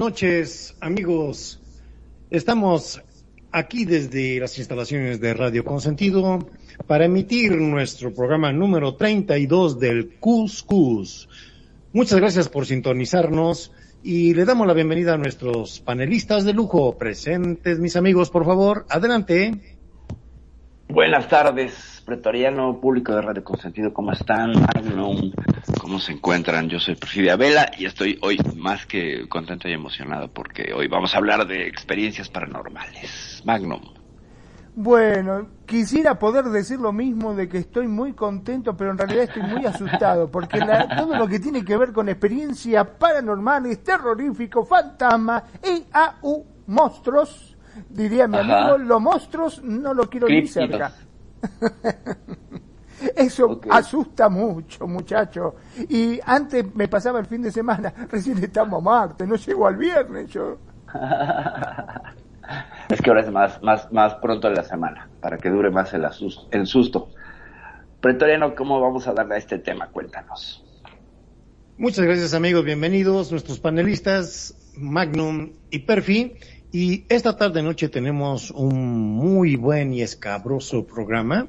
noches, amigos. Estamos aquí desde las instalaciones de Radio Consentido para emitir nuestro programa número 32 del Cuscus. Muchas gracias por sintonizarnos y le damos la bienvenida a nuestros panelistas de lujo. Presentes, mis amigos, por favor. Adelante. Buenas tardes, pretoriano, público de Radio Consentido, ¿cómo están? Magnum, ¿cómo se encuentran? Yo soy Perfidia Vela y estoy hoy más que contento y emocionado porque hoy vamos a hablar de experiencias paranormales. Magnum. Bueno, quisiera poder decir lo mismo de que estoy muy contento, pero en realidad estoy muy asustado, porque la- todo lo que tiene que ver con experiencias paranormales, terroríficos, fantasmas, y u monstruos, diría mi Ajá. amigo, los monstruos no lo quiero ni Críptidos. cerca. Eso asusta mucho, muchacho. Y antes me pasaba el fin de semana, recién estamos a martes, no llego al viernes yo. Es que ahora es más, más, más pronto en la semana, para que dure más el, asus- el susto. Pretoriano, ¿cómo vamos a darle a este tema? Cuéntanos. Muchas gracias, amigos. Bienvenidos, nuestros panelistas, Magnum y Perfi. Y esta tarde noche tenemos un muy buen y escabroso programa,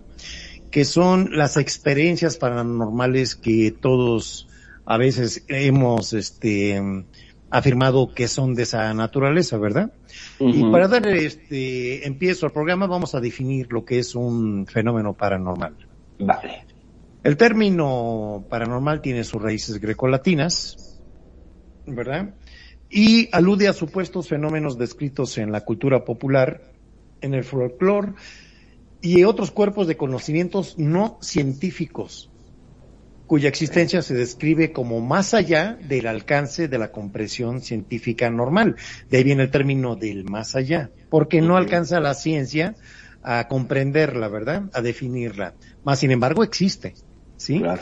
que son las experiencias paranormales que todos a veces hemos, este, afirmado que son de esa naturaleza, ¿verdad? Y para dar este empiezo al programa vamos a definir lo que es un fenómeno paranormal. Vale. El término paranormal tiene sus raíces grecolatinas, ¿verdad? Y alude a supuestos fenómenos descritos en la cultura popular, en el folclore y otros cuerpos de conocimientos no científicos, cuya existencia se describe como más allá del alcance de la comprensión científica normal. De ahí viene el término del más allá, porque no alcanza la ciencia a comprenderla, ¿verdad? A definirla. Más sin embargo existe, ¿sí? Claro.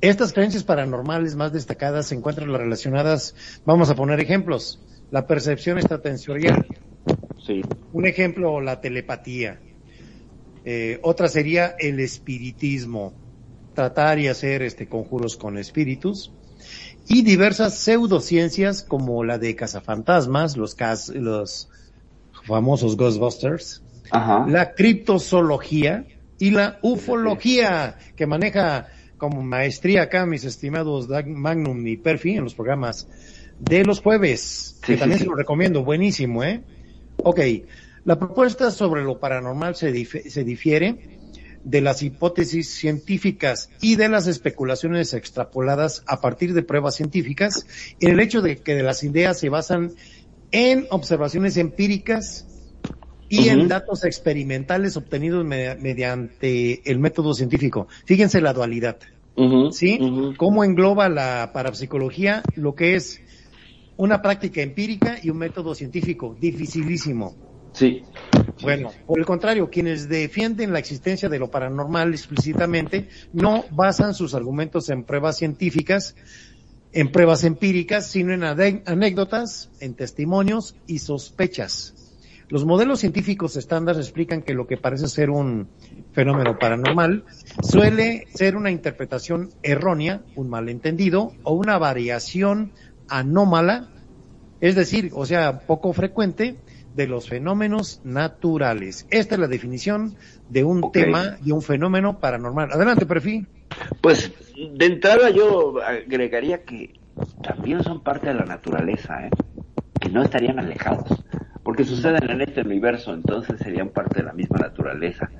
Estas creencias paranormales más destacadas se encuentran relacionadas, vamos a poner ejemplos, la percepción extrasensorial, Sí. un ejemplo, la telepatía, Eh, otra sería el espiritismo, tratar y hacer este conjuros con espíritus, y diversas pseudociencias como la de cazafantasmas, los, cas- los famosos Ghostbusters, Ajá. la criptozoología y la ufología, que maneja como maestría acá mis estimados Dag- Magnum y Perfi en los programas de los jueves, Sí, que también sí. se lo recomiendo, buenísimo, ¿eh? Ok, la propuesta sobre lo paranormal se, dif- se difiere de las hipótesis científicas y de las especulaciones extrapoladas a partir de pruebas científicas en el hecho de que las ideas se basan en observaciones empíricas y en datos experimentales obtenidos me- mediante el método científico. Fíjense la dualidad, ¿sí? Cómo engloba la parapsicología lo que es una práctica empírica y un método científico, dificilísimo. Sí. Bueno, por el contrario, quienes defienden la existencia de lo paranormal explícitamente no basan sus argumentos en pruebas científicas, en pruebas empíricas, sino en anécdotas, en testimonios y sospechas. Los modelos científicos estándar explican que lo que parece ser un fenómeno paranormal suele ser una interpretación errónea, un malentendido o una variación anómala, es decir, o sea, poco frecuente de los fenómenos naturales. Esta es la definición de un tema y un fenómeno paranormal. Adelante, perfil. Pues de entrada yo agregaría que también son parte de la naturaleza, ¿eh? que no estarían alejados, porque suceden en este universo, entonces serían parte de la misma naturaleza.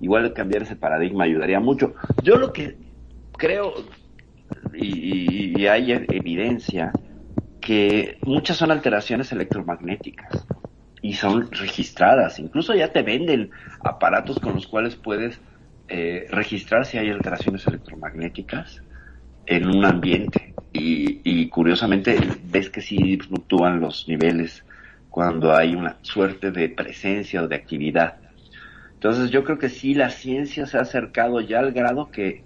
Igual cambiar ese paradigma ayudaría mucho. Yo lo que creo, y, y hay evidencia, que muchas son alteraciones electromagnéticas y son registradas. Incluso ya te venden aparatos con los cuales puedes eh, registrar si hay alteraciones electromagnéticas en un ambiente. Y, y curiosamente ves que sí fluctúan los niveles cuando hay una suerte de presencia o de actividad. Entonces yo creo que sí la ciencia se ha acercado ya al grado que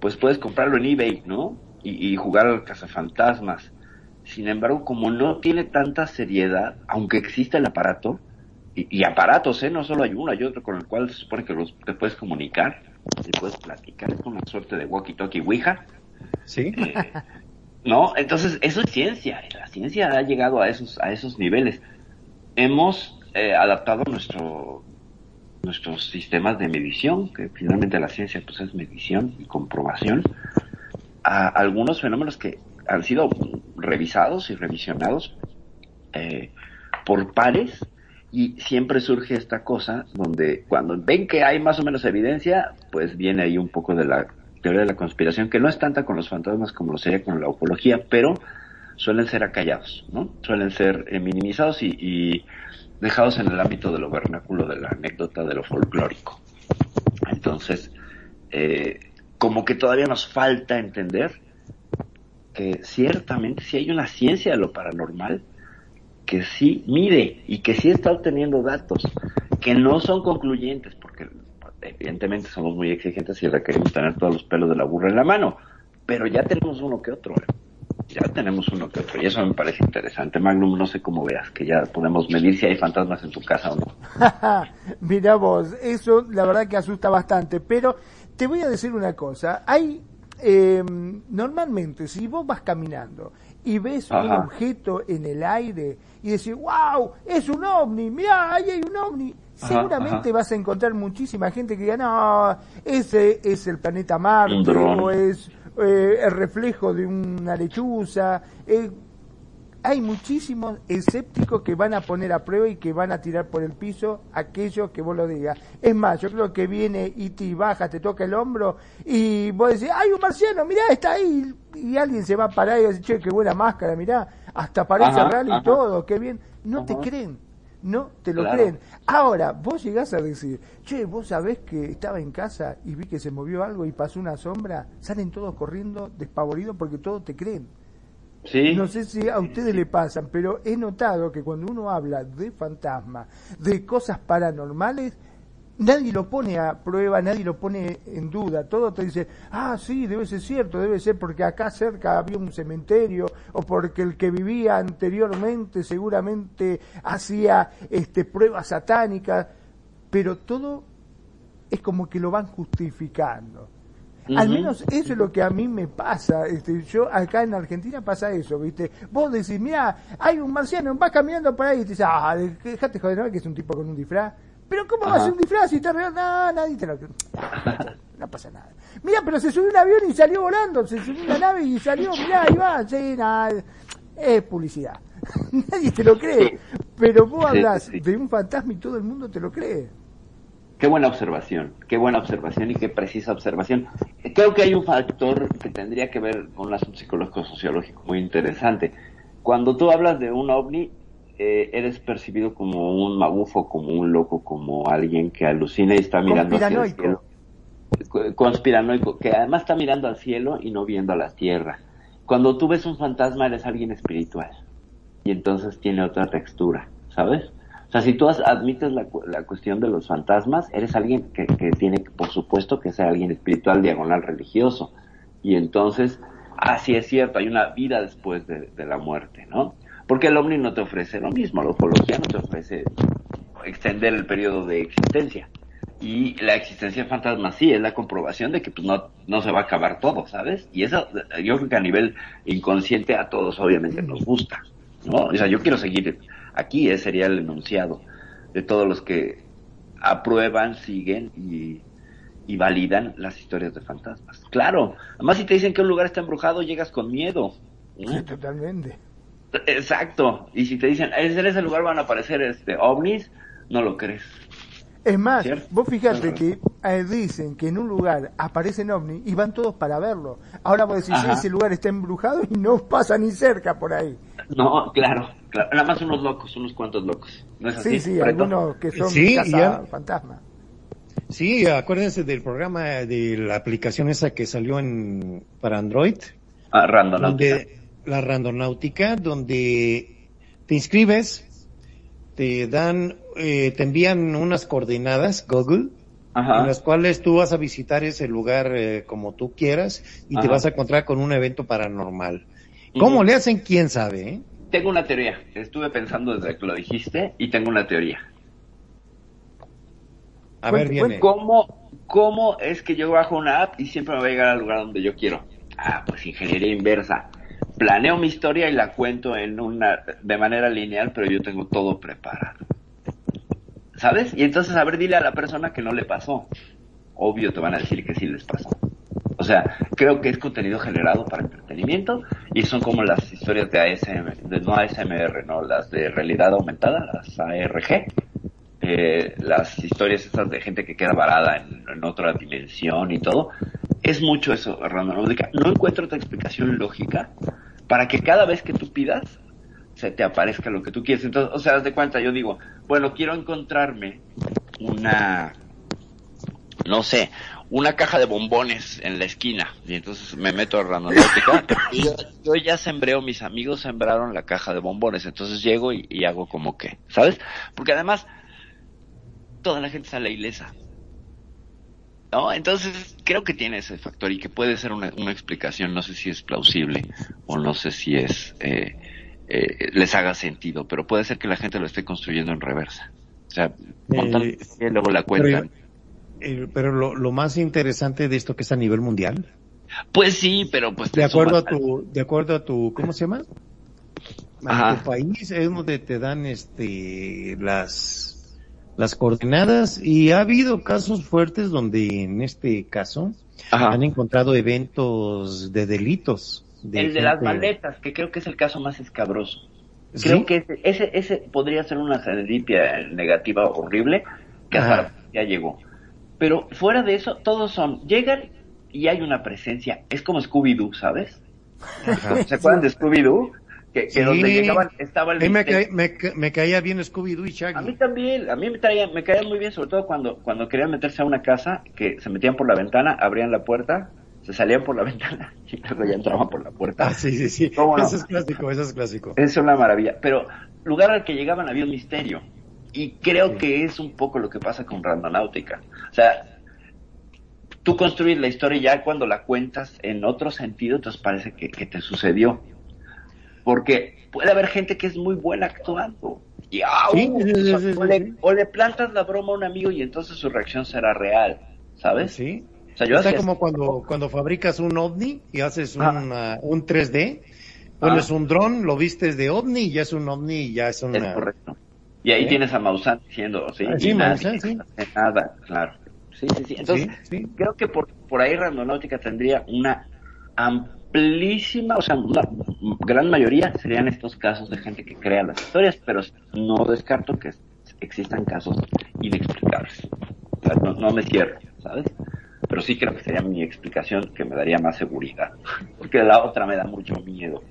pues puedes comprarlo en eBay, ¿no? Y, y jugar al cazafantasmas sin embargo, como no tiene tanta seriedad, aunque exista el aparato, y, aparatos, ¿eh? No solo hay uno, hay otro con el cual se supone que los, te puedes comunicar, y puedes platicar, es una suerte de walkie-talkie Ouija. Sí. Eh, no, entonces eso es ciencia, la ciencia ha llegado a esos, a esos niveles. Hemos eh, adaptado nuestro, nuestros sistemas de medición, que finalmente la ciencia pues es medición y comprobación, a algunos fenómenos que han sido revisados y revisionados eh, por pares y siempre surge esta cosa donde cuando ven que hay más o menos evidencia, pues viene ahí un poco de la teoría de la conspiración, que no es tanta con los fantasmas como lo sería con la ufología, pero suelen ser acallados, ¿no? Suelen ser eh, minimizados y, dejados en el ámbito de lo vernáculo, de la anécdota, de lo folclórico. Entonces, eh, como que todavía nos falta entender que ciertamente si hay una ciencia de lo paranormal que sí mide y que sí está obteniendo datos que no son concluyentes, porque evidentemente somos muy exigentes y requerimos tener todos los pelos de la burra en la mano, pero ya tenemos uno que otro, ¿eh? Ya tenemos uno que otro, y eso me parece interesante. Magnum, no sé cómo veas, que ya podemos medir si hay fantasmas en tu casa o no. Mira vos, eso la verdad que asusta bastante, pero te voy a decir una cosa, hay eh, normalmente, si vos vas caminando y ves un objeto en el aire y decís, wow, es un ovni, mira, ahí hay un ovni, seguramente vas a encontrar muchísima gente que diga, no, ese es el planeta Marte o es eh, el reflejo de una lechuza. Eh, hay muchísimos escépticos que van a poner a prueba y que van a tirar por el piso aquello que vos lo digas. Es más, yo creo que viene y te baja, te toca el hombro y vos decís, hay un marciano, mirá, está ahí. Y alguien se va a parar y dice, che, qué buena máscara, mirá, hasta parece real y todo, qué bien. No te creen, no te lo creen. Ahora, vos llegás a decir, che, vos sabés que estaba en casa y vi que se movió algo y pasó una sombra, salen todos corriendo despavoridos porque todos te creen. No sé si a ustedes le pasan, pero he notado que cuando uno habla de fantasmas, de cosas paranormales, nadie lo pone a prueba, nadie lo pone en duda. Todo te dice, ah, sí, debe ser cierto, debe ser porque acá cerca había un cementerio o porque el que vivía anteriormente seguramente hacía este, pruebas satánicas, pero todo es como que lo van justificando. Al menos eso es lo que a mí me pasa. Este, yo acá en Argentina pasa eso, ¿viste? Vos decís, mira, hay un marciano, vas caminando por ahí y te dices, ah, déjate joder, ¿no? que es un tipo con un disfraz. Pero ¿cómo va a ser un disfraz si está real? No, nadie te lo No pasa nada. Mira, pero se subió un avión y salió volando, se subió una nave y salió, mira, ahí va, sí, nada, es publicidad. nadie te lo cree. Pero vos hablas de un fantasma y todo el mundo te lo cree. Qué buena observación, qué buena observación y qué precisa observación. Creo que hay un factor que tendría que ver con un asunto psicológico sociológico muy interesante. Cuando tú hablas de un ovni, eh, eres percibido como un magufo, como un loco, como alguien que alucina y está mirando hacia el cielo. Conspiranoico, que además está mirando al cielo y no viendo a la tierra. Cuando tú ves un fantasma, eres alguien espiritual. Y entonces tiene otra textura, ¿sabes? O sea, si tú admites la, la cuestión de los fantasmas, eres alguien que, que, tiene, por supuesto, que ser alguien espiritual, diagonal, religioso. Y entonces, así es cierto, hay una vida después de, de, la muerte, ¿no? Porque el ovni no te ofrece lo mismo, la ufología no te ofrece extender el periodo de existencia. Y la existencia de fantasmas sí es la comprobación de que pues no, no se va a acabar todo, ¿sabes? Y eso yo creo que a nivel inconsciente a todos obviamente nos gusta, ¿no? O sea, yo quiero seguir Aquí ese sería el enunciado de todos los que aprueban, siguen y, validan las historias de fantasmas. Claro, además si te dicen que un lugar está embrujado, llegas con miedo. Sí, totalmente. Exacto. Y si te dicen, "Es- en ese lugar van a aparecer este ovnis, no lo crees. Es más, ¿Cierto? vos fijate que eh, dicen que en un lugar aparecen ovnis y van todos para verlo. Ahora vos decís, Ajá. ese lugar está embrujado y no pasa ni cerca por ahí. No, claro, claro. Nada más unos locos, unos cuantos locos. ¿No es así? Sí, sí, Preto? algunos que son Sí, casa ya. fantasma. Sí, acuérdense del programa de la aplicación esa que salió en para Android, Ah, random. donde la randonáutica, donde te inscribes, te dan, eh, te envían unas coordenadas Google, Ajá. en las cuales tú vas a visitar ese lugar eh, como tú quieras y te vas a encontrar con un evento paranormal. ¿Cómo le hacen? ¿Quién sabe? eh? Tengo una teoría. Estuve pensando desde que lo dijiste y tengo una teoría. A ver, viene. ¿Cómo, ¿Cómo es que yo bajo una app y siempre me va a llegar al lugar donde yo quiero? Ah, pues ingeniería inversa. Planeo mi historia y la cuento en una de manera lineal, pero yo tengo todo preparado. ¿Sabes? Y entonces, a ver, dile a la persona que no le pasó. Obvio te van a decir que sí les pasó. O sea, creo que es contenido generado para entretenimiento y son como las historias de ASM, de no ASMR, no, las de realidad aumentada, las ARG, eh, las historias estas de gente que queda varada en, en otra dimensión y todo. Es mucho eso, randomótica. No encuentro otra explicación lógica para que cada vez que tú pidas se te aparezca lo que tú quieres. Entonces, o sea, haz de cuenta, yo digo, bueno, quiero encontrarme una, no sé, una caja de bombones en la esquina. Y entonces me meto a randonáutica. y yo, yo ya sembreo, mis amigos sembraron la caja de bombones. Entonces llego y, y hago como que, ¿sabes? Porque además, toda la gente sale ilesa. ¿No? Entonces, creo que tiene ese factor y que puede ser una, una explicación. No sé si es plausible o no sé si es, eh, eh, les haga sentido, pero puede ser que la gente lo esté construyendo en reversa. O sea, Eh, y luego la cuentan. Eh, pero lo, lo más interesante de esto que es a nivel mundial, Pues sí, pero pues te de acuerdo a al- tu, de acuerdo a tu, ¿cómo se llama? A tu país es donde te dan este las las coordenadas y ha habido casos fuertes donde en este caso Ajá. han encontrado eventos de delitos. el de las maletas, que creo que es el caso más escabroso. ¿Sí? Creo que ese, ese, ese podría ser una serendipia negativa horrible que hasta policía llegó. Pero fuera de eso, todos son, llegan y hay una presencia. Es como Scooby-Doo, ¿sabes? Ajá. ¿Se acuerdan de Scooby-Doo? Que, que Sí. donde llegaban estaba el A mí me, caía bien Scooby-Doo y A mí Shaggy. también, a mí me traía, me caían muy bien, sobre todo cuando, cuando querían meterse a una casa, que se metían por la ventana, abrían la puerta, se salían por la ventana y luego ya entraban por la puerta. Ah, sí, sí, sí. ¿Cómo no? Eso es clásico, eso es clásico. Es una maravilla. Pero lugar al que llegaban había un misterio. Y creo Sí. que es un poco lo que pasa con Randonáutica. O sea, tú construyes la historia y ya cuando la cuentas en otro sentido, entonces parece que, que te sucedió. Porque puede haber gente que es muy buena actuando. Y, ¡au! Sí, sí, sí, sí, o, le, o plantas la broma a un amigo y entonces su reacción será real. ¿Sabes? Sí. O sea, yo Está hacía- como cuando, cuando fabricas un ovni y haces Ah. una- un 3D, pones Ah. un dron, lo vistes de ovni y ya es un ovni y ya es Es una... correcto. Y ahí ¿Eh? tienes a Maussan diciendo, sí, Ah, sí, Maussan, sí. nada, claro. Sí, sí, sí. Entonces, creo que por, por ahí Randonáutica tendría una amplísima, o sea, una gran mayoría serían estos casos de gente que crea las historias, pero no descarto que existan casos inexplicables. O sea, no, no me cierro, ¿sabes? Pero sí creo que sería mi explicación que me daría más seguridad, porque la otra me da mucho miedo.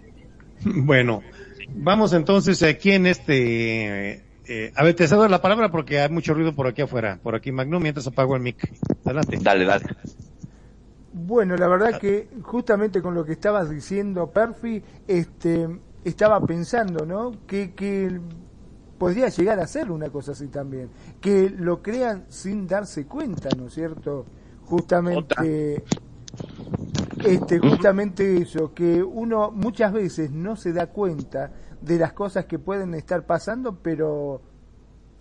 Bueno, vamos entonces aquí en este... eh, a ver, te cedo la palabra porque hay mucho ruido por aquí afuera. Por aquí, Magnum, mientras apago el mic. Adelante. Dale, dale. Bueno, la verdad que justamente con lo que estabas diciendo, Perfi, este, estaba pensando, ¿no? Que, que podría llegar a ser una cosa así también. Que lo crean sin darse cuenta, ¿no es cierto? Justamente, este, justamente eso, que uno muchas veces no se da cuenta de las cosas que pueden estar pasando, pero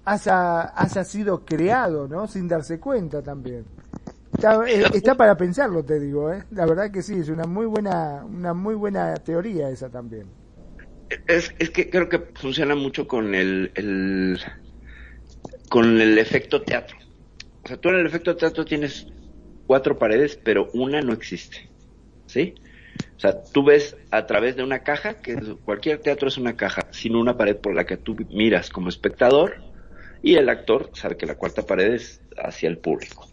haya, haya sido creado, ¿no? Sin darse cuenta también. Está, eh, está para pensarlo, te digo, ¿eh? La verdad que sí, es una muy buena, una muy buena teoría esa también. Es, es que creo que funciona mucho con el, el con el efecto teatro. O sea, tú en el efecto teatro tienes cuatro paredes, pero una no existe. ¿Sí? O sea, tú ves a través de una caja, que cualquier teatro es una caja, sino una pared por la que tú miras como espectador y el actor sabe que la cuarta pared es hacia el público.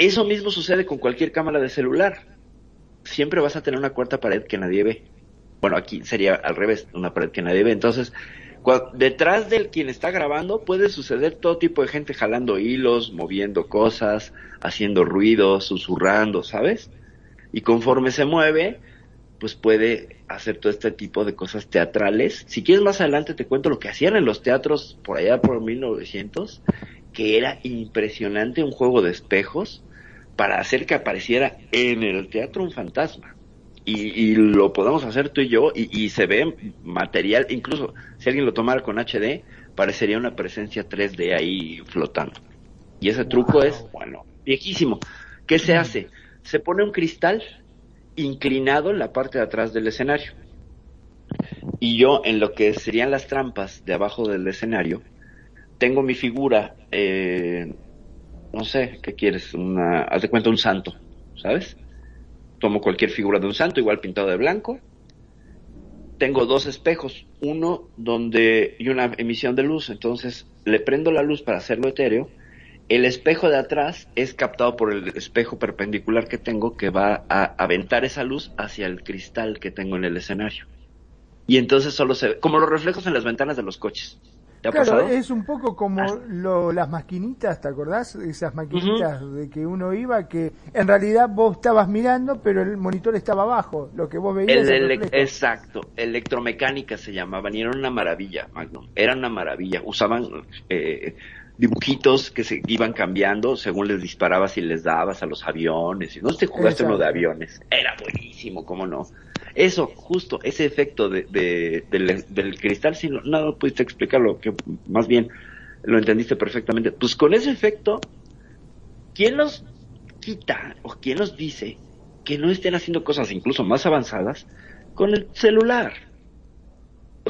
Eso mismo sucede con cualquier cámara de celular. Siempre vas a tener una cuarta pared que nadie ve. Bueno, aquí sería al revés, una pared que nadie ve. Entonces, detrás del quien está grabando puede suceder todo tipo de gente jalando hilos, moviendo cosas, haciendo ruidos, susurrando, ¿sabes? Y conforme se mueve, pues puede hacer todo este tipo de cosas teatrales. Si quieres más adelante te cuento lo que hacían en los teatros por allá por 1900, que era impresionante un juego de espejos para hacer que apareciera en el teatro un fantasma. Y, y lo podemos hacer tú y yo y, y se ve material, incluso si alguien lo tomara con HD, parecería una presencia 3D ahí flotando. Y ese truco es, bueno, viejísimo. ¿Qué se hace? Se pone un cristal inclinado en la parte de atrás del escenario. Y yo, en lo que serían las trampas de abajo del escenario, tengo mi figura, eh, no sé, ¿qué quieres? Una, haz de cuenta un santo, ¿sabes? Tomo cualquier figura de un santo, igual pintado de blanco. Tengo dos espejos, uno donde y una emisión de luz, entonces le prendo la luz para hacerlo etéreo. El espejo de atrás es captado por el espejo perpendicular que tengo que va a aventar esa luz hacia el cristal que tengo en el escenario. Y entonces solo se ve, como los reflejos en las ventanas de los coches. ¿Te ha Claro, pasado? es un poco como Ah. lo- las maquinitas, ¿te acordás? Esas maquinitas de que uno iba, que en realidad vos estabas mirando, pero el monitor estaba abajo, lo que vos veías. El el exacto, electromecánica se llamaban y eran una maravilla, Magnum, eran una maravilla. Usaban eh, dibujitos que se iban cambiando según les disparabas y les dabas a los aviones. Y no te jugaste uno de aviones, era buenísimo, cómo no. Eso, justo, ese efecto de, de- del, del cristal, si no, no pudiste explicarlo, que más bien lo entendiste perfectamente. Pues con ese efecto, ¿quién nos quita o quién nos dice que no estén haciendo cosas incluso más avanzadas con el celular?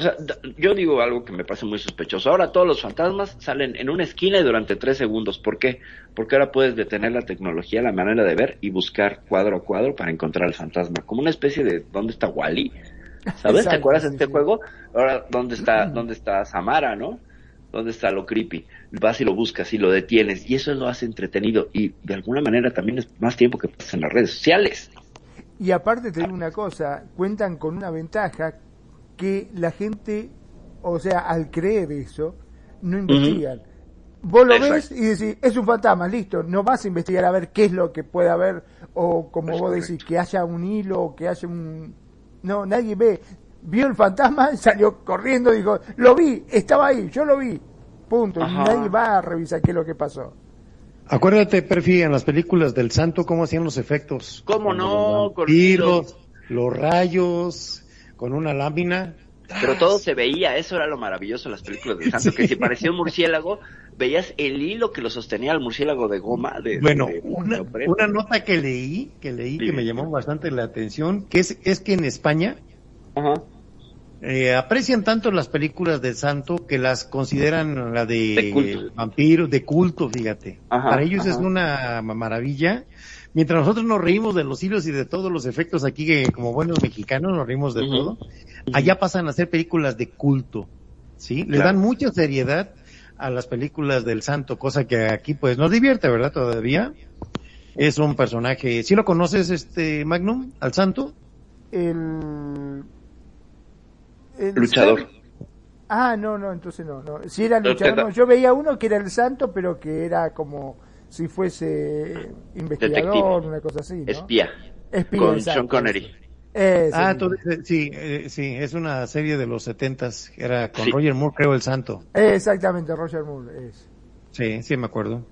O sea, yo digo algo que me parece muy sospechoso. Ahora todos los fantasmas salen en una esquina y durante tres segundos. ¿Por qué? Porque ahora puedes detener la tecnología, la manera de ver y buscar cuadro a cuadro para encontrar al fantasma. Como una especie de ¿dónde está Wally? ¿Sabes? ¿Te acuerdas de sí, este sí. juego? Ahora, ¿dónde está, dónde está Samara, no? ¿Dónde está lo creepy? Vas y lo buscas y lo detienes. Y eso lo hace entretenido. Y de alguna manera también es más tiempo que pasas en las redes sociales. Y aparte te digo una cosa, cuentan con una ventaja que la gente, o sea, al creer eso, no investigan. Vos lo Exacto. ves y decís, es un fantasma, listo, no vas a investigar a ver qué es lo que puede haber, o como Es vos correcto. decís, que haya un hilo, o que haya un... No, nadie ve. Vio el fantasma, salió corriendo, dijo, lo vi, estaba ahí, yo lo vi. Punto. Y Ajá. nadie va a revisar qué es lo que pasó. Acuérdate, Perfi, en las películas del santo, cómo hacían los efectos. ¿Cómo Con no? Los los rayos, con una lámina. Pero todo se veía, eso era lo maravilloso de las películas de Santo, que si parecía un murciélago, veías el hilo que lo sostenía al murciélago de goma. De, Bueno, de- una, de- una nota que leí, que leí, que me llamó bastante la atención, que es, es que en España Ajá. eh, aprecian tanto las películas del santo que las consideran la de, De culto. vampiro, de culto, fíjate. Ajá, Para ellos ajá. es una ma- maravilla. Mientras nosotros nos reímos de los hilos y de todos los efectos aquí, que como buenos mexicanos nos reímos de todo, allá pasan a ser películas de culto, ¿sí? Le dan mucha seriedad a las películas del santo, cosa que aquí pues nos divierte, ¿verdad? Todavía. Es un personaje, ¿sí lo conoces este Magnum, al santo? El... el Luchador. Ah, no, no, entonces no, no. Si era luchador, no. Yo veía uno que era el santo, pero que era como si fuese investigador, Detective. una cosa así, ¿no? Espía. Espía, con exacto, Sean Connery. Ah, tú dices- sí, eh, sí, es una serie de los setentas, era con Sí. Roger Moore, creo, el santo. Exactamente, Roger Moore. Es. Sí, sí, me acuerdo.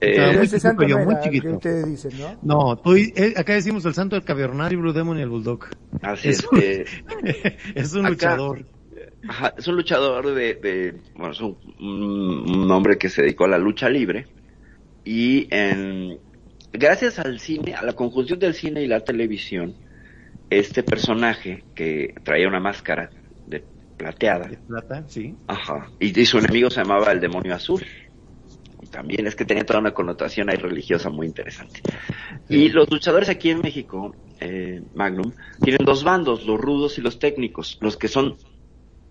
Eh, muy ese chiquito santo yo, no muy el chiquito. que ustedes dicen, ¿no? No, tú, eh, acá decimos el santo del cavernario, Blue Demon y el Bulldog. así es es. un- eh, es un Acá- luchador. Ajá, es un luchador de, de- bueno, es un, un- un hombre que se dedicó a la lucha libre y en, gracias al cine, a la conjunción del cine y la televisión, este personaje que traía una máscara de plateada, De plata, sí. ajá, y, y su enemigo se llamaba el demonio azul. Y también es que tenía toda una connotación ahí religiosa muy interesante. Y los luchadores aquí en México eh, Magnum, tienen dos bandos, los rudos y los técnicos, los que son,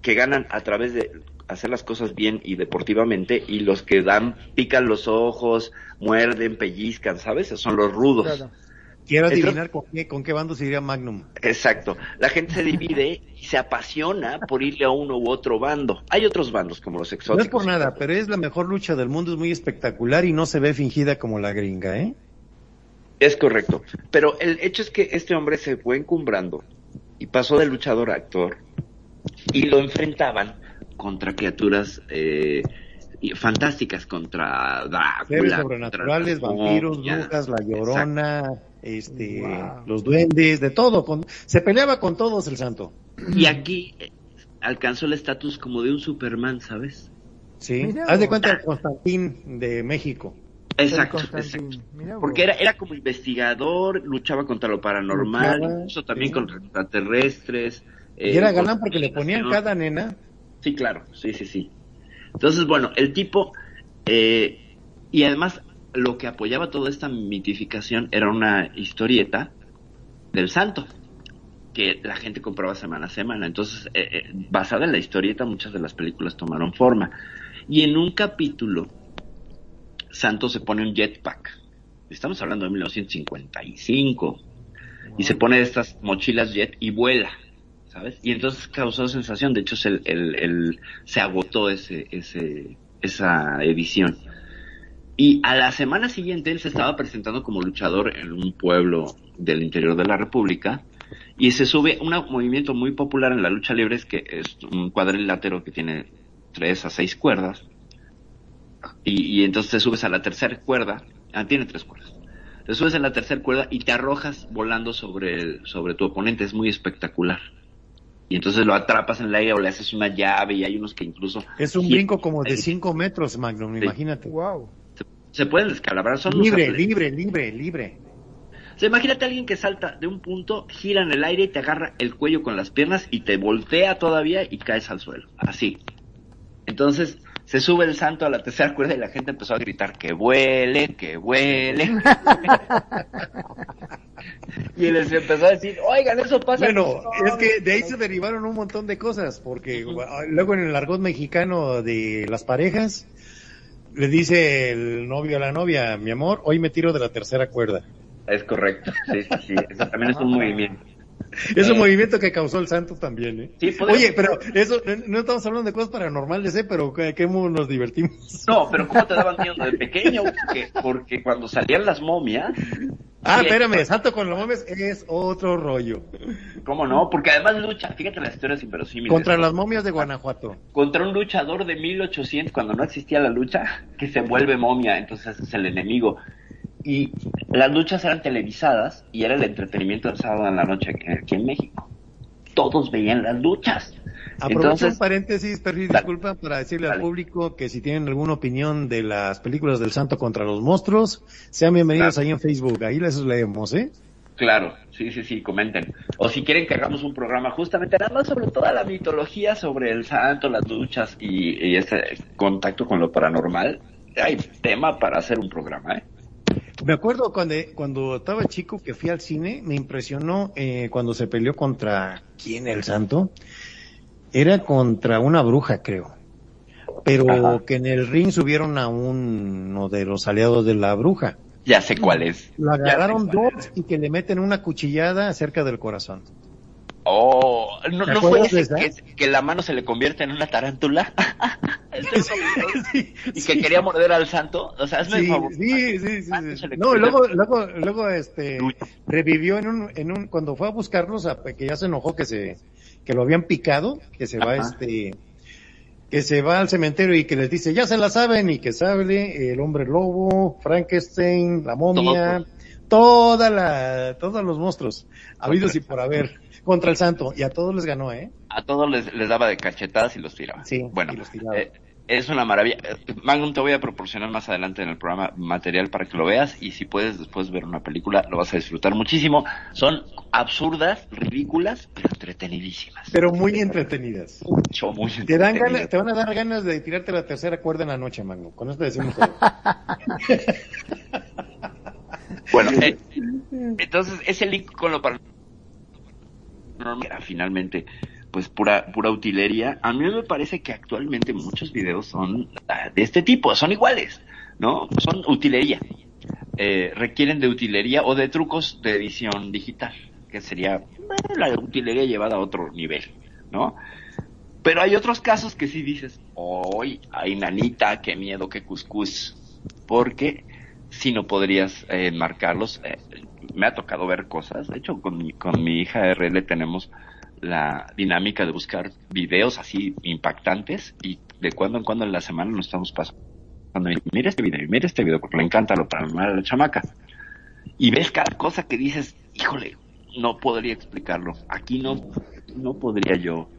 que ganan a través de hacer las cosas bien y deportivamente, y los que dan, pican los ojos, muerden, pellizcan, ¿sabes? Esos son los rudos. Claro. Quiero Entonces- adivinar con qué, con qué bando se iría Magnum. Exacto. La gente se divide y se apasiona por irle a uno u otro bando. Hay otros bandos como los No exóticos. es por nada, pero es la mejor lucha del mundo, es muy espectacular y no se ve fingida como la gringa, ¿eh? Es correcto. Pero el hecho es que este hombre se fue encumbrando y pasó de luchador a actor y lo enfrentaban contra criaturas eh, fantásticas, contra Drácula. Seres contra sobrenaturales, la vampiros, momia. brujas, la llorona, este, Wow. los duendes, de todo. con- se peleaba con todos el santo. Y aquí eh, alcanzó el estatus como de un Superman, ¿sabes? Sí. Haz de cuenta el Constantín de México. Exacto, exacto. Porque era, era como investigador, luchaba contra lo paranormal, Luchaba, incluso también sí. contra extraterrestres. Y eh, era con- galán porque le ponían cada nena. Sí, claro, sí, sí, sí. Entonces, bueno, el tipo, eh, y además lo que apoyaba toda esta mitificación era una historieta del santo, que la gente compraba semana a semana. Entonces, eh, eh, basada en la historieta, muchas de las películas tomaron forma. Y en un capítulo, Santo se pone un jetpack. Estamos hablando de 1955. Y se pone estas mochilas jet y vuela. Y entonces causó sensación. De hecho, se, el, el- se agotó ese, ese, esa edición. Y a la semana siguiente él se estaba presentando como luchador en un pueblo del interior de la República y se sube un movimiento muy popular en la lucha libre es que es un cuadrilátero que tiene tres a seis cuerdas y, entonces te subes a la tercera cuerda, ah, tiene tres cuerdas, te subes a la tercera cuerda y te arrojas volando sobre, sobre tu oponente, es muy espectacular. Y entonces lo atrapas en el aire o le haces una llave y hay unos que incluso... Es un brinco como de ahí. 5 metros, Magnum, Sí. imagínate. Wow. Se pueden descalabrar, son Libre, libre, libre, libre. O sea, imagínate a alguien que salta de un punto, gira en el aire y te agarra el cuello con las piernas y te voltea todavía y caes al suelo. Así. Entonces, se sube el santo a la tercera cuerda y la gente empezó a gritar que vuele, que vuele. y les empezó a decir, oigan, eso pasa. Bueno, No, es que de ahí se derivaron un montón de cosas, porque luego en el argot mexicano de las parejas, le dice el novio a la novia, mi amor, hoy me tiro de la tercera cuerda. Es correcto, sí, sí, sí. Eso también es un movimiento. Es un Eh. movimiento que causó el santo también, ¿eh? Sí, Oye, pero eso, no estamos hablando de cosas paranormales, ¿eh? Pero que, que nos divertimos. No, pero ¿cómo te daban miedo de pequeño? Porque, porque cuando salían las momias, Ah, Sí. espérame, salto con los momias es otro rollo. ¿cómo no? Porque además lucha, fíjate las historias inverosímiles. Contra las momias de Guanajuato. contra un luchador de 1800 cuando no existía la lucha que se vuelve momia entonces es el enemigo y las luchas eran televisadas y era el entretenimiento del sábado en la noche aquí, en México. Todos veían las luchas. Aprovecho entonces un paréntesis, Perry, disculpa, para decirle al público que si tienen alguna opinión de las películas del Santo contra los monstruos, sean bienvenidos Claro. ahí en Facebook, ahí les leemos, ¿eh? claro sí sí sí comenten. O si quieren que hagamos un programa justamente nada más sobre toda la mitología sobre el santo las luchas y, y ese contacto con lo paranormal hay tema para hacer un programa eh Me acuerdo cuando, cuando estaba chico que fui al cine, me impresionó eh, cuando se peleó contra, ¿quién el santo? Era contra una bruja, creo. Pero Ajá. que en el ring subieron a uno de los aliados de la bruja. ya sé cuál es Lo agarraron dos y que le meten una cuchillada cerca del corazón. Oh, ¿no, ¿Te no fue ese que, que la mano se le convierte en una tarántula? Sí, y sí. que quería morder al santo. O sea, hazme el Sí, favor. sí, sí, sí, No, luego, luego, luego, este, revivió en un, en un, cuando fue a buscarlos, a- que ya se enojó que se, que lo habían picado, que se va, este, que se va al cementerio y que les dice, ya se la saben, y que sale el hombre lobo, Frankenstein, la momia, toda la, todos los monstruos, habidos y por haber, contra el santo, y a todos les ganó, eh. A todos les, les daba de cachetadas y los tiraba. Sí, bueno, y los tiraba. eh, es una maravilla. Magnum, te voy a proporcionar más adelante en el programa material para que lo veas y si puedes después ver una película, lo vas a disfrutar muchísimo. Son absurdas, ridículas, pero entretenidísimas. Pero muy entretenidas. Mucho, muy Te dan entretenidas. ganas, te van a dar ganas de tirarte la tercera cuerda en la noche, Magno. Con esto decimos todo. Bueno, eh, Entonces, ese link con lo paranormal era finalmente pues pura pura utilería. A mí me parece que actualmente muchos videos son ah, de este tipo, son iguales, ¿no? Son utilería. Eh, requieren de utilería o de trucos de edición digital, que sería bueno, la utilería llevada a otro nivel, ¿no? Pero hay otros casos que sí dices, hoy, ay, nanita, qué miedo, qué cuscús, porque si no podrías eh, enmarcarlos. Eh, me ha tocado ver cosas, de hecho con mi, con mi hija RL tenemos la dinámica de buscar videos así impactantes y de cuando en cuando en la semana nos estamos pasando. Mira este video, mira este video, porque le encanta lo paranormal a la chamaca. Y ves cada cosa que dices, híjole, no podría explicarlo. Aquí no, no podría yo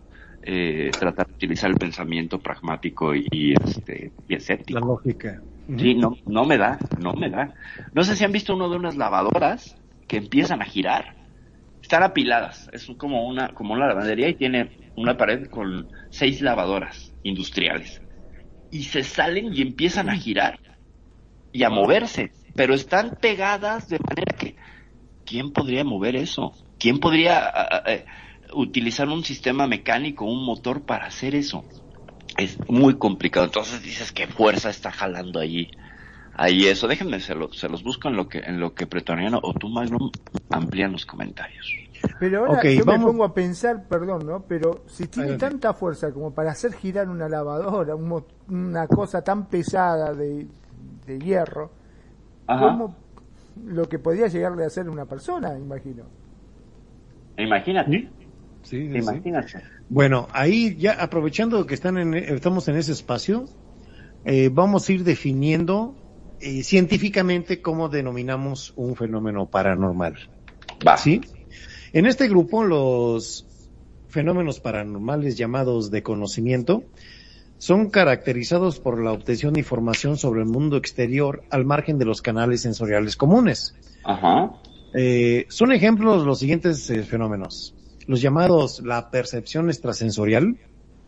eh, tratar de utilizar el pensamiento pragmático y, este y escéptico. La lógica. Sí, no, no me da, no me da. No sé si han visto uno de unas lavadoras que empiezan a girar. Están apiladas, es como una, como una lavandería y tiene una pared con seis lavadoras industriales. Y se salen y empiezan a girar y a moverse, pero están pegadas de manera que, ¿quién podría mover eso? ¿Quién podría a, a, utilizar un sistema mecánico, un motor para hacer eso? Es muy complicado. Entonces dices qué fuerza está jalando allí ahí eso. Déjenme, se, lo, se los busco en lo que en lo que Pretoriano o tú, Magnum, amplían los comentarios. Pero ahora okay, yo vamos... me pongo a pensar, perdón, ¿no? Pero si tiene Adelante. tanta fuerza como para hacer girar una lavadora, un, una cosa tan pesada de, de hierro, Ajá. ¿cómo lo que podría llegarle a hacer una persona, imagino? Imagínate. Sí, sí, Imagínate. Bueno, ahí ya aprovechando que están en, estamos en ese espacio, eh, vamos a ir definiendo eh, científicamente cómo denominamos un fenómeno paranormal. Va. ¿Sí? En este grupo, los fenómenos paranormales llamados de conocimiento son caracterizados por la obtención de información sobre el mundo exterior al margen de los canales sensoriales comunes. Ajá. Eh, son ejemplos los siguientes eh, fenómenos. Los llamados la percepción extrasensorial.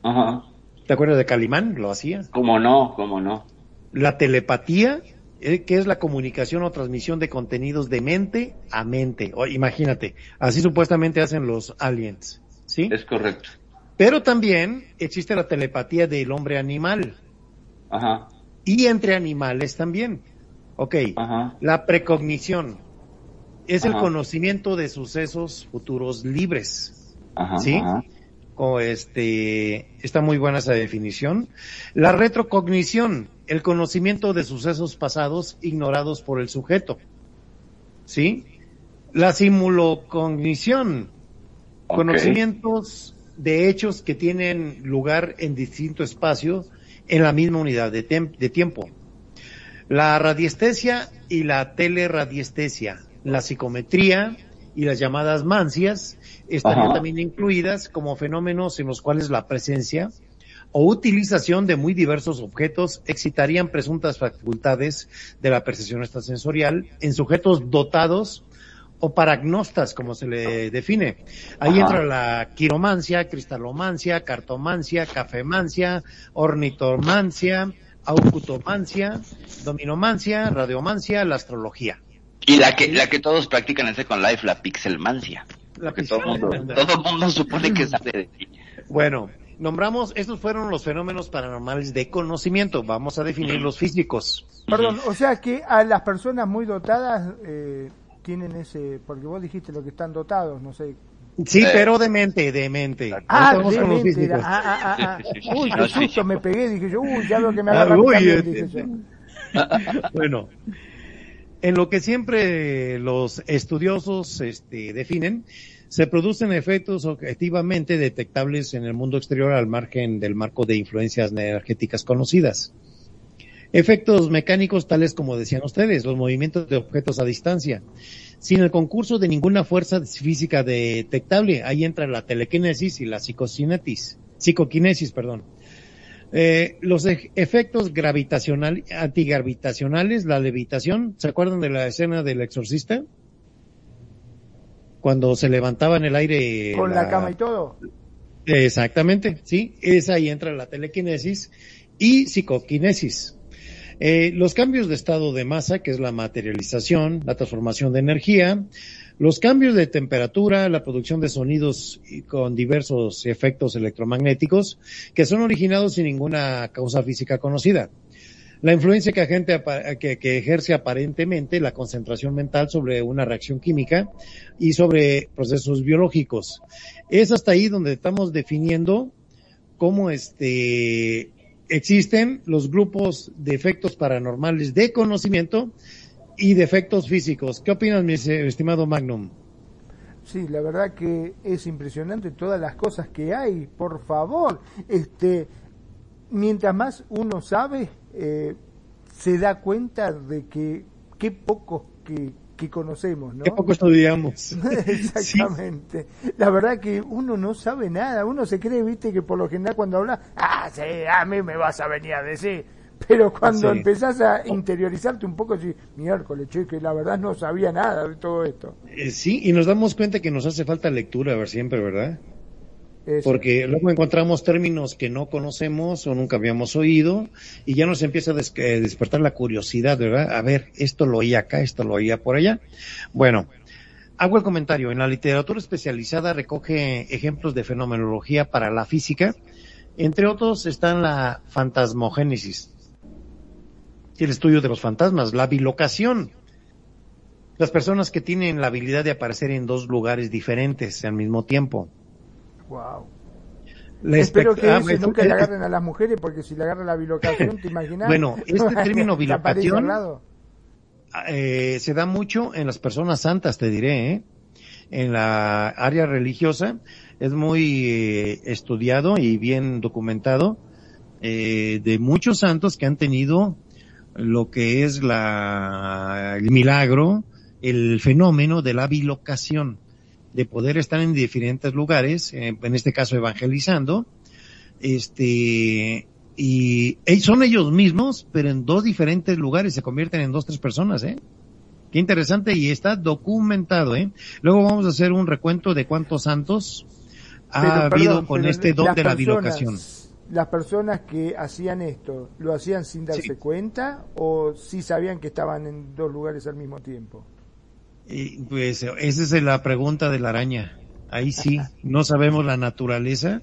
Ajá. ¿Te acuerdas de Calimán? Lo hacía. ¿Cómo no? ¿Cómo no? La telepatía, eh, que es la comunicación o transmisión de contenidos de mente a mente. O, imagínate, así supuestamente hacen los aliens. ¿Sí? Es correcto. Pero también existe la telepatía del hombre animal. Ajá. Y entre animales también. Ok. Ajá. La precognición es Ajá. el conocimiento de sucesos futuros libres. Ajá, ¿Sí? O este, está muy buena esa definición. La retrocognición, el conocimiento de sucesos pasados ignorados por el sujeto. ¿Sí? La simulocognición, okay. conocimientos de hechos que tienen lugar en distinto espacio en la misma unidad de, de tiempo. La radiestesia y la teleradiestesia, la psicometría y las llamadas mancias estarían Ajá. también incluidas como fenómenos en los cuales la presencia o utilización de muy diversos objetos excitarían presuntas facultades de la percepción extrasensorial en sujetos dotados o paragnostas, como se le define. Ahí Ajá. entra la quiromancia, cristalomancia, cartomancia, cafemancia, ornitomancia, aucutomancia, dominomancia, radiomancia, la astrología. Y la que, la que todos practican en Second Life, la pixelmancia. La que todo el mundo, todo mundo supone que sabe de ti. Bueno, nombramos, estos fueron los fenómenos paranormales de conocimiento. Vamos a definir los físicos. Perdón, o sea que a las personas muy dotadas eh, tienen ese, porque vos dijiste lo que están dotados, no sé. Sí, eh. pero de mente, de mente. Ah, de mente. Ah, ah, ah, ah. Uy, qué susto me pegué, dije yo, uy, ya veo que me agarra uy, también, este, dije yo. bueno, en lo que siempre los estudiosos este, definen, se producen efectos objetivamente detectables en el mundo exterior al margen del marco de influencias energéticas conocidas. Efectos mecánicos tales como decían ustedes, los movimientos de objetos a distancia. Sin el concurso de ninguna fuerza física detectable, ahí entra la telequinesis y la psicocinetis, psicoquinesis, perdón. Eh, los e efectos gravitacional, antigravitacionales, la levitación, ¿se acuerdan de la escena del exorcista? Cuando se levantaba en el aire. Con la, la cama y todo. Exactamente, sí. Esa ahí entra la telequinesis y psicoquinesis. Eh, los cambios de estado de masa, que es la materialización, la transformación de energía, los cambios de temperatura, la producción de sonidos con diversos efectos electromagnéticos que son originados sin ninguna causa física conocida. La influencia que, agente, que, que ejerce aparentemente la concentración mental sobre una reacción química y sobre procesos biológicos. Es hasta ahí donde estamos definiendo cómo este, existen los grupos de efectos paranormales de conocimiento y de efectos físicos. ¿Qué opinas, mi estimado Magnum? Sí, la verdad que es impresionante todas las cosas que hay, por favor. Este, mientras más uno sabe, eh, se da cuenta de que qué poco que, que conocemos, ¿no? Qué poco estudiamos. Exactamente. La verdad que uno no sabe nada, uno se cree, viste, que por lo general cuando habla, ah, sí, a mí me vas a venir a decir. Pero cuando Sí. empezás a interiorizarte un poco, decís, miércoles, che, que la verdad no sabía nada de todo esto. Eh, sí, y nos damos cuenta que nos hace falta lectura, a ver, siempre, ¿verdad? Eso. Porque luego encontramos términos que no conocemos o nunca habíamos oído y ya nos empieza a des- eh, despertar la curiosidad, ¿verdad? A ver, esto lo oía acá, esto lo oía por allá. Bueno, hago el comentario. En la literatura especializada recoge ejemplos de fenomenología para la física. Entre otros están la fantasmogénesis, el estudio de los fantasmas, la bilocación, las personas que tienen la habilidad de aparecer en dos lugares diferentes al mismo tiempo. Wow. La Espero que ah, nunca le eh, agarren a las mujeres, porque si le agarra la bilocación, ¿te imaginas? Bueno, este término bilocación- lado. eh, se da mucho en las personas santas, te diré, ¿eh? En la área religiosa es muy eh, estudiado y bien documentado eh, de muchos santos que han tenido lo que es la, el milagro, el fenómeno de la bilocación, de poder estar en diferentes lugares, en este caso evangelizando, este, y eh, son ellos mismos, pero en dos diferentes lugares se convierten en dos, tres personas, ¿eh? Qué interesante y está documentado, ¿eh? Luego vamos a hacer un recuento de cuántos santos ha Pero, habido perdón, con este don de la personas- bilocación. Las personas que hacían esto, ¿lo hacían sin darse Sí. cuenta o sí sabían que estaban en dos lugares al mismo tiempo? Y, pues esa es la pregunta de la araña. Ahí sí, no sabemos la naturaleza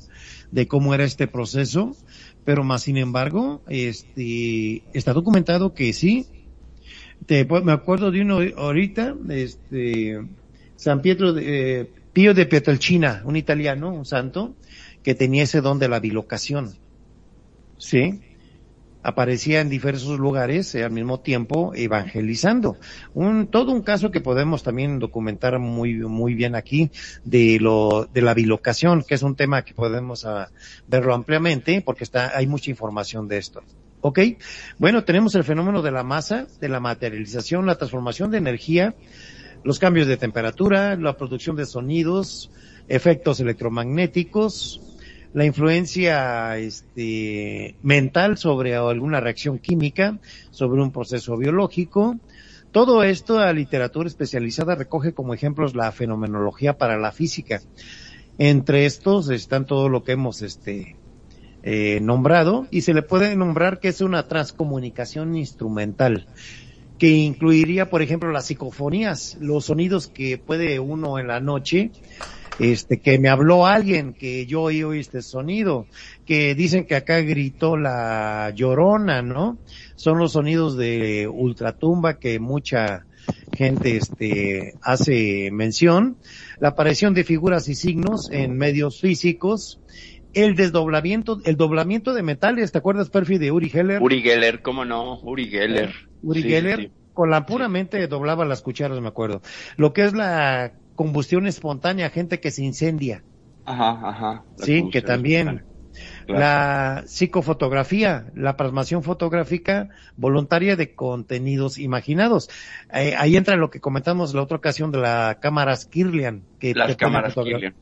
de cómo era este proceso, pero más sin embargo, este, está documentado que sí. Te, pues, me acuerdo de uno ahorita, este, San Pietro de, eh, Pío de Pietrelcina, un italiano, un santo, que tenía ese don de la bilocación. Sí aparecía en diversos lugares eh, al mismo tiempo evangelizando. Un, todo un caso que podemos también documentar muy, muy bien aquí de lo, de la bilocación, que es un tema que podemos ah, verlo ampliamente porque está, hay mucha información de esto. ¿Ok? Bueno, tenemos el fenómeno de la masa, de la materialización, la transformación de energía, los cambios de temperatura, la producción de sonidos, efectos electromagnéticos, la influencia este, mental sobre alguna reacción química, sobre un proceso biológico. Todo esto la literatura especializada recoge como ejemplos la fenomenología para la física. Entre estos están todo lo que hemos este, eh, nombrado y se le puede nombrar que es una transcomunicación instrumental que incluiría, por ejemplo, las psicofonías, los sonidos que puede uno en la noche este, que me habló alguien, que yo oí oí este sonido, que dicen que acá gritó la llorona, ¿no? Son los sonidos de ultratumba que mucha gente, este, hace mención, la aparición de figuras y signos en medios físicos, el desdoblamiento, el doblamiento de metales, ¿te acuerdas, Perfi, de Uri Geller? Uri Geller, ¿cómo no? Uri Geller. Uri Sí, Geller, sí. con la pura mente doblaba las cucharas, me acuerdo. Lo que es la combustión espontánea, gente que se incendia. Ajá, ajá. Sí, que también. Claro. La psicofotografía, la plasmación fotográfica voluntaria de contenidos imaginados. Eh, ahí entra lo que comentamos la otra ocasión de la cámara Kirlian, que Las te cámaras Kirlian.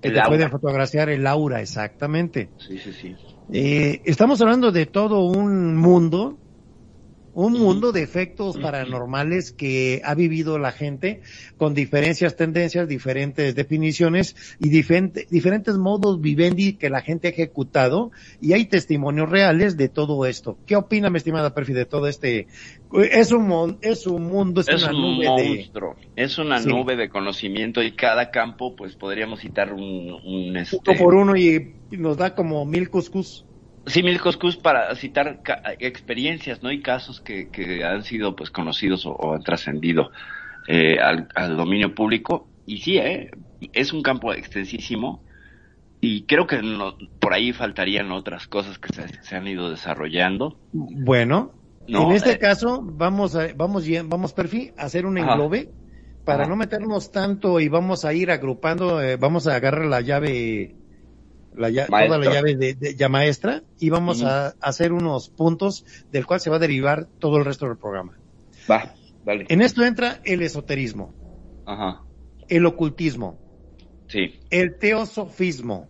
que El te pueden fotografiar el aura, exactamente. Sí, sí, sí. Eh, estamos hablando de todo un mundo un mundo de efectos paranormales que ha vivido la gente con diferencias, tendencias, diferentes definiciones y diferente, diferentes modos vivendi que la gente ha ejecutado y hay testimonios reales de todo esto. ¿Qué opina, mi estimada Perfi, de todo este? Es un, mon- es un mundo, es, Es una un nube de... monstruo, es una Sí. nube de conocimiento y cada campo, pues podríamos citar un, un Uno este, por uno y y nos da como mil cuscús. Sí, mil coscus para citar experiencias, ¿no? Y casos que, que han sido, pues, conocidos o, o han trascendido eh, al, al dominio público. Y sí, ¿eh? Es un campo extensísimo y creo que no- por ahí faltarían otras cosas que se, se han ido desarrollando. Bueno, No, en este eh. caso vamos a, vamos vamos Perfi a hacer un Ajá. englobe para Ajá. no meternos tanto y vamos a ir agrupando, eh, vamos a agarrar la llave, la lla- toda la llave de, de- ya maestra y vamos a hacer unos puntos del cual se va a derivar todo el resto del programa. Va, dale. En esto entra el esoterismo, Ajá. el ocultismo, Sí, el teosofismo,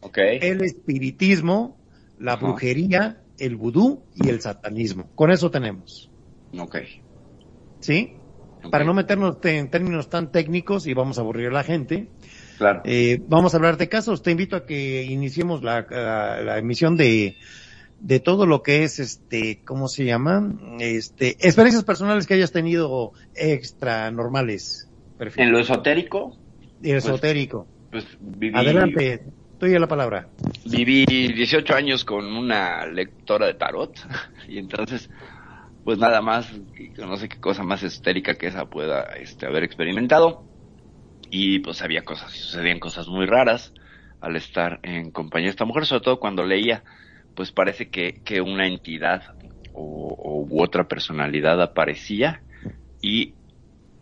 ok. el espiritismo, la Ajá. brujería, el vudú y el satanismo. Con eso tenemos. Ok. ¿Sí? Para no meternos te- en términos tan técnicos y vamos a aburrir a la gente, Claro. eh, vamos a hablar de casos. Te invito a que iniciemos la, la- la emisión de, de todo lo que es, este, ¿cómo se llama? Este, experiencias personales que hayas tenido extra normales. Perfecto. En lo esotérico, Y esotérico. pues viví, Adelante, estoy a la palabra. viví 18 años con una lectora de tarot y entonces pues nada más no sé qué cosa más esotérica que esa pueda este haber experimentado y pues había cosas sucedían cosas muy raras al estar en compañía de esta mujer sobre todo cuando leía pues parece que, que una entidad o, o u otra personalidad aparecía y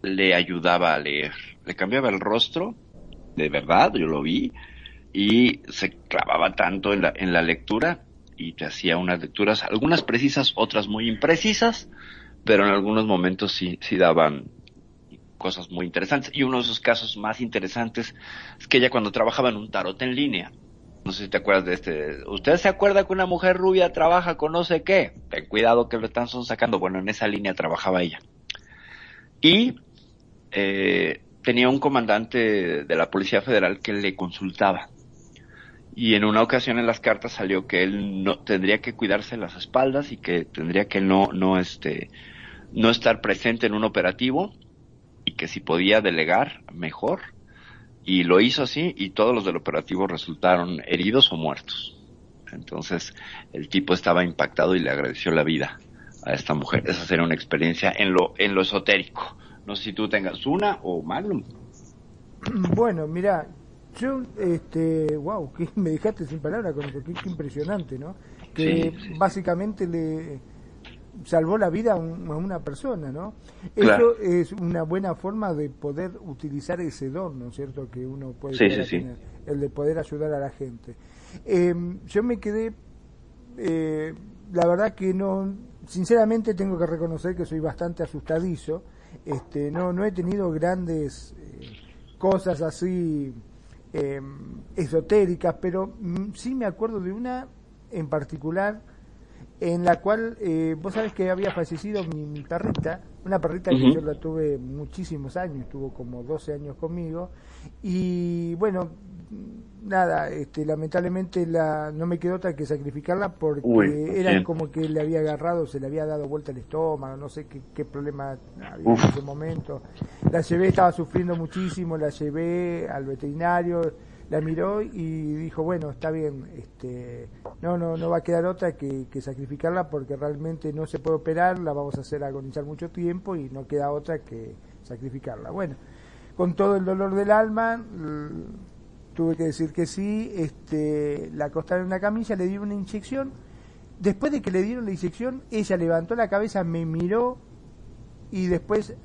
le ayudaba a leer. Le cambiaba el rostro de verdad yo lo vi y se clavaba tanto en la, en la lectura y te hacía unas lecturas, algunas precisas, otras muy imprecisas, pero en algunos momentos sí, sí daban cosas muy interesantes. Y uno de esos casos más interesantes es que ella cuando trabajaba en un tarot en línea, no sé si te acuerdas de este, ¿usted se acuerda que una mujer rubia trabaja con no sé qué? Ten cuidado que lo están sacando. Bueno, en esa línea trabajaba ella. Y eh, tenía un comandante de la Policía Federal que le consultaba y en una ocasión en las cartas salió que él no tendría que cuidarse las espaldas y que tendría que no no este no estar presente en un operativo y que si podía delegar mejor. Y lo hizo así y todos los del operativo resultaron heridos o muertos. Entonces el tipo estaba impactado y le agradeció la vida a esta mujer. Esa sería una experiencia en lo en lo esotérico. No sé si tú tengas una o Magnum. Bueno, mira, yo, este, wow, que me dejaste sin palabras con eso, qué, qué impresionante, ¿no? Que Sí, sí. básicamente le salvó la vida a, un- a una persona, ¿no? Claro. Eso es una buena forma de poder utilizar ese don, ¿no es cierto? Que uno puede Sí, a sí, sí. tener, el de poder ayudar a la gente. Eh, yo me quedé, eh, la verdad que no, sinceramente tengo que reconocer que soy bastante asustadizo. Este, no, no he tenido grandes eh, cosas así eh, esotéricas, pero mm, sí me acuerdo de una en particular en la cual eh, vos sabés que había fallecido mi, mi perrita, una perrita que yo la tuve muchísimos años, estuvo como 12 años conmigo, y bueno, nada, este, lamentablemente la, no me quedó otra que sacrificarla porque Uy, era bien. como que le había agarrado, se le había dado vuelta el estómago, no sé qué, qué problema había Uf. en ese momento. La llevé, estaba sufriendo muchísimo, la llevé al veterinario, la miró y dijo, bueno, está bien, este, no, no, no va a quedar otra que, sacrificarla porque realmente no se puede operar, la vamos a hacer agonizar mucho tiempo y no queda otra que sacrificarla. Bueno, con todo el dolor del alma, tuve que decir que sí, este, la acostaron en una camilla, le dieron una inyección, después de que le dieron la inyección, ella levantó la cabeza, me miró y después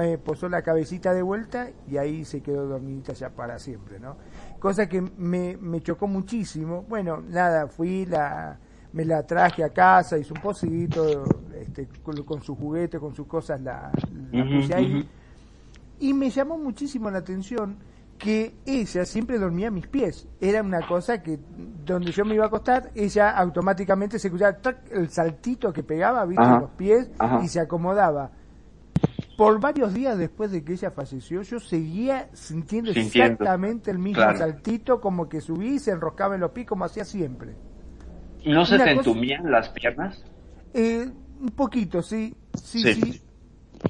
eh, posó la cabecita de vuelta y ahí se quedó dormidita ya para siempre, ¿no? Cosa que me, me chocó muchísimo. Bueno, nada, fui, la, me la traje a casa, hice un pocito, este, con, con su juguete, con sus cosas, la, puse ahí. Y me llamó muchísimo la atención que ella siempre dormía a mis pies. Era una cosa que donde yo me iba a acostar, ella automáticamente se escuchaba el saltito que pegaba, viste, Ajá. los pies Ajá. y se acomodaba. Por varios días después de que ella falleció, yo seguía sintiendo, Sintiendo. exactamente el mismo Claro. saltito, como que subía y se enroscaba en los pies como hacía siempre. ¿No se Una te cosa- entumían las piernas? Eh, un poquito, sí, sí, Sí. sí.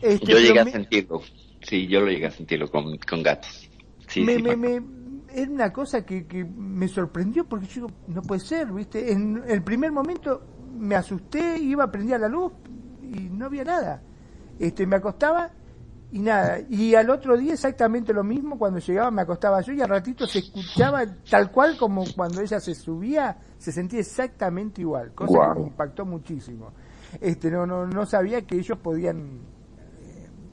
Este, Yo llegué a me- sentirlo. Sí, yo lo llegué a sentirlo con, con gatos. Sí, me, sí, me, me- me- era una cosa que, que me sorprendió porque yo digo, no puede ser, ¿viste? En el primer momento me asusté, iba a prender la luz y no había nada. Este, me acostaba y nada. Y al otro día exactamente lo mismo, cuando llegaba me acostaba yo y al ratito se escuchaba tal cual como cuando ella se subía, se sentía exactamente igual, cosa que me impactó muchísimo. Este, no, no, no sabía que ellos podían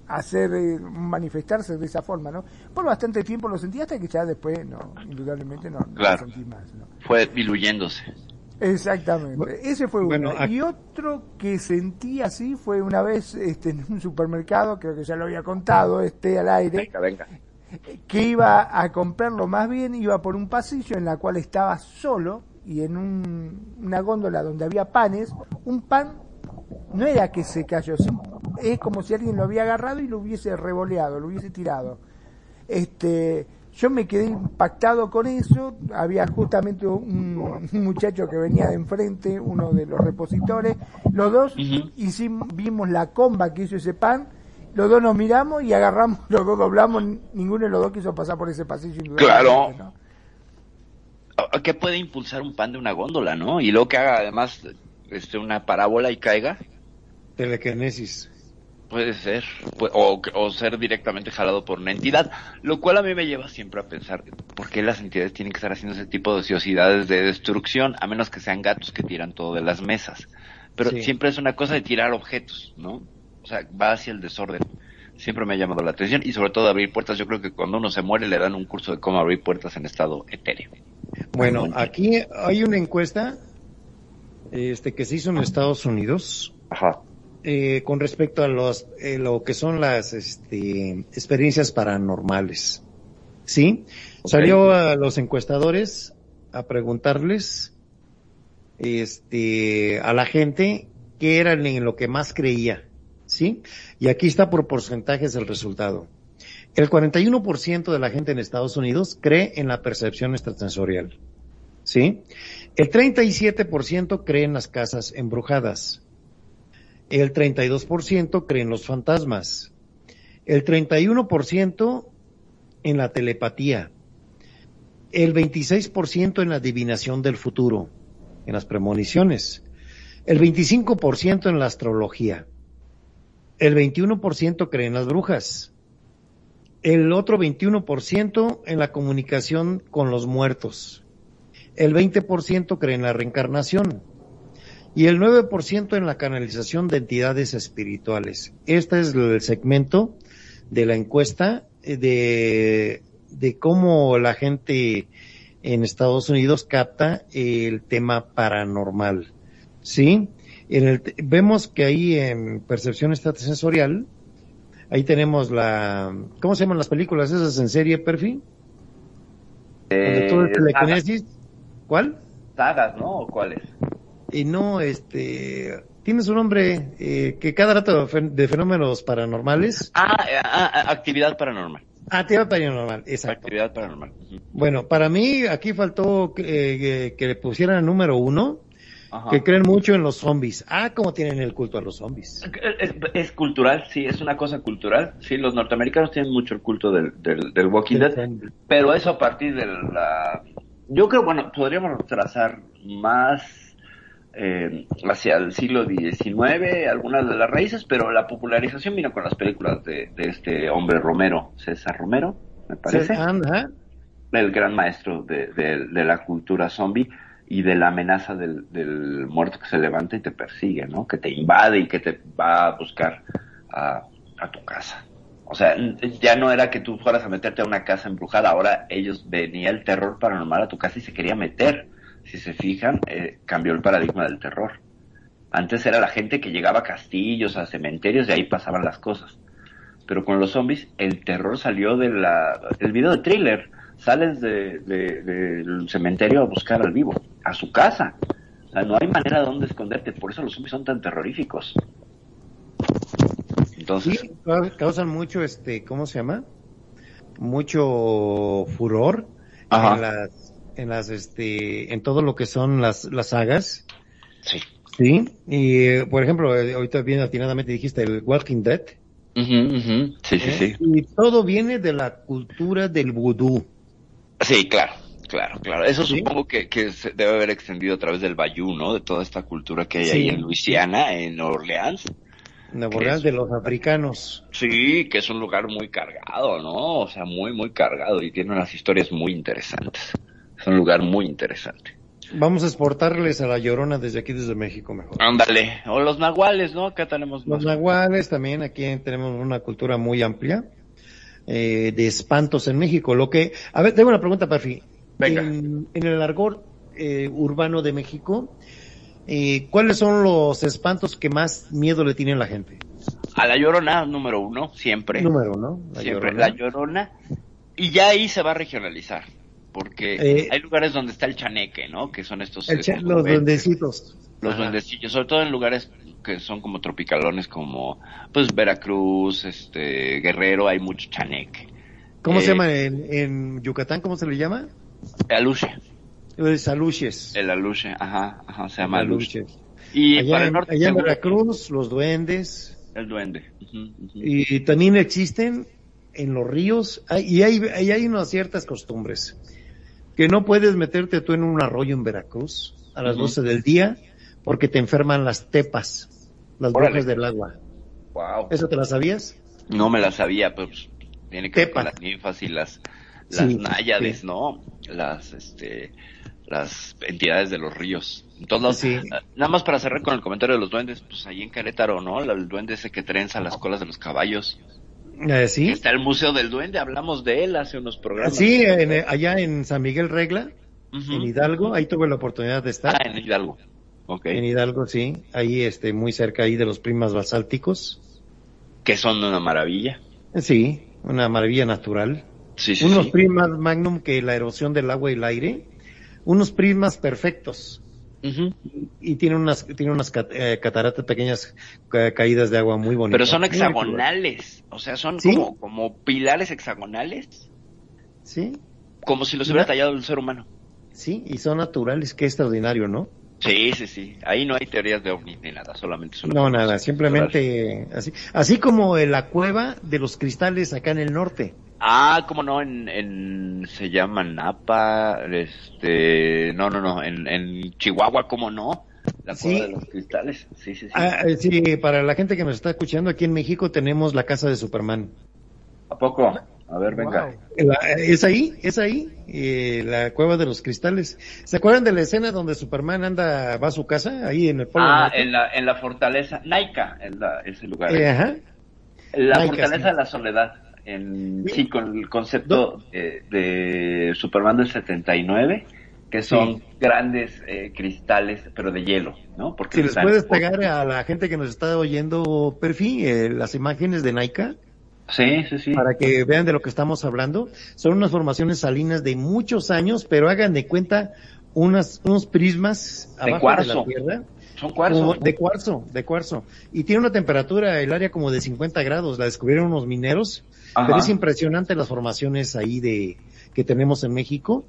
hacer eh, manifestarse de esa forma, ¿no? Por bastante tiempo lo sentí hasta que ya después, no, indudablemente no, lo sentí más, ¿no? Fue diluyéndose. Exactamente, ese fue Bueno, uno. ac- Y otro que sentí así fue una vez este, en un supermercado, creo que ya lo había contado este al aire, Venga, venga. que iba a comprarlo más bien, iba por un pasillo en la cual estaba solo y en un- una góndola donde había panes, un pan no era que se cayó, es como si alguien lo había agarrado y lo hubiese revoleado, lo hubiese tirado. Este, yo me quedé impactado con eso, había justamente un, un muchacho que venía de enfrente, uno de los repositores, los dos Ujú. hicimos, vimos la comba que hizo ese pan, los dos nos miramos y agarramos, los dos doblamos, ninguno de los dos quiso pasar por ese pasillo. Claro. ¿no? ¿A- ¿Qué puede impulsar un pan de una góndola, no? Y luego que haga además este, una parábola y caiga. Telequinesis. Puede ser, o, o ser directamente jalado por una entidad, lo cual a mí me lleva siempre a pensar, ¿por qué las entidades tienen que estar haciendo ese tipo de ociosidades de destrucción, a menos que sean gatos que tiran todo de las mesas? Pero Sí. siempre es una cosa de tirar objetos, ¿no? O sea, va hacia el desorden. Siempre me ha llamado la atención y sobre todo abrir puertas. Yo creo que cuando uno se muere le dan un curso de cómo abrir puertas en estado etéreo. Bueno, aquí hay una encuesta este, que se hizo en Estados Unidos Ajá. Eh, con respecto a los, eh, lo que son las este, experiencias paranormales. ¿Sí? Salió a los encuestadores a preguntarles este, a la gente qué era en lo que más creía. ¿Sí? Y aquí está por porcentajes el resultado. El 41% de la gente en Estados Unidos cree en la percepción extrasensorial. ¿Sí? El 37% cree en las casas embrujadas. El 32% cree en los fantasmas. El 31% en la telepatía. El 26% en la adivinación del futuro, en las premoniciones. El 25% en la astrología. El 21% cree en las brujas. El otro 21% en la comunicación con los muertos. El 20% cree en la reencarnación y el 9% en la canalización de entidades espirituales. Este es el segmento de la encuesta eh, de, de cómo la gente en Estados Unidos capta el tema paranormal. ¿Sí? En el, vemos que ahí en percepción extrasensorial, ahí tenemos la, ¿cómo se llaman las películas esas en serie, Perfi? Donde todo es Eh. ¿Cuál? sagas, ¿no? ¿O cuáles? Y no, este, tiene su nombre, eh, que cada rato de fen- de fenómenos paranormales. Ah, ah, ah, actividad paranormal. Tema paranormal, exacto. Actividad paranormal. Bueno, para mí aquí faltó que, eh, que le pusieran el número uno, Ajá. que creen mucho en los zombies. Ah, cómo tienen el culto a los zombies. Es, es cultural, sí, es una cosa cultural. Sí, los norteamericanos tienen mucho el culto del, del, del Walking Dead, pero eso a partir de la... Yo creo, bueno, podríamos trazar más eh, hacia el siglo XIX, algunas de las raíces, pero la popularización vino con las películas de, de este hombre Romero, César Romero, me parece el gran maestro de, de- de la cultura zombie y de la amenaza del, del muerto que se levanta y te persigue, ¿no? Que te invade y que te va a buscar a, a tu casa. O sea, ya no era que tú fueras a meterte a una casa embrujada, ahora ellos venía el terror paranormal a tu casa y se quería meter. Si se fijan, eh, cambió el paradigma del terror. Antes era la gente que llegaba a castillos, a cementerios y ahí pasaban las cosas. pero con los zombies el terror salió de la, el video de thriller. Sales de, de- del cementerio a buscar al vivo, a su casa. O sea, no hay manera de dónde esconderte, por eso los zombies son tan terroríficos. Entonces, Sí, ca- causan mucho, este, ¿cómo se llama? Mucho furor Ajá. en las, en las, este, en todo lo que son las, las sagas. sí. Sí. Y, por ejemplo, eh, ahorita bien atinadamente dijiste el Walking Dead. Ujú. Sí, sí, ¿eh? sí. Y todo viene de la cultura del vudú. Sí, claro, claro, claro. Eso Sí. supongo que, que se debe haber extendido a través del Bayou, ¿no? De toda esta cultura que hay Sí. ahí en Luisiana, en Orleans. Nueva ¿Qué Orleans de los africanos. Sí, que es un lugar muy cargado, ¿no? O sea, muy, muy cargado y tiene unas historias muy interesantes. Es un lugar muy interesante. Vamos a exportarles a la Llorona desde aquí, desde México mejor. Ándale. O los nahuales, ¿no? Acá tenemos Los nahuales también, aquí tenemos una cultura muy amplia eh, de espantos en México. Lo que, a ver, tengo una pregunta, Perfi. Venga. En, en el argot eh, urbano de México, eh, ¿cuáles son los espantos que más miedo le tiene a la gente? A la llorona, número uno, siempre. Número, ¿no? La siempre. Llorona. La llorona. Y ya ahí se va a regionalizar. Porque Eh, hay lugares donde está el chaneque, ¿no? Que son estos. El cha- estos los juguetes. duendecitos. los Ajá. duendecillos, sobre todo en lugares que son como tropicalones como pues Veracruz, este Guerrero, hay mucho chaneque. ¿Cómo Eh, se llama en, en Yucatán? ¿Cómo se le llama? Aluche, Es aluches. el aluche, ajá, ajá, se llama aluche. Y allá para el norte allá en Veracruz, los duendes. el duende. Y también existen en los ríos, hay- y hay, y hay unas ciertas costumbres. Que no puedes meterte tú en un arroyo en Veracruz a las Ujú. 12 del día porque te enferman las tepas, las Órale. brujas del agua. Wow. ¿Eso te la sabías? No me la sabía, pues tiene que ver con las ninfas y las las Sí, náyades, sí. ¿no? Las este las entidades de los ríos. Entonces, Sí. nada más para cerrar con el comentario de los duendes, pues ahí en Querétaro, ¿no? El duende ese que trenza las colas de los caballos. Eh, sí. Está el Museo del Duende, hablamos de él hace unos programas. Sí, en- eh, allá en San Miguel Regla, Ujú. en Hidalgo, ahí tuve la oportunidad de estar. Ah, en Hidalgo. Ok. En Hidalgo, sí, ahí este, muy cerca ahí de los primas basálticos. Que son una maravilla. Sí, una maravilla natural. Sí, sí, unos sí. prismas magnum que la erosión del agua y el aire, unos prismas perfectos Y tiene unas tiene unas cat- eh, cataratas pequeñas ca- caídas de agua muy bonitas. Pero son hexagonales. O sea, son ¿Sí? como, como pilares hexagonales. Sí, Como si los hubiera tallado el ser humano. sí, y son naturales, qué extraordinario, ¿no? Sí, sí, sí. Ahí no hay teorías de ovnis ni nada, solamente son No, nada, simplemente así. Así como en la cueva de los cristales acá en el norte. Ah, cómo no, en, en, se llama Napa, este, no, no, no, en, en Chihuahua, cómo no, la cueva Sí. de los cristales, sí, sí, sí. Ah, eh, sí, para la gente que nos está escuchando, aquí en México tenemos la casa de Superman. ¿A poco? A ver, venga. Wow. Es ahí, es ahí, eh, la cueva de los cristales. ¿Se acuerdan de la escena donde Superman anda, va a su casa, ahí en el polo Ah, en la, en la fortaleza, Naika, en la, ese lugar. Eh, ajá. la Naika, fortaleza sí. de la soledad, en, Sí. sí, con el concepto de, de Superman del 79, que son Sí. grandes eh, cristales, pero de hielo, ¿no? Porque Si les puedes pegar a la gente que nos está oyendo, Perfi, eh, las imágenes de Naika, Sí, sí, sí. para que vean de lo que estamos hablando. Son unas formaciones salinas de muchos años, pero hagan de cuenta unas, unos prismas De abajo de cuarzo. la tierra. Son ¿no? de cuarzo, de cuarzo. Y tiene una temperatura, el área como de 50 grados, la descubrieron unos mineros, Ajá. pero es impresionante las formaciones ahí de, que tenemos en México,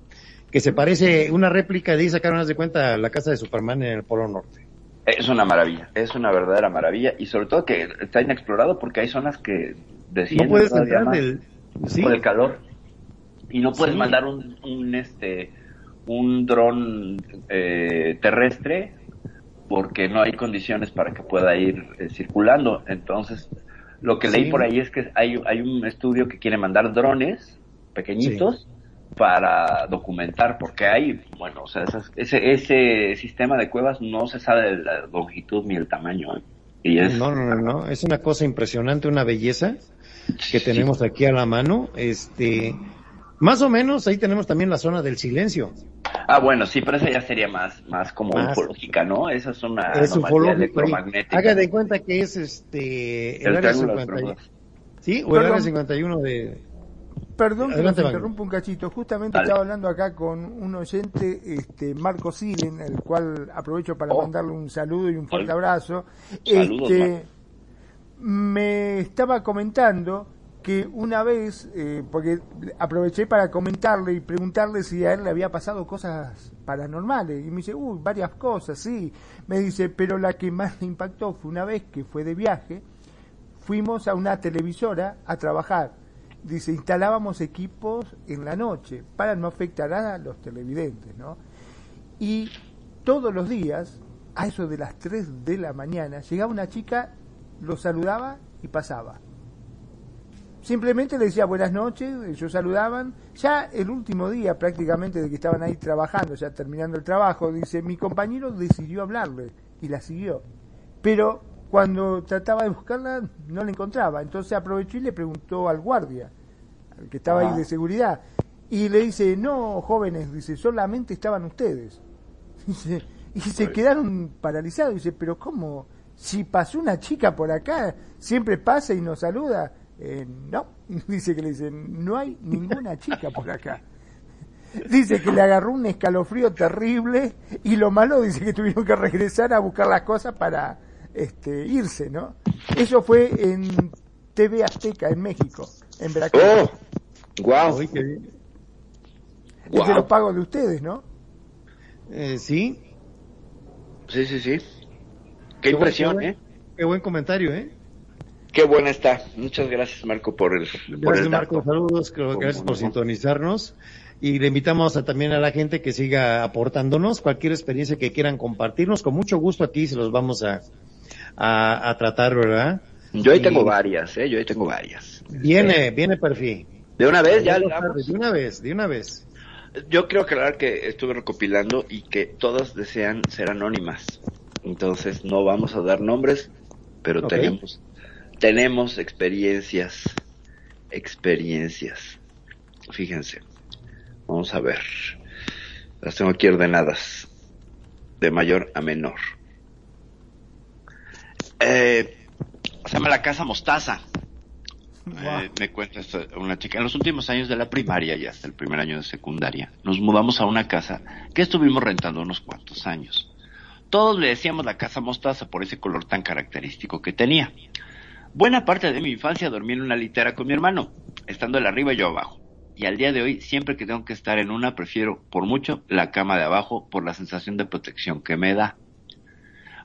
que se parece, una réplica de ahí sacaron, de cuenta, la casa de Superman en el Polo Norte. Es una maravilla, es una verdadera maravilla y sobre todo que está inexplorado porque hay zonas que No puedes entrar más del, sí, por el calor y no puedes Sí. mandar un, un este un dron eh, terrestre porque no hay condiciones para que pueda ir eh, circulando. Entonces, lo que leí por ahí es que hay, hay un estudio que quiere mandar drones pequeñitos para documentar, porque hay, bueno, o sea, esas- ese, ese sistema de cuevas no se sabe de la longitud ni el tamaño. ¿eh? Y es, no, no, no, no, es una cosa impresionante, una belleza que tenemos aquí a la mano, este, más o menos ahí tenemos también la zona del silencio. Ah, bueno, sí, pero esa ya sería más, más como Más. ufológica, ¿no? Esa es una es anomalía electromagnética. Haga de cuenta que es este, el, El área triángulo de 50 Bermudas. Sí, o el área 51 de... Perdón que Adelante, nos interrumpa un cachito. Justamente Dale. estaba hablando acá con un oyente, este, Marco Silen, el cual aprovecho para Oh. mandarle un saludo y un fuerte abrazo. Saludos, este, Marco. Me estaba comentando que una vez, eh, porque aproveché para comentarle y preguntarle si a él le había pasado cosas paranormales. Y me dice, uy, varias cosas, sí. Me dice, pero la que más me impactó fue una vez que fue de viaje, fuimos a una televisora a trabajar. Dice, instalábamos equipos en la noche para no afectar a los televidentes, ¿no? Y todos los días, a eso de las 3 de la mañana, llegaba una chica, lo saludaba y pasaba. Simplemente le decía buenas noches, ellos saludaban. Ya el último día prácticamente de que estaban ahí trabajando, ya terminando el trabajo, dice, mi compañero decidió hablarle y la siguió. Pero cuando trataba de buscarla no la encontraba. Entonces aprovechó y le preguntó al guardia, al que estaba ahí Ah. de seguridad. Y le dice, no, jóvenes, dice, solamente estaban ustedes. Dice, y se Ay. quedaron paralizados. Dice, pero ¿cómo? Si pasó una chica por acá, siempre pasa y nos saluda. Eh, no, dice que le dicen, no hay ninguna chica por acá. Dice que le agarró un escalofrío terrible y lo malo dice que tuvieron que regresar a buscar las cosas para este, irse, ¿no? Eso fue en TV Azteca, en México, en Veracruz. ¡Oh! ¡Guau! Uy, qué bien. Es de guau. los pagos de ustedes, ¿no? Eh, sí, Sí, sí, sí. Qué Qué impresión, buen- ¿eh? qué buen comentario, ¿eh? Qué buena está. Muchas gracias, Marco, por el, por Gracias el Marco, dato. saludos, gracias por no. sintonizarnos y le invitamos a- también a la gente que siga aportándonos cualquier experiencia que quieran compartirnos, con mucho gusto aquí se los vamos a, a, a tratar, ¿verdad? Yo ahí Y tengo varias, ¿eh? Yo ahí tengo varias. Viene, viene perfil. De una vez, ya. De una vez, de una vez. Yo creo que la verdad que estuve recopilando y que todas desean ser anónimas. Entonces no vamos a dar nombres, pero tenemos tenemos experiencias experiencias. Fíjense. Vamos a ver. Las tengo aquí ordenadas de mayor a menor. Eh, se llama la casa Mostaza. Eh, me cuenta una chica. En los últimos años de la primaria y hasta el primer año de secundaria, nos mudamos a una casa que estuvimos rentando unos cuantos años. Todos le decíamos la casa mostaza por ese color tan característico que tenía. Buena parte de mi infancia dormí en una litera con mi hermano, estando él arriba y yo abajo. Y al día de hoy, siempre que tengo que estar en una, prefiero por mucho la cama de abajo por la sensación de protección que me da.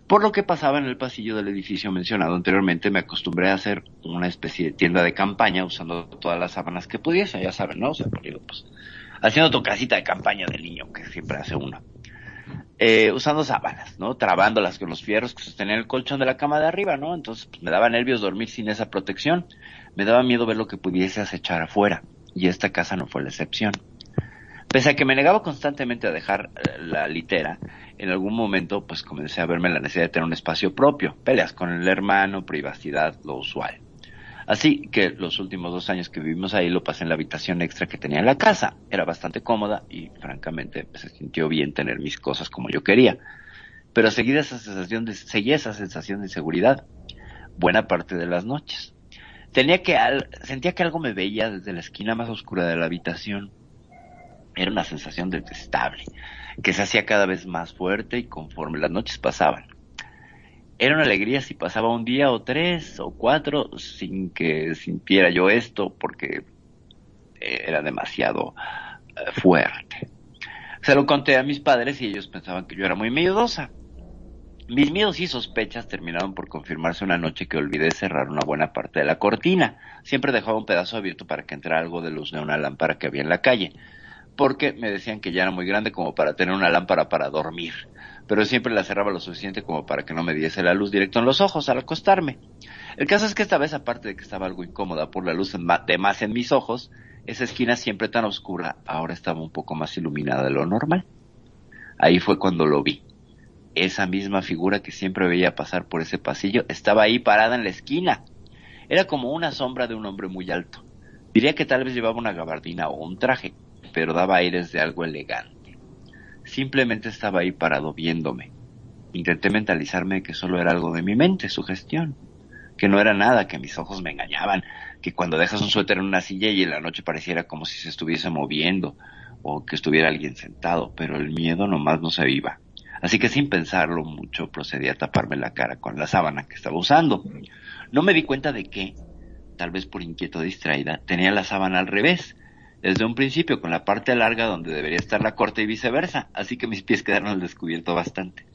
Por lo que pasaba en el pasillo del edificio mencionado anteriormente, me acostumbré a hacer una especie de tienda de campaña usando todas las sábanas que pudiese, ya saben, ¿no? O sea, pues, haciendo tu casita de campaña del niño, que siempre hace uno. Eh, usando sábanas, ¿no? Trabándolas con los fierros que sostenían el colchón de la cama de arriba, ¿no? Entonces, pues, me daba nervios dormir sin esa protección. Me daba miedo ver lo que pudiese acechar afuera. Y esta casa no fue la excepción. Pese a que me negaba constantemente a dejar eh, la litera, en algún momento pues comencé a verme la necesidad de tener un espacio propio, peleas con el hermano, privacidad, lo usual. Así que los últimos dos años que vivimos ahí lo pasé en la habitación extra que tenía en la casa. Era bastante cómoda y francamente pues, se sintió bien tener mis cosas como yo quería. Pero seguí esa sensación de, seguí esa sensación de inseguridad buena parte de las noches. Tenía que al- sentía que algo me veía desde la esquina más oscura de la habitación. Era una sensación detestable, que se hacía cada vez más fuerte y conforme las noches pasaban. Era una alegría si pasaba un día o tres o cuatro sin que sintiera yo esto porque eh, era demasiado eh, fuerte. Se lo conté a mis padres y ellos pensaban que yo era muy miedosa. Mis miedos y sospechas terminaron por confirmarse una noche que olvidé cerrar una buena parte de la cortina. Siempre dejaba un pedazo abierto para que entrara algo de luz de una lámpara que había en la calle, porque me decían que ya era muy grande como para tener una lámpara para dormir, pero siempre la cerraba lo suficiente como para que no me diese la luz directo en los ojos al acostarme. El caso es que esta vez, aparte de que estaba algo incómoda por la luz de más en mis ojos, esa esquina siempre tan oscura ahora estaba un poco más iluminada de lo normal. Ahí fue cuando lo vi. Esa misma figura que siempre veía pasar por ese pasillo estaba ahí parada en la esquina. Era como una sombra de un hombre muy alto. Diría que tal vez llevaba una gabardina o un traje, pero daba aires de algo elegante. Simplemente estaba ahí parado viéndome. Intenté mentalizarme que solo era algo de mi mente, su gestión, que no era nada, que mis ojos me engañaban, que cuando dejas un suéter en una silla y en la noche pareciera como si se estuviese moviendo o que estuviera alguien sentado, pero el miedo nomás no se iba. Así que sin pensarlo mucho procedí a taparme la cara con la sábana que estaba usando. No me di cuenta de que, tal vez por inquieto distraída, tenía la sábana al revés, desde un principio con la parte larga donde debería estar la corta y viceversa, así que mis pies quedaron al descubierto bastante.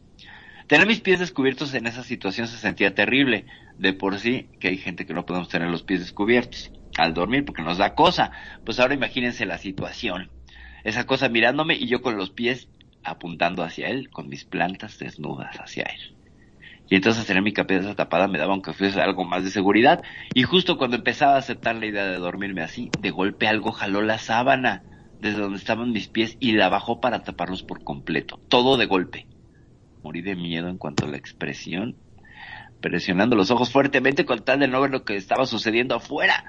Tener mis pies descubiertos en esa situación se sentía terrible, de por sí que hay gente que no podemos tener los pies descubiertos al dormir porque nos da cosa, pues ahora imagínense la situación, esa cosa mirándome y yo con los pies apuntando hacia él, con mis plantas desnudas hacia él. Y entonces tener mi cabeza tapada me daba aunque fuese algo más de seguridad. Y justo cuando empezaba a aceptar la idea de dormirme así, de golpe algo jaló la sábana desde donde estaban mis pies y la bajó para taparlos por completo. Todo de golpe. Morí de miedo en cuanto a la expresión, presionando los ojos fuertemente con tal de no ver lo que estaba sucediendo afuera.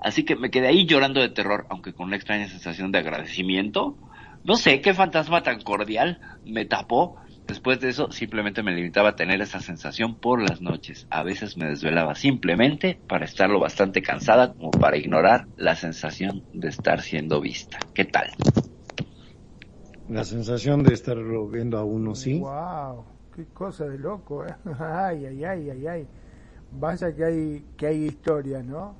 Así que me quedé ahí llorando de terror, aunque con una extraña sensación de agradecimiento. No sé qué fantasma tan cordial me tapó Después de eso, simplemente me limitaba a tener esa sensación por las noches. A veces me desvelaba simplemente para estar lo bastante cansada como para ignorar la sensación de estar siendo vista. ¿Qué tal? La sensación de estar viendo a uno, ¿sí? Wow, qué cosa de loco, ¿eh? Ay, ay, ay, ay, ay. Vaya que hay, que hay historia, ¿no?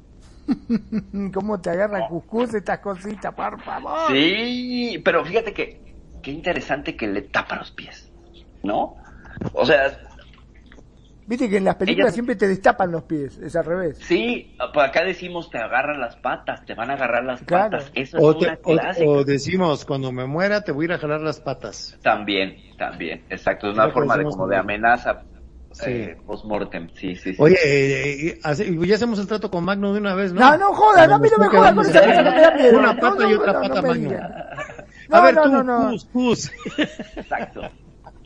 ¿Cómo te agarra Cuscús estas cositas, por favor? Sí, pero fíjate que qué interesante que le tapa los pies. ¿No? O sea... Viste que en las películas siempre te destapan los pies, es al revés. Sí, por acá decimos te agarran las patas, te van a agarrar las patas. Eso o, es una o, decimos cuando me muera te voy a ir a jalar las patas. También, también, exacto, es una forma de como de amenaza Sí. Eh, post-mortem, sí, sí, sí. Oye, eh, eh, ya hacemos el trato con Magno de una vez, ¿no? No, no jodas, a mí no me jodas con esa cosa que me da miedo. Una pata y otra pata, Magno. A ver, tú, pus, pus. Exacto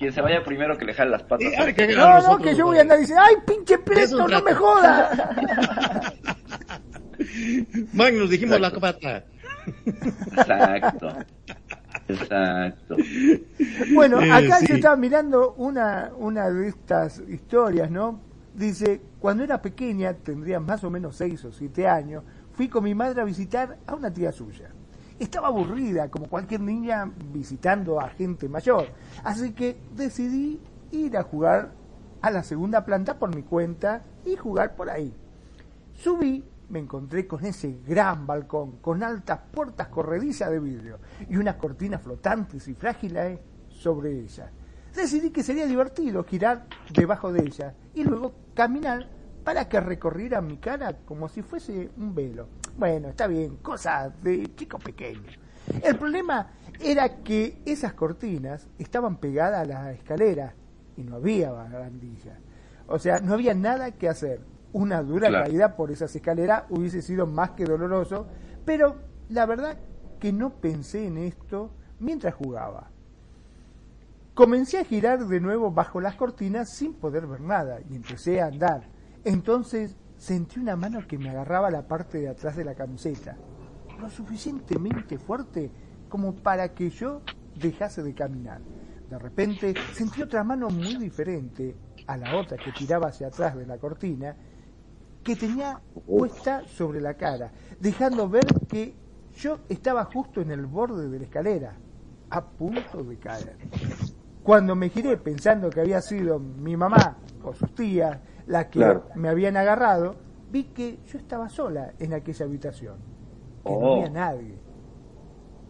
quien se vaya primero que le jale las patas. no, no, que yo voy a andar y dice, ay, pinche preso, no me jodas. Magnus, dijimos la pata. Exacto. Exacto. Bueno, acá yo estaba mirando una, una de estas historias, ¿no? Dice, cuando era pequeña, tendría más o menos seis o siete años, fui con mi madre a visitar a una tía suya estaba aburrida, como cualquier niña visitando a gente mayor. Así que decidí ir a jugar a la segunda planta por mi cuenta y jugar por ahí. Subí, me encontré con ese gran balcón, con altas puertas corredizas de vidrio y unas cortinas flotantes y frágiles sobre ellas. Decidí que sería divertido girar debajo de ellas y luego caminar para que recorriera mi cara como si fuese un velo. Bueno, está bien, cosa de chico pequeño. El problema era que esas cortinas estaban pegadas a la escalera y no había barandilla. O sea, no había nada que hacer. Una dura caída por esas escaleras hubiese sido más que doloroso, pero la verdad que no pensé en esto mientras jugaba. Comencé a girar de nuevo bajo las cortinas sin poder ver nada y empecé a andar. Entonces sentí una mano que me agarraba la parte de atrás de la camiseta, lo suficientemente fuerte como para que yo dejase de caminar. De repente sentí otra mano muy diferente a la otra que tiraba hacia atrás de la cortina, que tenía puesta sobre la cara, dejando ver que yo estaba justo en el borde de la escalera, a punto de caer. Cuando me giré pensando que había sido mi mamá o sus tías la que me habían agarrado, vi que yo estaba sola en aquella habitación, que no había oh. nadie,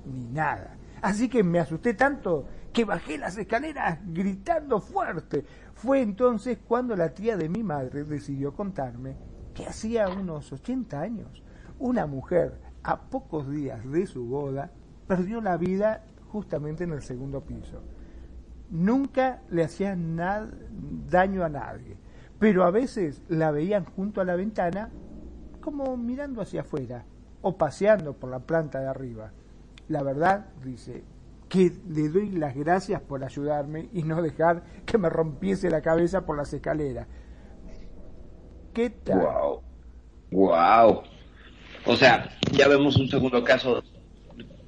ni nada. Así que me asusté tanto que bajé las escaleras gritando fuerte. Fue entonces cuando la tía de mi madre decidió contarme que hacía unos 80 años una mujer a pocos días de su boda perdió la vida justamente en el segundo piso. Nunca le hacía nada, daño a nadie pero a veces la veían junto a la ventana como mirando hacia afuera o paseando por la planta de arriba. La verdad, dice, que le doy las gracias por ayudarme y no dejar que me rompiese la cabeza por las escaleras. ¿Qué tal? Wow. Wow. O sea, ya vemos un segundo caso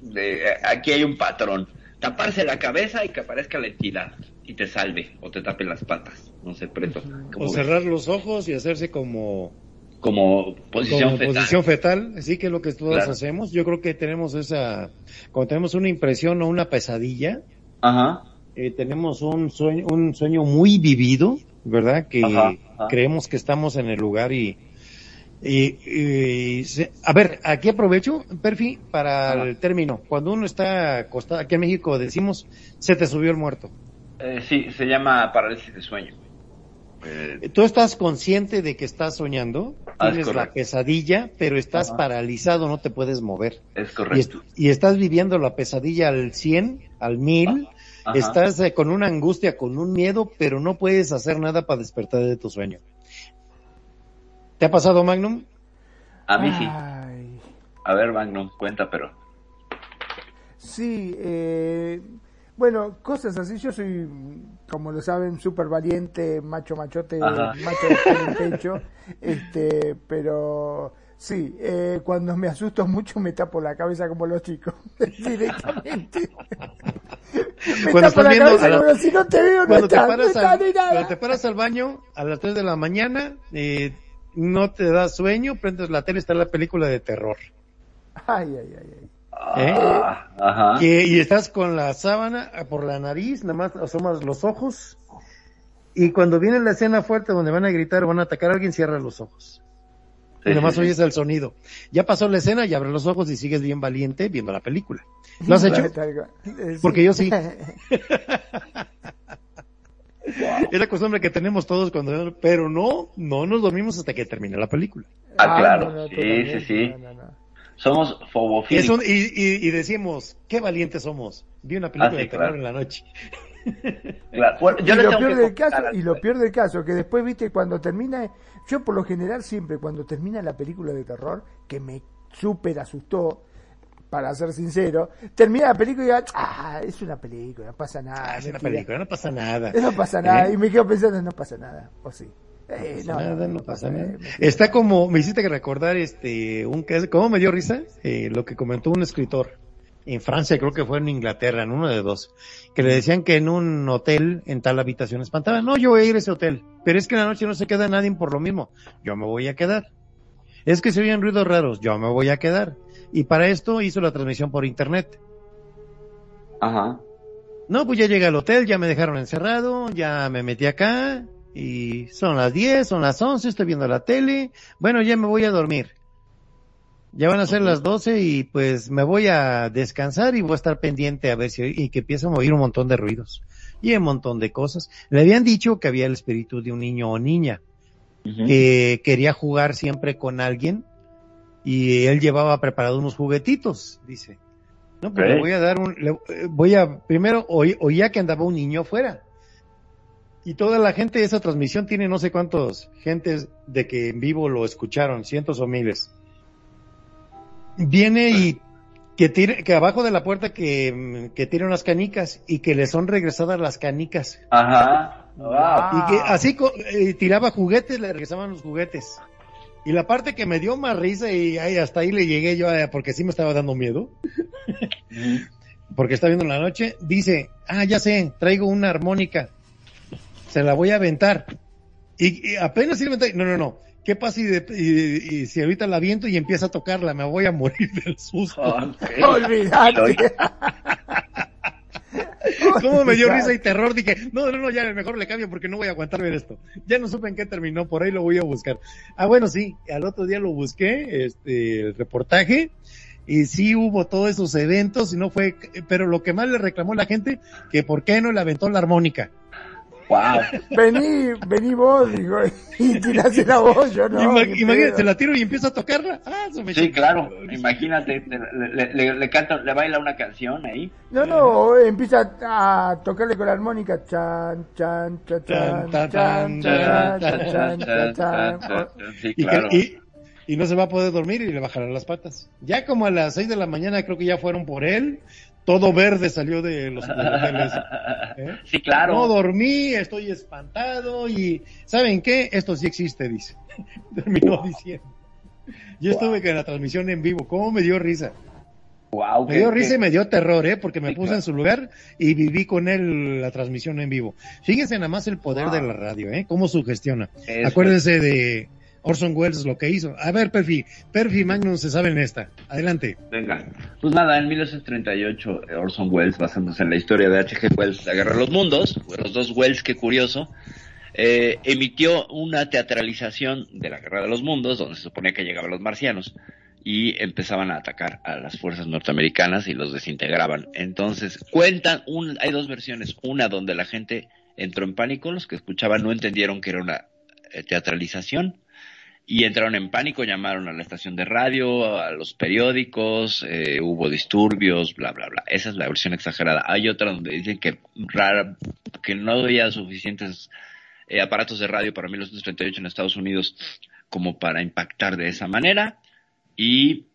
de aquí hay un patrón. Taparse la cabeza y que aparezca la entidad y te salve o te tape las patas. No sé, preto. O cerrar los ojos y hacerse como como posición como fetal. posición fetal, sí que es lo que todos Claro. hacemos. Yo creo que tenemos esa, cuando tenemos una impresión o una pesadilla, Ajá. eh, tenemos un sueño, un sueño muy vivido, ¿verdad? Que Ajá, ajá. creemos que estamos en el lugar y, y, y se- a ver, aquí aprovecho, Perfi, para Ajá. el término. Cuando uno está acostado, aquí en México decimos, se te subió el muerto. Eh, sí, se llama parálisis de sueño. Eh, Tú estás consciente de que estás soñando, Ah, es tienes la pesadilla, pero estás Ajá. paralizado, no te puedes mover. es correcto. y estás viviendo la pesadilla al 100, al 1000, Ajá. estás eh, con una angustia, con un miedo, pero no puedes hacer nada para despertar de tu sueño. ¿Te ha pasado, Magnum? A mí sí. Ay, A ver, Magnum, cuenta, pero. sí, eh, bueno, cosas así. Yo soy, como lo saben, súper valiente, macho machote, Ajá. macho en pecho. Este, pero sí, eh, cuando me asusto mucho me tapo la cabeza como los chicos, directamente. me Cuando tapo estás la viendo cabeza la- como si no te veo, no Cuando te, estás, no paras estás al, ni nada. cuando te paras al baño a las 3 de la mañana, eh, no te da sueño, prendes la tele, está la película de terror. Ay, ay, ay, ay. ¿Eh? Ah, ajá. Y, y estás con la sábana ah, por la nariz, nada más asomas los ojos. Y cuando viene la escena fuerte donde van a gritar o van a atacar a alguien, cierra los ojos. Sí, y sí, sí. oyes el sonido. Ya pasó la escena y abres los ojos y sigues bien valiente viendo la película. ¿Lo has hecho? Porque yo sí. Es la costumbre que tenemos todos cuando, pero no, no nos dormimos hasta que termine la película. Ah, claro. no, no, Sí, sí, sí. no. Somos fobofílicos. un- y, y- y decimos, qué valientes somos. Vi una película Ah, sí, de terror claro. en la noche. Claro. Bueno, yo y lo peor que del caso y lo peor del caso que después viste cuando termina yo por lo general siempre cuando termina la película de terror que me súper asustó para ser sincero termina la película y digo ah es una película no pasa nada Ah, es una película, no pasa nada. no pasa nada ¿Eh? y me quedo pensando no pasa nada o sí Eh, No pasa nada, no pasa nada. Está como, me hiciste que recordar este, un caso, ¿cómo me dio risa? Eh, lo que comentó un escritor en Francia, creo que fue en Inglaterra, en uno de dos, que le decían que en un hotel, en tal habitación espantada, no, yo voy a ir a ese hotel, pero es que en la noche no se queda nadie por lo mismo, yo me voy a quedar. Es que se oyen ruidos raros, yo me voy a quedar. Y para esto hizo la transmisión por internet. Ajá. No, pues ya llegué al hotel, ya me dejaron encerrado, ya me metí acá, y son las 10, son las 11, estoy viendo la tele, bueno, ya me voy a dormir. Ya van a ser las 12 y pues me voy a descansar y voy a estar pendiente a ver si, y que empieza a mover un montón de ruidos y un montón de cosas. Le habían dicho que había el espíritu de un niño o niña que quería jugar siempre con alguien y él llevaba preparado unos juguetitos, dice. No, pues Ok. le voy a dar un, le- eh, voy a, primero oí- oía que andaba un niño afuera. Y toda la gente de esa transmisión tiene no sé cuántos gentes de que en vivo lo escucharon, cientos o miles. Viene y que tire, que abajo de la puerta que, que tire unas canicas y que le son regresadas las canicas. Ajá. Wow. Y que así eh, tiraba juguetes, le regresaban los juguetes. Y la parte que me dio más risa y ay, hasta ahí le llegué yo, eh, porque sí me estaba dando miedo, porque está viendo la noche, dice, ah, ya sé, traigo una armónica, se la voy a aventar. Y, y apenas iba a aventar, no, no, no, ¿qué pasa y, de- y- y si ahorita la aviento y empieza a tocarla? Me voy a morir del susto. Ok. olvidate ¿Cómo me dio risa y terror? Dije, no, no, no, ya mejor le cambio porque no voy a aguantar ver esto. Ya no supe en qué terminó, por ahí lo voy a buscar. Ah, bueno, sí, al otro día lo busqué, este, el reportaje, y sí hubo todos esos eventos, y no fue, pero lo que más le reclamó la gente, que por qué no le aventó la armónica. Wow. vení vení vos digo y tirase la voz yo no imagínate, se la tiro y empiezo a tocarla. Ah, eso me Sí, claro. Imagínate, le, le, le, le canta, le baila una canción ahí. No, no, empieza a tocarle con la armónica. Chan, chan, chan, chan, chan, tan, chan, chan, chan, chan, chan. Sí, y, claro. y, y no se va a poder dormir y le bajarán las patas. Ya como a las seis de la mañana creo que ya fueron por él, todo verde salió de los, hoteles. ¿eh? Sí, claro. No dormí, estoy espantado y ¿saben qué? Esto sí existe, dice. Terminó diciendo. Yo estuve en la transmisión en vivo, ¿cómo me dio risa? Wow, Me dio risa y me dio terror, ¿eh? Porque me Sí, puse claro. en su lugar y viví con él la transmisión en vivo. Fíjense nada más el poder Wow. de la radio, ¿eh? Cómo sugestiona. Eso. Acuérdense de Orson Welles lo que hizo. A ver, Perfi, Perfi Magnum se sabe en esta. Adelante. Venga, pues nada, en 1938 eh, Orson Welles, basándose en la historia de H.G. Wells, La Guerra de los Mundos, los dos Wells, qué curioso, eh, emitió una teatralización de la Guerra de los Mundos, donde se suponía que llegaban los marcianos y empezaban a atacar a las fuerzas norteamericanas y los desintegraban. Entonces, cuentan, un, hay dos versiones, una donde la gente entró en pánico, los que escuchaban no entendieron que era una eh, teatralización, y entraron en pánico, llamaron a la estación de radio, a los periódicos, eh, hubo disturbios, bla, bla, bla. Esa es la versión exagerada. Hay otra donde dicen que rara, que no había suficientes eh, aparatos de radio para 1938 en Estados Unidos como para impactar de esa manera y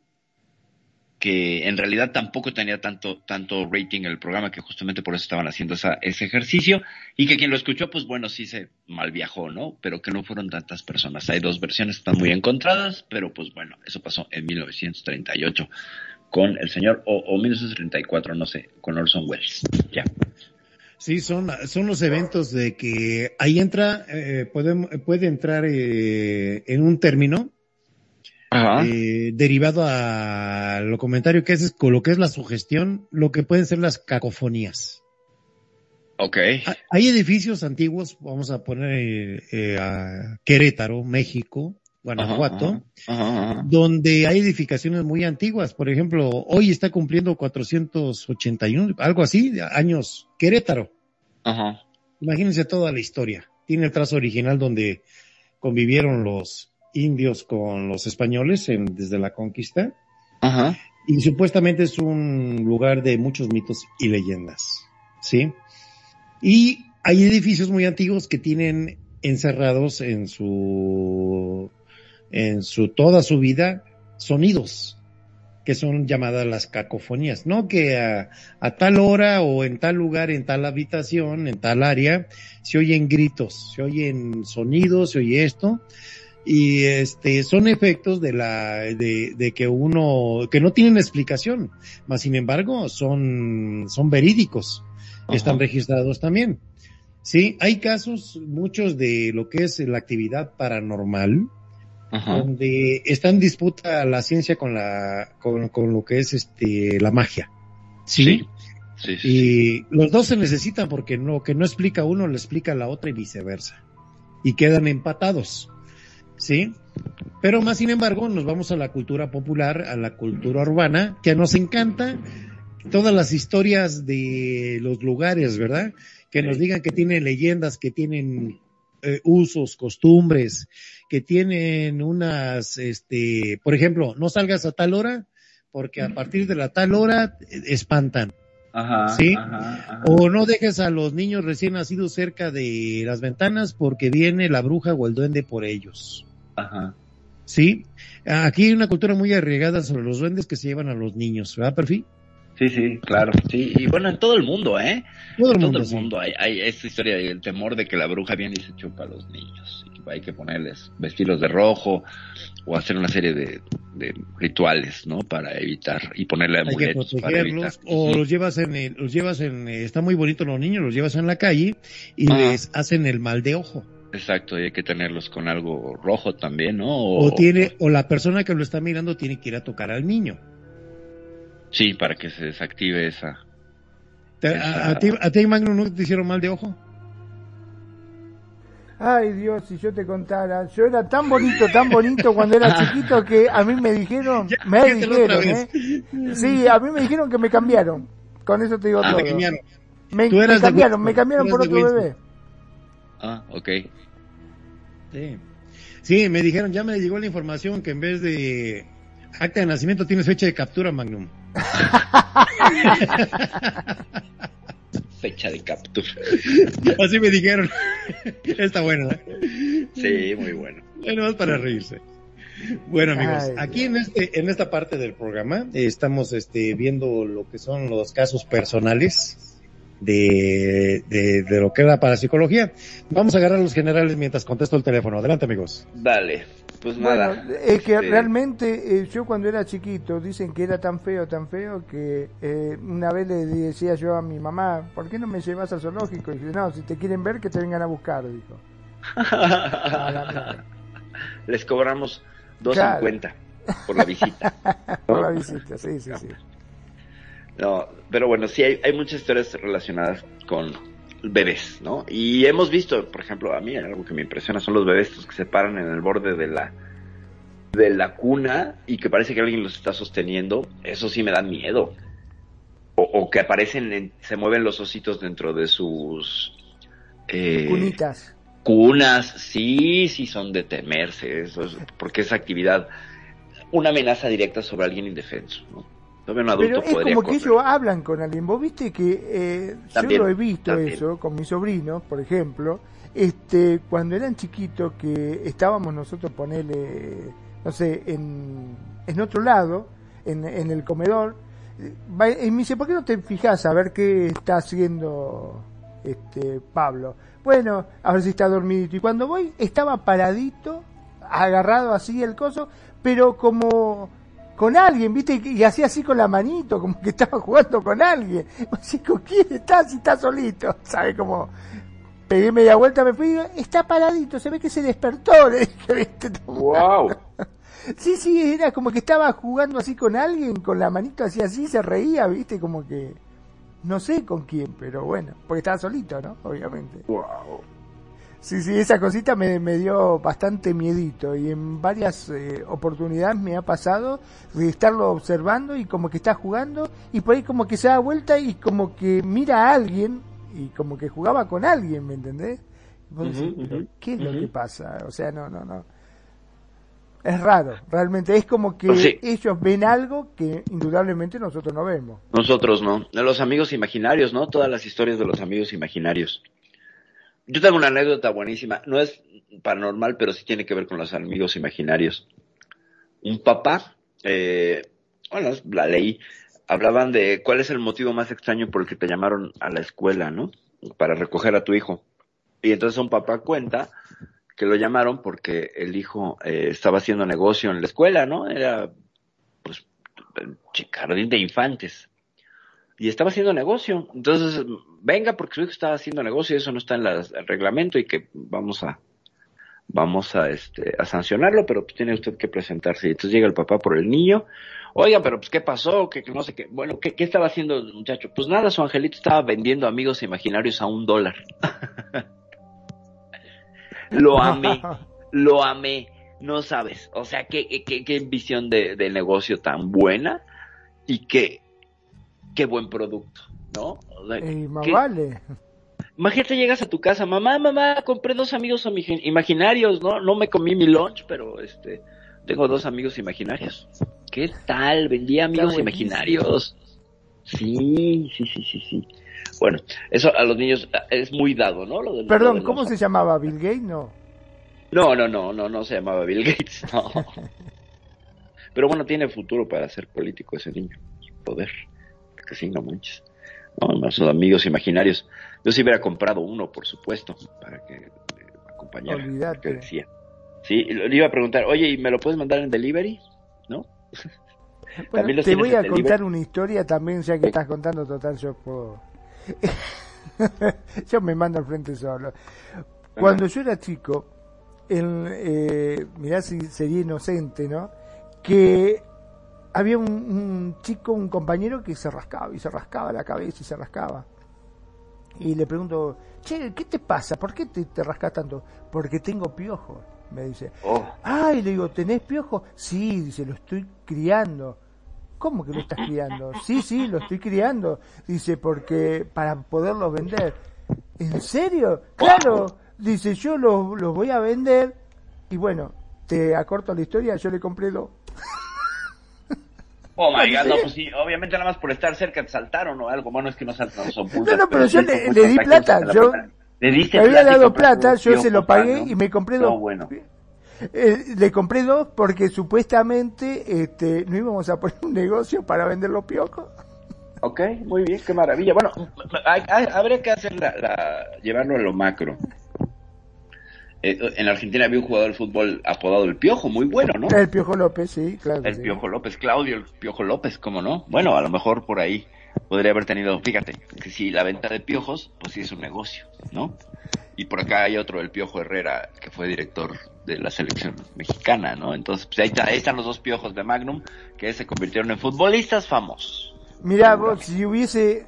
que en realidad tampoco tenía tanto, tanto rating el programa, que justamente por eso estaban haciendo esa, ese ejercicio, y que quien lo escuchó, pues bueno, sí se mal viajó, ¿no? Pero que no fueron tantas personas. Hay dos versiones, están muy encontradas, pero pues bueno, eso pasó en 1938 con el señor, o, o 1934, no sé, con Orson Welles. Ya. Sí, son, son los eventos de que ahí entra, eh, puede, puede entrar eh, en un término. Eh, derivado a lo comentario que es con lo que es la sugestión, lo que pueden ser las cacofonías. ok. Ha- Hay edificios antiguos, vamos a poner eh, eh, a Querétaro, México, Guanajuato, Ajá, ajá, ajá. donde hay edificaciones muy antiguas. Por ejemplo, hoy está cumpliendo 481, algo así, años Querétaro. Ajá. Imagínense toda la historia. Tiene el trazo original donde convivieron los indios con los españoles en- desde la conquista. Ajá. Y supuestamente es un lugar de muchos mitos y leyendas. ¿Sí? Y hay edificios muy antiguos que tienen encerrados en su, en su, toda su vida, sonidos que son llamadas las cacofonías, ¿no? Que a, a tal hora o en tal lugar, en tal habitación, en tal área, se oyen gritos, se oyen sonidos, se oye esto, y este, son efectos de la, de, de que uno, que no tienen explicación, mas sin embargo son, son verídicos, Ajá. están registrados también. Sí, hay casos, muchos de lo que es la actividad paranormal, Ajá. donde está en disputa la ciencia con la, con, con lo que es este, la magia. Sí. Sí, sí, sí. Y los dos se necesitan porque lo que no explica uno le explica la otra y viceversa. Y quedan empatados. ¿Sí? Pero más sin embargo, nos vamos a la cultura popular, a la cultura urbana, que nos encanta todas las historias de los lugares, ¿verdad? Que nos digan que tienen leyendas, que tienen eh, usos, costumbres, que tienen unas, este, por ejemplo, no salgas a tal hora, porque a partir de la tal hora eh, espantan. Ajá. Sí. Ajá, ajá. O no dejes a los niños recién nacidos cerca de las ventanas porque viene la bruja o el duende por ellos. Ajá. ¿Sí? Aquí hay una cultura muy arraigada sobre los duendes que se llevan a los niños, ¿verdad, Perfil? Sí, sí, claro. Sí, y bueno, en todo el mundo, ¿eh? Todo el En mundo, todo el sí. mundo hay, hay esta historia del temor de que la bruja viene y se chupa a los niños. Hay que ponerles, vestirlos de rojo o hacer una serie de, de rituales, ¿no? Para evitar, y ponerle Hay que amuletos para evitar. protegerlos o los llevas en el- los llevas en, eh, está muy bonito los niños, los llevas en la calle y Ah. les hacen el mal de ojo. Exacto, y hay que tenerlos con algo rojo también, ¿no? O tiene, o la persona que lo está mirando tiene que ir a tocar al niño. Sí, para que se desactive esa. ¿Te- Esa- a, a ti, a ti, Magno, no te hicieron mal de ojo? Ay Dios, si yo te contara, yo era tan bonito, tan bonito cuando era chiquito que a mí me dijeron, me dijeron. ¿eh? Sí, a mí me dijeron que me cambiaron. Con eso te digo Ah, todo. Te cambiaron. Me, me de cambiaron, me cambiaron por otro bebé. Ah, ok. Sí. Sí, me dijeron, ya me llegó la información que en vez de acta de nacimiento tienes fecha de captura, Magnum. Fecha de captura. Así me dijeron. Está bueno. ¿eh? Sí, muy bueno. Bueno, es para reírse. Bueno amigos, Ay, aquí en este, en esta parte del programa eh, estamos este, viendo lo que son los casos personales de, de, de lo que era para psicología. Vamos a agarrar los generales mientras contesto el teléfono. Adelante amigos. Dale, pues Bueno, nada. es que Este, realmente eh, yo cuando era chiquito dicen que era tan feo, tan feo que eh, una vez le decía yo a mi mamá, ¿por qué no me llevas al zoológico? Y dije, no, si te quieren ver que te vengan a buscar, dijo. A les cobramos Claro. 2.50 por la visita. Por la visita, sí, sí, sí. No, pero bueno, sí hay, hay muchas historias relacionadas con bebés, ¿no? Y hemos visto, por ejemplo, a mí algo que me impresiona son los bebés estos que se paran en el borde de la de la cuna y que parece que alguien los está sosteniendo. Eso sí me da miedo. O, o que aparecen, en- se mueven los ositos dentro de sus eh, Cunitas. cunas, sí, sí son de temerse, eso es- porque es actividad, una amenaza directa sobre alguien indefenso, ¿no? Pero es como que ellos hablan con alguien. Vos viste que eh, También, yo lo he visto también. eso con mis sobrinos, por ejemplo. Este, cuando eran chiquitos que estábamos nosotros ponerle, no sé, en, en otro lado, en, en el comedor, y me dice, ¿por qué no te fijas a ver qué está haciendo este Pablo? Bueno, a ver si está dormidito. Y cuando voy, estaba paradito, agarrado así el coso, pero como con alguien, ¿viste? Y hacía así con la manito, como que estaba jugando con alguien. Así, ¿con quién está? Si está solito, ¿sabe? Como pegué media vuelta, me fui y digo, está paradito, se ve que se despertó. Le dije, ¿viste? ¡Wow! Sí, sí, era como que estaba jugando así con alguien, con la manito así, así, se reía, ¿viste? Como que, no sé con quién, pero bueno, porque estaba solito, ¿no? Obviamente. ¡Wow! Sí, sí, esa cosita me, me dio bastante miedito y en varias eh, oportunidades me ha pasado de estarlo observando y como que está jugando y por ahí como que se da vuelta y como que mira a alguien y como que jugaba con alguien, ¿me entendés? Y vos decís, Ujú, "¿Pero ujú, ¿qué es lo que pasa? O sea, no, no, no. Es raro, realmente es como que sí. ellos ven algo que indudablemente nosotros no vemos. Nosotros no. Los amigos imaginarios, ¿no? Todas las historias de los amigos imaginarios. Yo tengo una anécdota buenísima. No es paranormal, pero sí tiene que ver con los amigos imaginarios. Un papá, eh, bueno, la leí, hablaban de cuál es el motivo más extraño por el que te llamaron a la escuela, ¿no? Para recoger a tu hijo. Y entonces un papá cuenta que lo llamaron porque el hijo eh, estaba haciendo negocio en la escuela, ¿no? Era, pues, jardín de infantes. Y estaba haciendo negocio. Entonces, venga, porque su hijo estaba haciendo negocio y eso no está en las- el reglamento y que vamos a, vamos a, este, a sancionarlo, pero pues tiene usted que presentarse. Y entonces llega el papá por el niño. Oiga, pero pues, ¿qué pasó? Que no sé qué. Bueno, ¿qué, qué estaba haciendo el muchacho? Pues nada, su angelito estaba vendiendo amigos imaginarios a un dólar. lo amé, lo amé. No sabes. O sea, qué, qué- qué, visión de, de negocio tan buena y qué, qué buen producto, ¿no? O sea, Y más qué- vale. Imagínate, llegas a tu casa, mamá, mamá, compré dos amigos imagi- imaginarios, ¿no? No me comí mi lunch, pero este, tengo dos amigos imaginarios. ¿Qué tal? Vendí amigos imaginarios. Sí, sí, sí, sí, sí. Bueno, eso a los niños eh, es muy dado, ¿no? Lo de- lo Perdón, ¿cómo los- se llamaba? ¿Bill Gates? No. No, no, no, no, no se llamaba Bill Gates, no. Pero bueno, tiene futuro para ser político ese niño. Poder. Que sí, no manches. No, son amigos imaginarios. Yo sí hubiera comprado uno, por supuesto, para que me acompañara. Olvídate. Que decía. Sí, le iba a preguntar, oye, ¿y me lo puedes mandar en delivery? ¿No? Bueno, te voy a en contar delivery. una historia también, ya que estás contando total, yo puedo... yo me mando al frente solo. Cuando yo era chico, el, eh, mirá si sería inocente, ¿no? Que había un, un chico, un compañero que se rascaba y se rascaba la cabeza y se rascaba. Y le pregunto, che, ¿qué te pasa? ¿Por qué te, te rascas tanto? Porque tengo piojo, me dice. Oh, Ay, le digo, ¿tenés piojo? Sí, dice, lo estoy criando. ¿Cómo que lo estás criando? Sí, sí, lo estoy criando. Dice, porque para poderlos vender. ¿En serio? Claro. Dice, yo los, los voy a vender. Y bueno, te acorto la historia, yo le compré dos. Oh my god, no, pues sí, obviamente nada más por estar cerca te saltaron o algo. Bueno, es que no saltan, son puntas. No, no, pero yo le- di plata, yo-. Le diste Me había dado plata, yo se lo pagué ¿no? y me compré No, dos. bueno. Eh, le compré dos porque supuestamente este, no íbamos a poner un negocio para vender los piojos. Ok, muy bien, qué maravilla. Bueno, hay- hay- habría que hacer la, la- llevarlo a lo macro. Eh, en Argentina había un jugador de fútbol apodado El Piojo, muy bueno, ¿no? El Piojo López, sí, claro. El sí. Piojo López, Claudio El Piojo López, ¿cómo no? Bueno, a lo mejor por ahí podría haber tenido, fíjate, que si la venta de piojos, pues sí es un negocio, ¿no? y por acá hay otro, el Piojo Herrera, que fue director de la selección mexicana, ¿no? Entonces, pues ahí, está- ahí están los dos piojos de Magnum, que se convirtieron en futbolistas famosos. Mirá, vos, si hubiese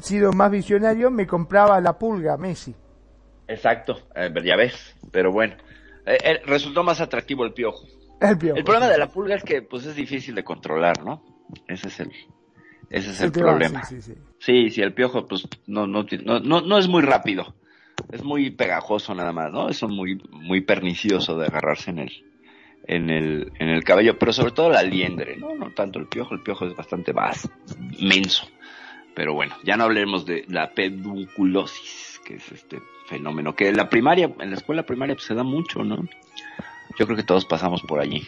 sido más visionario, me compraba la pulga, Messi. Exacto, eh, ya ves, pero bueno, Eh, eh, resultó más atractivo el Piojo. El piojo. El problema de la pulga es que, pues, es difícil de controlar, ¿no? Ese es el, ese es el problema. sí, sí, sí. Sí, sí, el piojo, pues, no, no, no, no, no es muy rápido. Es muy pegajoso nada más, ¿no? Es muy, muy pernicioso de agarrarse en el, en el, en el cabello, pero sobre todo la liendre, ¿no? No tanto el piojo, el piojo es bastante más menso. Pero bueno, ya no hablemos de la pedunculosis, que es este fenómeno, que en la primaria, en la escuela primaria pues, se da mucho, ¿no? Yo creo que todos pasamos por allí,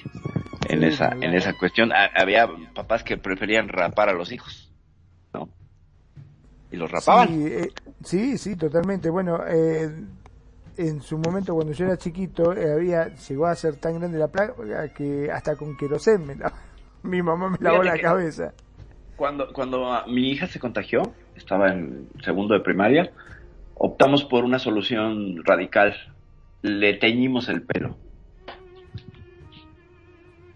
en Sí, esa, en esa cuestión. Ha- había papás que preferían rapar a los hijos, ¿no? Y los rapaban. Sí, eh, sí, sí, totalmente. Bueno, eh, en su momento cuando yo era chiquito eh, había llegó a ser tan grande la plaga que hasta con querosén me la- mi mamá me lavó Fíjate la cabeza. Cuando, cuando mi hija se contagió, estaba en segundo de primaria, optamos por una solución radical. Le teñimos el pelo.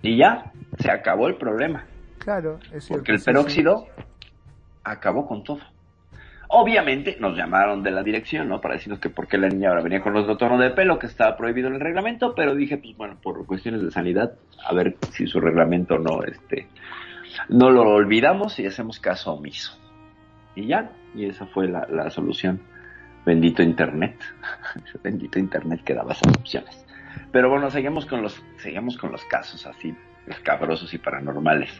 Y ya, se acabó el problema. Claro, es cierto. Porque el sí, peróxido acabó con todo. Obviamente nos llamaron de la dirección, ¿no? Para decirnos que por qué la niña ahora venía con otro tono de pelo, que estaba prohibido en el reglamento, pero dije, pues bueno, por cuestiones de sanidad, a ver si su reglamento no, este, no lo olvidamos y hacemos caso omiso. Y ya, y esa fue la, la solución. Bendito Internet. Bendito Internet que daba esas opciones. Pero bueno, seguimos con los, seguimos con los casos así, escabrosos y paranormales.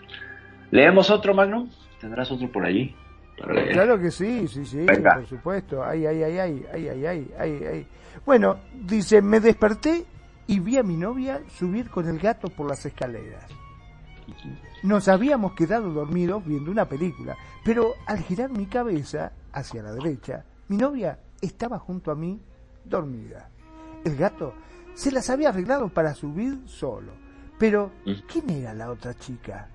¿Leemos otro, Magnum? ¿Tendrás otro por allí? Para? Claro que sí, sí, sí, Venga. por supuesto. Ay, ay, ay, ay, ay, ay, ay, ay, ay. Bueno, dice, me desperté y vi a mi novia subir con el gato por las escaleras. Nos habíamos quedado dormidos viendo una película, pero al girar mi cabeza hacia la derecha, mi novia estaba junto a mí, dormida. El gato se las había arreglado para subir solo. Pero, ¿quién era la otra chica?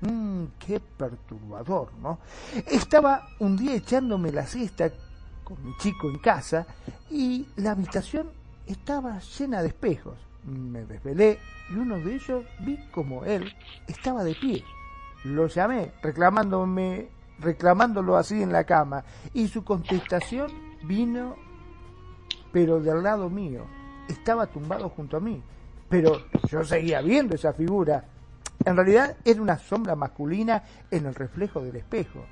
Mmm, qué perturbador, ¿no? Estaba un día echándome la siesta con mi chico en casa y la habitación estaba llena de espejos. Me desvelé y uno de ellos vi como él estaba de pie. Lo llamé reclamándome, reclamándolo así en la cama y su contestación vino pero del lado mío. Estaba tumbado junto a mí. Pero yo seguía viendo esa figura. En realidad era una sombra masculina en el reflejo del espejo.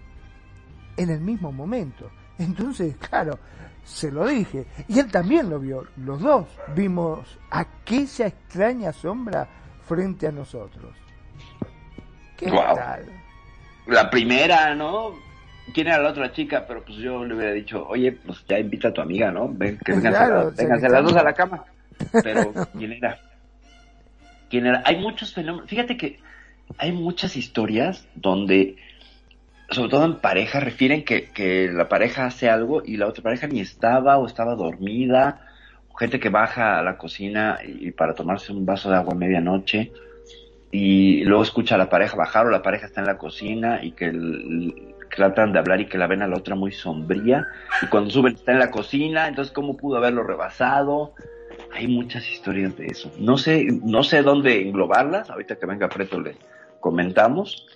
En el mismo momento. Entonces, claro, se lo dije. Y él también lo vio. Los dos vimos aquella extraña sombra frente a nosotros. ¿Qué Guau. tal? La primera, ¿no? ¿Quién era la otra chica? Pero pues yo le hubiera dicho, oye, pues ya invita a tu amiga, ¿no? Ven, que vengan Claro, las dos a la cama. Pero, ¿quién era? ¿Quién era? Hay muchos fenómenos. Fíjate que hay muchas historias donde, sobre todo en pareja, refieren que, que la pareja hace algo y la otra pareja ni estaba o estaba dormida. Gente que baja a la cocina y, para tomarse un vaso de agua a medianoche y luego escucha a la pareja bajar o la pareja está en la cocina y que, el- que tratan de hablar y que la ven a la otra muy sombría y cuando suben está en la cocina, entonces cómo pudo haberlo rebasado. Hay muchas historias de eso. No sé, no sé dónde englobarlas, ahorita que venga Preto le comentamos,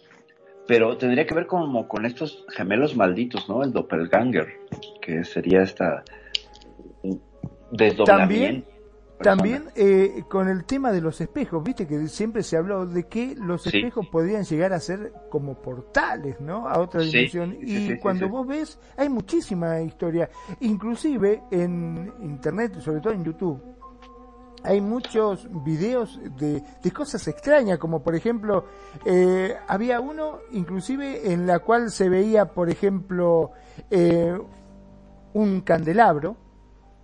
pero tendría que ver como con estos gemelos malditos, ¿no? El doppelganger, que sería esta desdoblamiento. También eh, con el tema de los espejos, viste que siempre se habló de que los Sí. espejos podían llegar a ser como portales, ¿no? A otra dimensión. sí, y sí, cuando vos ves, hay muchísima historia. Inclusive en internet, sobre todo en YouTube, hay muchos videos de, de cosas extrañas, como por ejemplo, eh, había uno inclusive en la cual se veía, por ejemplo, eh, un candelabro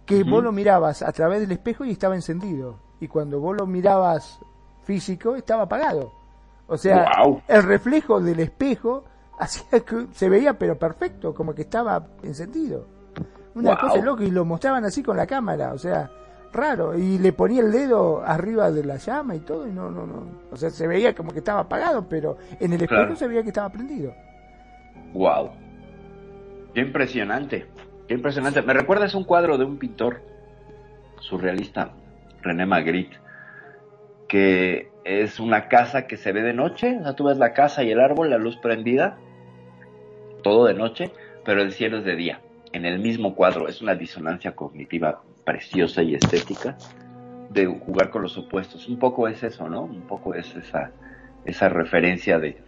que vos lo mirabas a través del espejo y estaba encendido. Y cuando vos lo mirabas físico, estaba apagado. O sea, el reflejo del espejo hacía que se veía pero perfecto, como que estaba encendido. Una cosa loca y lo mostraban así con la cámara, o sea, raro. Y le ponía el dedo arriba de la llama y todo y no, no, no. O sea, se veía como que estaba apagado, pero en el espejo Claro. se veía que estaba prendido. Wow. Qué impresionante. Qué impresionante. Me recuerdas un cuadro de un pintor surrealista René Magritte, que es una casa que se ve de noche, o sea, tú ves la casa y el árbol, la luz prendida, todo de noche, pero el cielo es de día, en el mismo cuadro, es una disonancia cognitiva preciosa y estética de jugar con los opuestos. Un poco es eso, ¿no? Un poco es esa, esa referencia de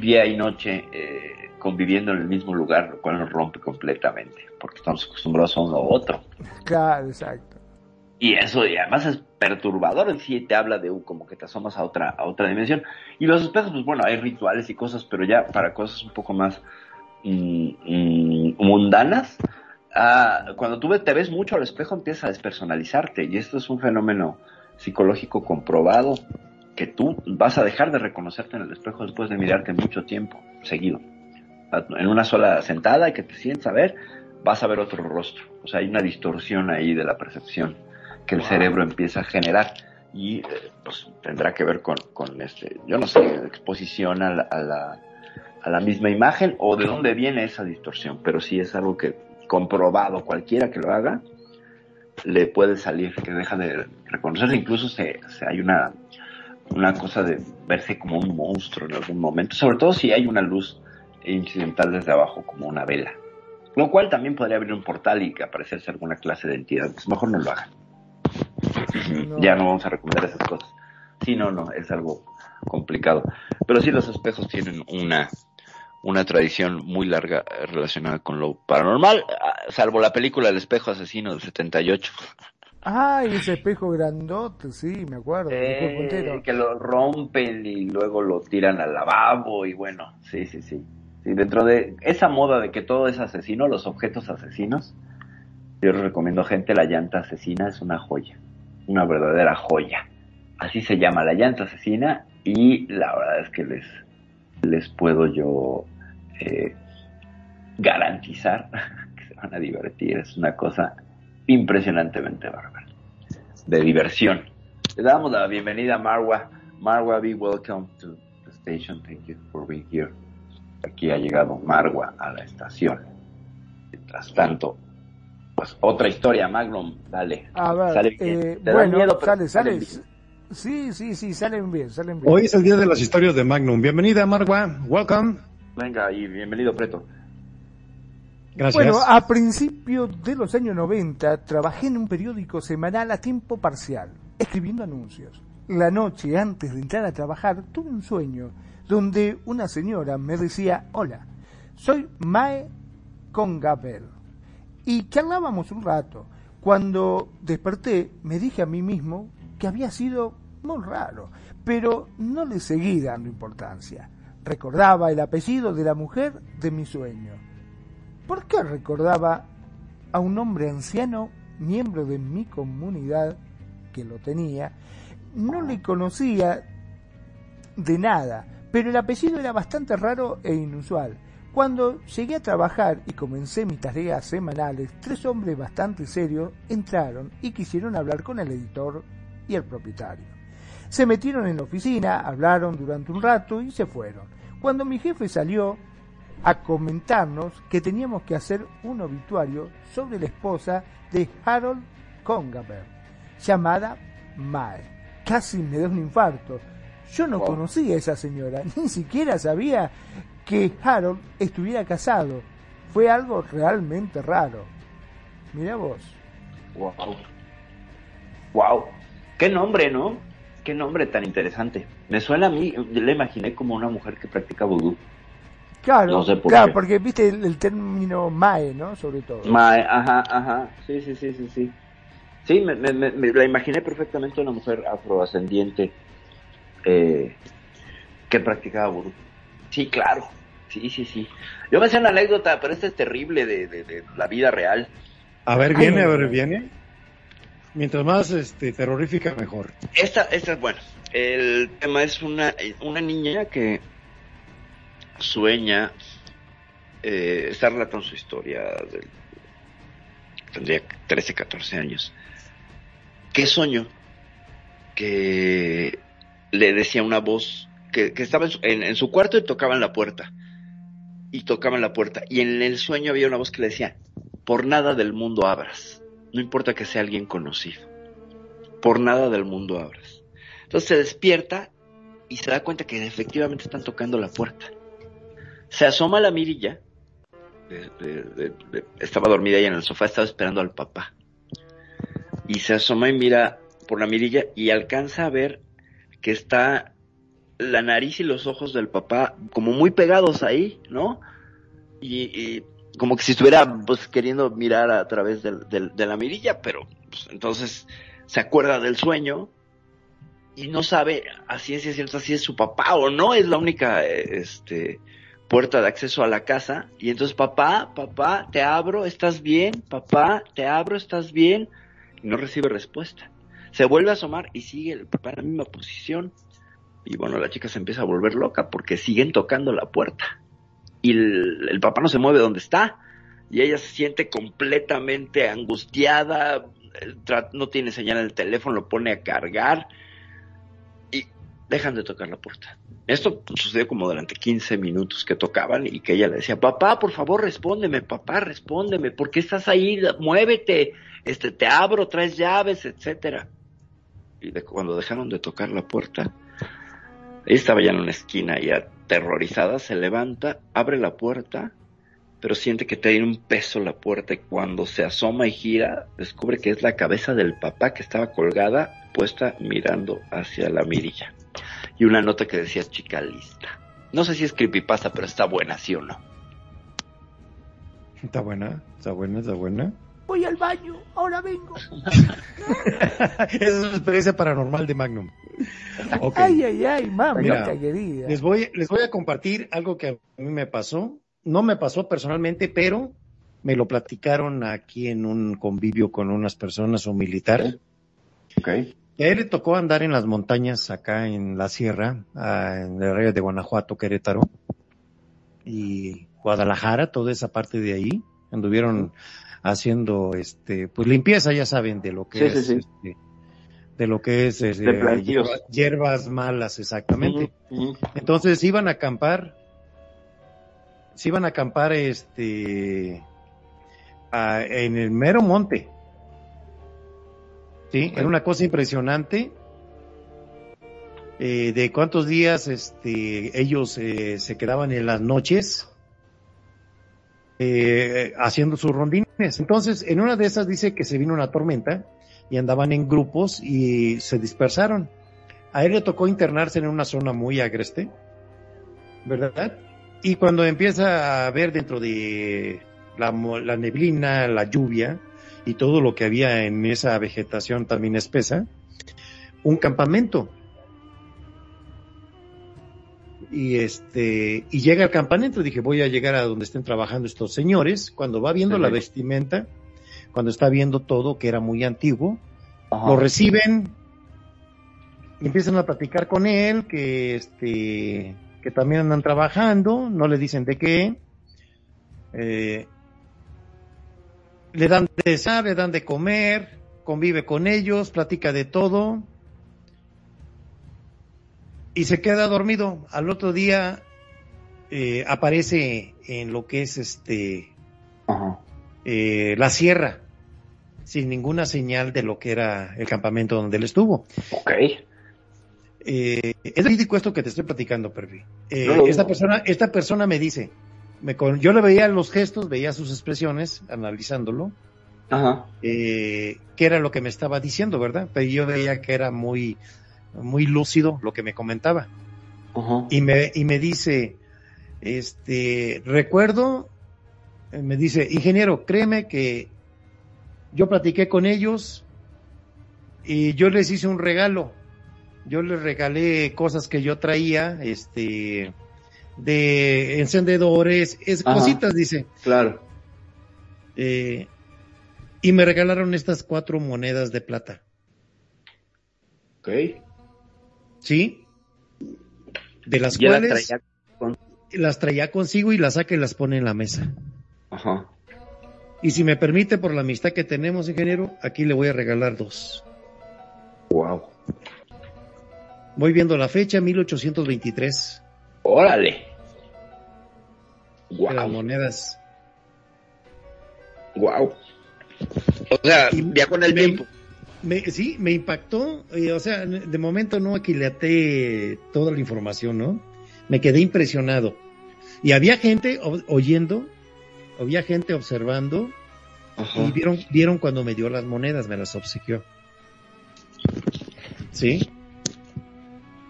día y noche eh, conviviendo en el mismo lugar, lo cual nos rompe completamente, porque estamos acostumbrados a uno a otro. Claro, exacto. Y eso, y además es perturbador en sí, te habla de uh, como que te asomas a otra, a otra dimensión. Y los espejos, pues bueno, hay rituales y cosas, pero ya para cosas un poco más mm, mm, mundanas, ah, cuando tú te ves mucho al espejo empiezas a despersonalizarte y esto es un fenómeno psicológico comprobado que tú vas a dejar de reconocerte en el espejo después de mirarte mucho tiempo seguido. En una sola sentada y que te sientes a ver, vas a ver otro rostro. O sea, hay una distorsión ahí de la percepción que el cerebro empieza a generar. Y eh, pues tendrá que ver con, con este, yo no sé, exposición a la, a la, a la misma imagen o de dónde viene esa distorsión, pero sí es algo que comprobado cualquiera que lo haga le puede salir que deja de reconocerse incluso se, se hay una una cosa de verse como un monstruo en algún momento. Sobre todo si hay una luz incidental desde abajo como una vela lo cual también podría abrir un portal y que aparecerse alguna clase de entidad pues mejor no lo hagan No. ya no vamos a recomendar esas cosas sí no no es algo complicado pero sí los espejos tienen una una tradición muy larga relacionada con lo paranormal, ah, salvo la película El espejo asesino del 78. Ay, ese espejo grandote, sí, me acuerdo. Eh, que lo rompen y luego lo tiran al lavabo y bueno, sí, sí, sí. Sí, dentro de esa moda de que todo es asesino, los objetos asesinos, yo les recomiendo gente, la llanta asesina es una joya, una verdadera joya. Así se llama la llanta asesina y la verdad es que les, les puedo yo eh, garantizar que se van a divertir. Es una cosa impresionantemente bárbara. De diversión. Le damos la bienvenida a Marwa. Marwa, be welcome to the station. Thank you for being here. Aquí ha llegado Marwa a la estación. Mientras tanto, pues otra historia, Magnum, dale. A ver, Sale bien. eh, Te da bueno, miedo, pero sale, sale. Sí, sí, sí, salen bien, salen bien. Hoy es el día de las historias de Magnum. Bienvenida, Marwa. Welcome. Venga, y bienvenido, Preto. Gracias. Bueno, a principios de los años 90 trabajé en un periódico semanal a tiempo parcial, escribiendo anuncios. La noche antes de entrar a trabajar tuve un sueño donde una señora me decía, hola, soy Mae Congabel. Y charlábamos un rato. Cuando desperté me dije a mí mismo que había sido muy raro, pero no le seguí dando importancia. Recordaba el apellido de la mujer de mi sueño. ¿Por qué recordaba a un hombre anciano, miembro de mi comunidad, que lo tenía? No le conocía de nada, pero el apellido era bastante raro e inusual. Cuando llegué a trabajar y comencé mis tareas semanales, tres hombres bastante serios entraron y quisieron hablar con el editor y el propietario. Se metieron en la oficina, hablaron durante un rato y se fueron. Cuando mi jefe salió a comentarnos que teníamos que hacer un obituario sobre la esposa de Harold Congaber, llamada Mae. Casi me da un infarto. Yo no Wow. conocía a esa señora, ni siquiera sabía que Harold estuviera casado. Fue algo realmente raro. Mira vos. Wow. Wow. Qué nombre, ¿no? Qué nombre tan interesante. Me suena a mí, le imaginé como una mujer que practica vudú. Claro, No sé por claro, qué. porque viste el, el término Mae, ¿no? Sobre todo. Mae, ajá, ajá. Sí, sí, sí, sí, sí. Sí, me, me, me- me la imaginé perfectamente una mujer afroascendiente eh, que practicaba vudú. Sí, claro. Sí, sí, sí. Yo me sé una anécdota, pero esta es terrible de, de, de la vida real. A ver, Ay, viene, a ver, viene. Mientras más este, terrorífica, mejor. Esta, esta es bueno. El tema es una, una niña que sueña, eh, está relatando su historia, del- tendría 13, 14 años. ¿Qué soñó? Que le decía una voz que, estaba en su, cuarto y tocaban la puerta. Y tocaban la puerta. Y en el sueño había una voz que le decía, por nada del mundo abras. No importa que sea alguien conocido. por nada del mundo abras. Entonces se despierta y se da cuenta que efectivamente están tocando la puerta. Se asoma la mirilla. estaba dormida ella en el sofá, estaba esperando al papá. Y se asoma y mira por la mirilla y alcanza a ver que está la nariz y los ojos del papá como muy pegados ahí, ¿no? Y, y como que si estuviera pues queriendo mirar a través del- del- de la mirilla, pero pues, entonces se acuerda del sueño y no sabe a ciencia cierta si es su papá o no, es la única este, puerta de acceso a la casa. Y entonces, papá, papá, te abro, ¿estás bien? Papá, te abro, ¿estás bien? Y no recibe respuesta. Se vuelve a asomar y sigue el papá en la misma posición. Y bueno, la chica se empieza a volver loca porque siguen tocando la puerta. Y el, papá no se mueve donde está. Y ella se siente completamente angustiada, eh, no tiene señal en el teléfono, lo pone a cargar y dejan de tocar la puerta. Esto sucedió como durante 15 minutos que tocaban y que ella le decía, papá, por favor, respóndeme, papá, respóndeme, ¿por qué estás ahí? Muévete, este, te abro, traes llaves, etcétera. Y de- cuando dejaron de tocar la puerta, ella estaba ya en una esquina y aterrorizada, se levanta, abre la puerta, pero siente que tiene un peso la puerta y cuando se asoma y gira, descubre que es la cabeza del papá que estaba colgada, puesta mirando hacia la mirilla. Y una nota que decía chica lista. No sé si es creepypasta, pero está buena, ¿sí o no? Está buena, está buena, está buena. Voy al baño, ahora vengo. Esa es una experiencia paranormal de Magnum. Ay, ay, ay, mamita Mira, querida. Les voy, les voy a compartir algo que a mí me pasó. No me pasó personalmente, pero me lo platicaron aquí en un convivio con unas personas, un militar. Ok. Y a él le tocó andar en las montañas acá en la sierra, en el área de Guanajuato, Querétaro y Guadalajara, toda esa parte de ahí. Anduvieron haciendo, este, pues limpieza, ya saben, de lo que Sí, es, sí, este, de lo que es, este, De hierbas malas, exactamente. Entonces iban a acampar, se iban a acampar este a- en el mero monte. Sí, era una cosa impresionante. eh, de cuántos días este ellos eh, se quedaban en las noches eh, haciendo sus rondines. Entonces, en una de esas dice que se vino una tormenta y andaban en grupos y se dispersaron. A él le tocó internarse en una zona muy agreste, ¿verdad? Y cuando empieza a ver dentro de la, la neblina, la lluvia y todo lo que había en esa vegetación también espesa, un campamento. Y este, y llega al campamento, dije, voy a llegar a donde estén trabajando estos señores. Cuando va viendo la vestimenta, cuando está viendo todo que era muy antiguo, Ajá. lo reciben y empiezan a platicar con él que este que también andan trabajando no le dicen de qué eh, le dan de desar, le dan de comer convive con ellos platica de todo y se queda dormido al otro día eh, aparece en lo que es este Ajá. eh, la sierra sin ninguna señal de lo que era el campamento donde él estuvo. Ok. Eh, es verídico esto que te estoy platicando, Perfi. Eh, No esta persona, esta persona me dice, me con- yo le veía los gestos, veía sus expresiones, analizándolo, Ajá. eh, qué era lo que me estaba diciendo, ¿verdad? Pero yo veía que era muy, muy lúcido lo que me comentaba. Y me, y me dice, este, recuerdo, eh, me dice, ingeniero, créeme que yo platiqué con ellos y yo les hice un regalo. Yo les regalé cosas que yo traía, este, de encendedores, es Ajá. cositas, dice. Claro. Eh, y me regalaron estas cuatro monedas de plata. Ok. ¿Sí? De las Ya cuales traía con- las traía consigo y las saca y las pone en la mesa. Ajá. Y si me permite, por la amistad que tenemos, ingeniero, aquí le voy a regalar dos. Wow. Voy viendo la fecha, 1823, Órale. de las Wow. monedas. Wow. O sea, Y- ya con el me- tiempo. Me, sí, me impactó, eh, o sea, de momento no aquilaté toda la información, ¿no? Me quedé impresionado. Y había gente oyendo, había gente observando, Ajá. y vieron, vieron cuando me dio las monedas, me las obsequió. ¿Sí?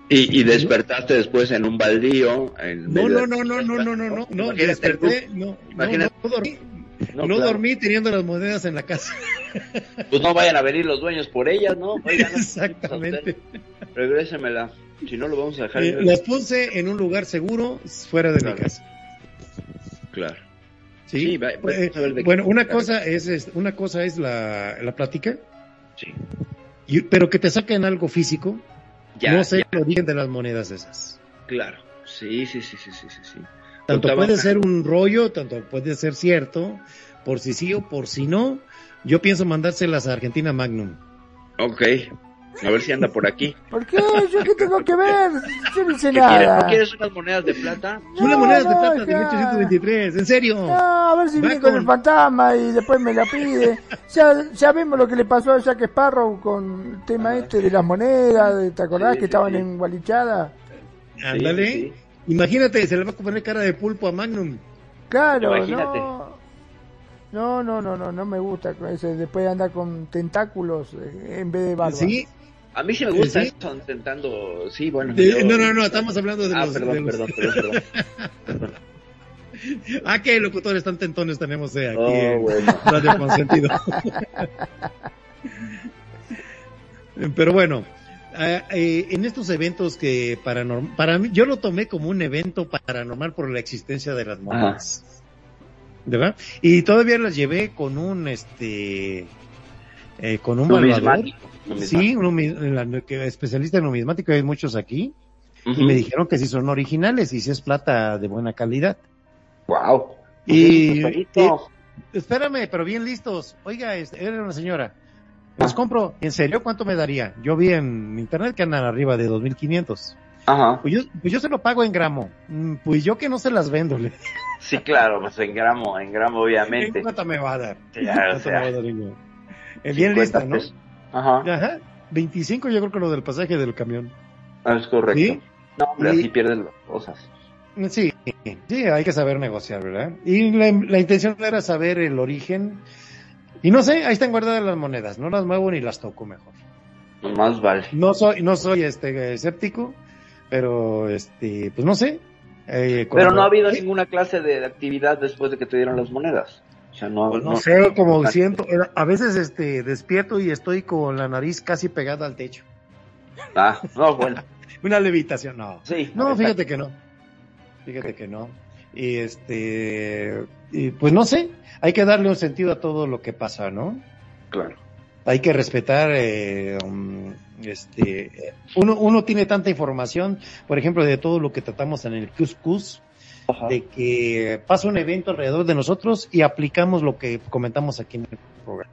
Y, y despertaste después en un baldío. En No, no, no, no, no, no, no, no, no, desperté, no, no, Imagínate. no dormí, No, no claro. dormí teniendo las monedas en la casa. Pues no vayan a venir los dueños por ellas, ¿no? Oigan, no, Exactamente. Regrésemela. Si no, lo vamos a dejar. Eh, las puse en un lugar seguro, fuera de Claro. mi casa. Claro. Sí. Sí, va- va- Eh, de bueno, una cosa es, es- una cosa es la, la plática, Sí. y- pero que te saquen algo físico. Ya, no sé ya, el origen de las monedas esas. claro. Sí, sí, sí, sí, sí, sí. sí. Tanto puede ser un rollo, tanto puede ser cierto, por si sí o por si no. Yo pienso mandárselas a Argentina Magnum. Ok. A ver si anda por aquí. ¿Por qué? ¿Yo qué tengo que ver? Yo no hice nada. ¿No quieres unas monedas de plata? Son las No, monedas de plata de ya. 1823, en serio. No, a ver si Va viene con con- el fantasma y después me la pide. Ya, ya vimos lo que le pasó a Jack Sparrow con el tema este de las monedas, ¿te acordás Sí, que sí, estaban sí. en Gualichada? Ándale. Imagínate, se le va a poner cara de pulpo a Magnum. Claro, Imagínate. no. No, no, no, no, no me gusta con ese. Después anda con tentáculos eh, en vez de barba. Sí. A mí sí me gusta Sí. eso, intentando... Sí, bueno. De- yo- no, no, no, estamos hablando de Ah, los... perdón, de los- perdón, perdón, perdón. Ah, qué locutores tan tentones tenemos eh, aquí Oh, en bueno. Radio Consentido. Pero bueno, eh, eh, en estos eventos que paranormal, para mí, yo lo tomé como un evento paranormal por la existencia de las monedas. ¿Verdad? Y todavía las llevé con un, este, eh, con un. Numismático. Sí, un especialista en numismático, hay muchos aquí, y me dijeron que sí son originales y si es plata de buena calidad. Wow. Y, y- espérame, pero bien listos. Oiga, este, era una señora. Los compro. ¿En serio cuánto me daría? Yo vi en internet que andan arriba de 2.500. Ajá. Pues yo, pues yo se lo pago en gramo. Mm, Pues yo que no se las vendo. le- Sí, claro, pues en gramo, en gramo, ¿En obviamente. cuánto me va a dar? Ya, o ¿Cuánto me sea, va a dar en bien 50 lista, ¿no? Ajá, Ajá. 25 yo creo que lo del pasaje del camión. Ah, es correcto. ¿Sí? No, hombre, Y- así pierden las cosas. Sí, sí, hay que saber negociar, ¿verdad? Y la, la intención era saber el origen. Y no sé, ahí están guardadas las monedas. No las muevo ni las toco mejor. Más vale. No soy, no soy este escéptico, pero este, pues no sé. Eh, Pero no ha habido ninguna clase de actividad después de que te dieron las monedas. O sea, no, Pues no no- sé, como siento, a veces este despierto y estoy con la nariz casi pegada al techo. Ah, no, bueno. Una levitación, no. Sí. No, fíjate que no. Fíjate que no. Y este, y pues no sé, hay que darle un sentido a todo lo que pasa, ¿no? Claro. Hay que respetar, eh, um, este, uno, uno tiene tanta información, por ejemplo, de todo lo que tratamos en el Cuscus, Ajá. de que pasa un evento alrededor de nosotros y aplicamos lo que comentamos aquí en el programa.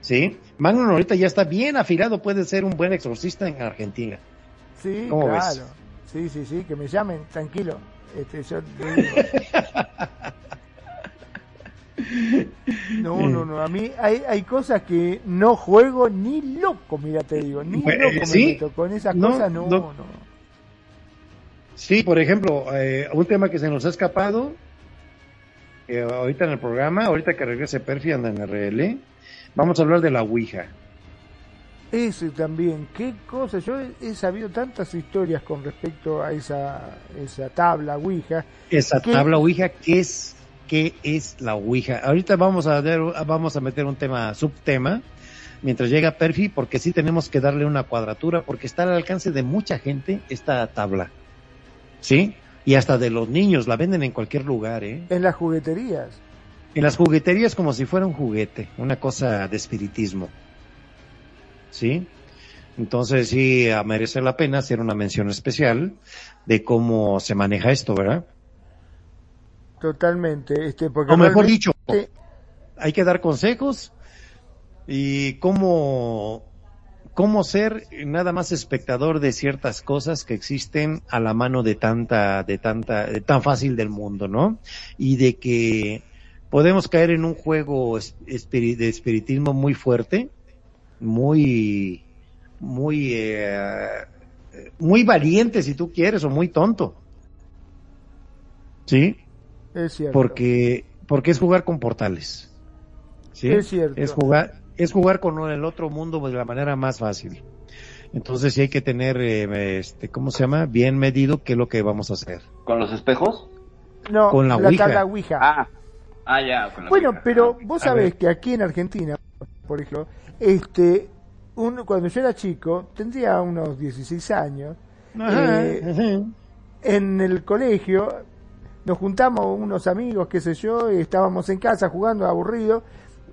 ¿Sí? Magnum ahorita ya está bien afilado, puede ser un buen exorcista en Argentina. Sí, ¿Cómo claro. ves? Sí, sí, sí, que me llamen, tranquilo. Este, yo te digo. No, no, no, a mí hay, hay cosas que no juego ni loco, mira, te digo, ni Pues, loco me ¿sí? meto. Con esas No, cosas no, no. no. Sí, por ejemplo, eh, un tema que se nos ha escapado, eh, ahorita en el programa, ahorita que regrese Perfi anda en RL, vamos a hablar de la Ouija. Ese también, qué cosa, yo he, sabido tantas historias con respecto a esa, esa tabla Ouija. Esa tabla Ouija, ¿qué es, qué es la Ouija? Ahorita vamos a, ver, vamos a meter un tema, subtema, mientras llega Perfi, porque sí tenemos que darle una cuadratura, porque está al alcance de mucha gente esta tabla. ¿Sí? Y hasta de los niños, la venden en cualquier lugar, ¿eh? En las jugueterías. En las jugueterías como si fuera un juguete, una cosa de espiritismo. ¿Sí? Entonces sí merece la pena hacer una mención especial de cómo se maneja esto, ¿verdad? Totalmente. Este, porque O mejor dicho, hay que dar consejos y cómo, cómo ser nada más espectador de ciertas cosas que existen a la mano de tanta, de tanta, de tan fácil del mundo, ¿no? Y de que podemos caer en un juego de espiritismo muy fuerte, muy, muy, eh, muy valiente si tú quieres o muy tonto. ¿Sí? Es cierto. Porque, porque es jugar con portales. ¿Sí? Es cierto. Es jugar, es jugar con el otro mundo de la manera más fácil. Entonces sí hay que tener, eh, este, ¿cómo se llama? Bien medido qué es lo que vamos a hacer. ¿Con los espejos? No, con la la Ouija. tabla Ouija. Ah, ah ya. Con la Bueno, Ouija. pero Ah, vos A sabés ver. que aquí en Argentina, por ejemplo, este, un, cuando yo era chico, tendría unos 16 años, Ajá, eh, ajá. en el colegio nos juntamos unos amigos, qué sé yo, y estábamos en casa jugando aburrido,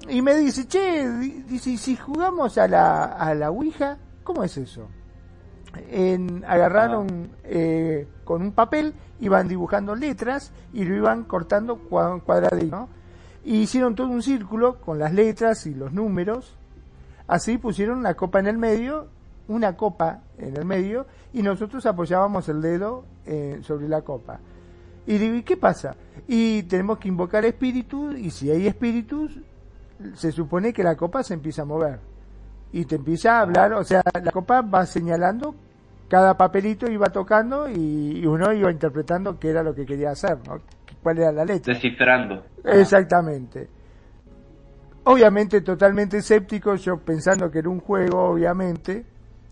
y me dice, che, di- dice, "¿y si jugamos a la, a la Ouija, ¿cómo es eso? En, agarraron eh, con un papel, iban dibujando letras y lo iban cortando cua- cuadradito, ¿no? Y hicieron todo un círculo con las letras y los números, así pusieron la copa en el medio, una copa en el medio, y nosotros apoyábamos el dedo eh, sobre la copa. Y digo, ¿y qué pasa? Y tenemos que invocar espíritus, y si hay espíritus, se supone que la copa se empieza a mover. Y te empieza a hablar, o sea, la copa va señalando, cada papelito iba tocando y, y uno iba interpretando qué era lo que quería hacer, ¿no? cuál era la letra. Descifrando. Exactamente. Obviamente totalmente escéptico, yo pensando que era un juego, obviamente.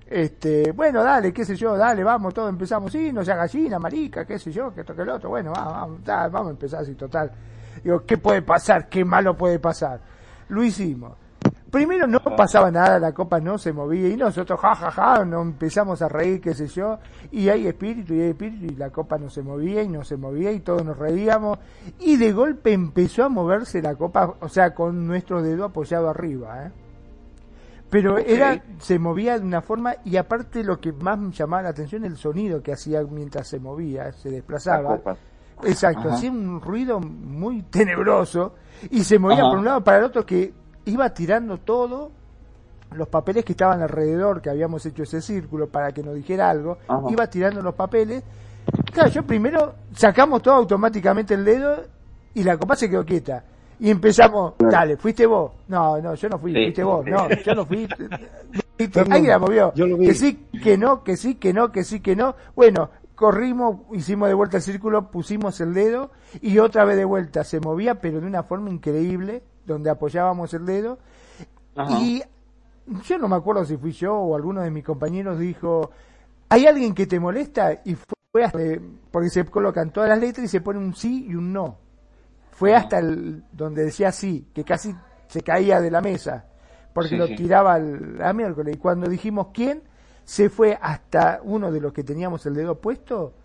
Este, bueno, dale, qué sé yo, dale, vamos, todos empezamos, sí, no sea gallina, marica, qué sé yo, que esto que el otro, bueno, vamos, vamos, dale, vamos a empezar así, total. Digo, ¿qué puede pasar? ¿Qué malo puede pasar? Lo hicimos. Primero no pasaba nada, la copa no se movía y nosotros, ja, ja, ja, nos empezamos a reír, qué sé yo, y hay espíritu y hay espíritu y la copa no se movía y no se movía y todos nos reíamos y de golpe empezó a moverse la copa, o sea, con nuestro dedo apoyado arriba, ¿eh? Pero era, se movía de una forma y aparte lo que más me llamaba la atención el sonido que hacía mientras se movía, se La desplazaba. Exacto, Ajá. hacía un ruido muy tenebroso y se movía Ajá. por un lado para el otro que iba tirando todo los papeles que estaban alrededor, que habíamos hecho ese círculo para que nos dijera algo, Ajá. iba tirando los papeles. Claro, yo primero sacamos todo automáticamente el dedo y la copa se quedó quieta. Y empezamos, dale, fuiste vos. No, no, yo no fui, Sí. fuiste vos. No, yo no fui. Alguien la movió. yo lo vi. Que sí, que no, que sí, que no, que sí, que no. Bueno, corrimos, hicimos de vuelta el círculo, pusimos el dedo y otra vez de vuelta. Se movía, pero de una forma increíble, donde apoyábamos el dedo. Ajá. Y yo no me acuerdo si fui yo o alguno de mis compañeros dijo, ¿hay alguien que te molesta? Y fue hasta, porque se colocan todas las letras y se pone un sí y un no. Fue hasta el, donde decía sí, que casi se caía de la mesa, porque Sí, lo sí. tiraba al- a miércoles. Y cuando dijimos quién, se fue hasta uno de los que teníamos el dedo puesto,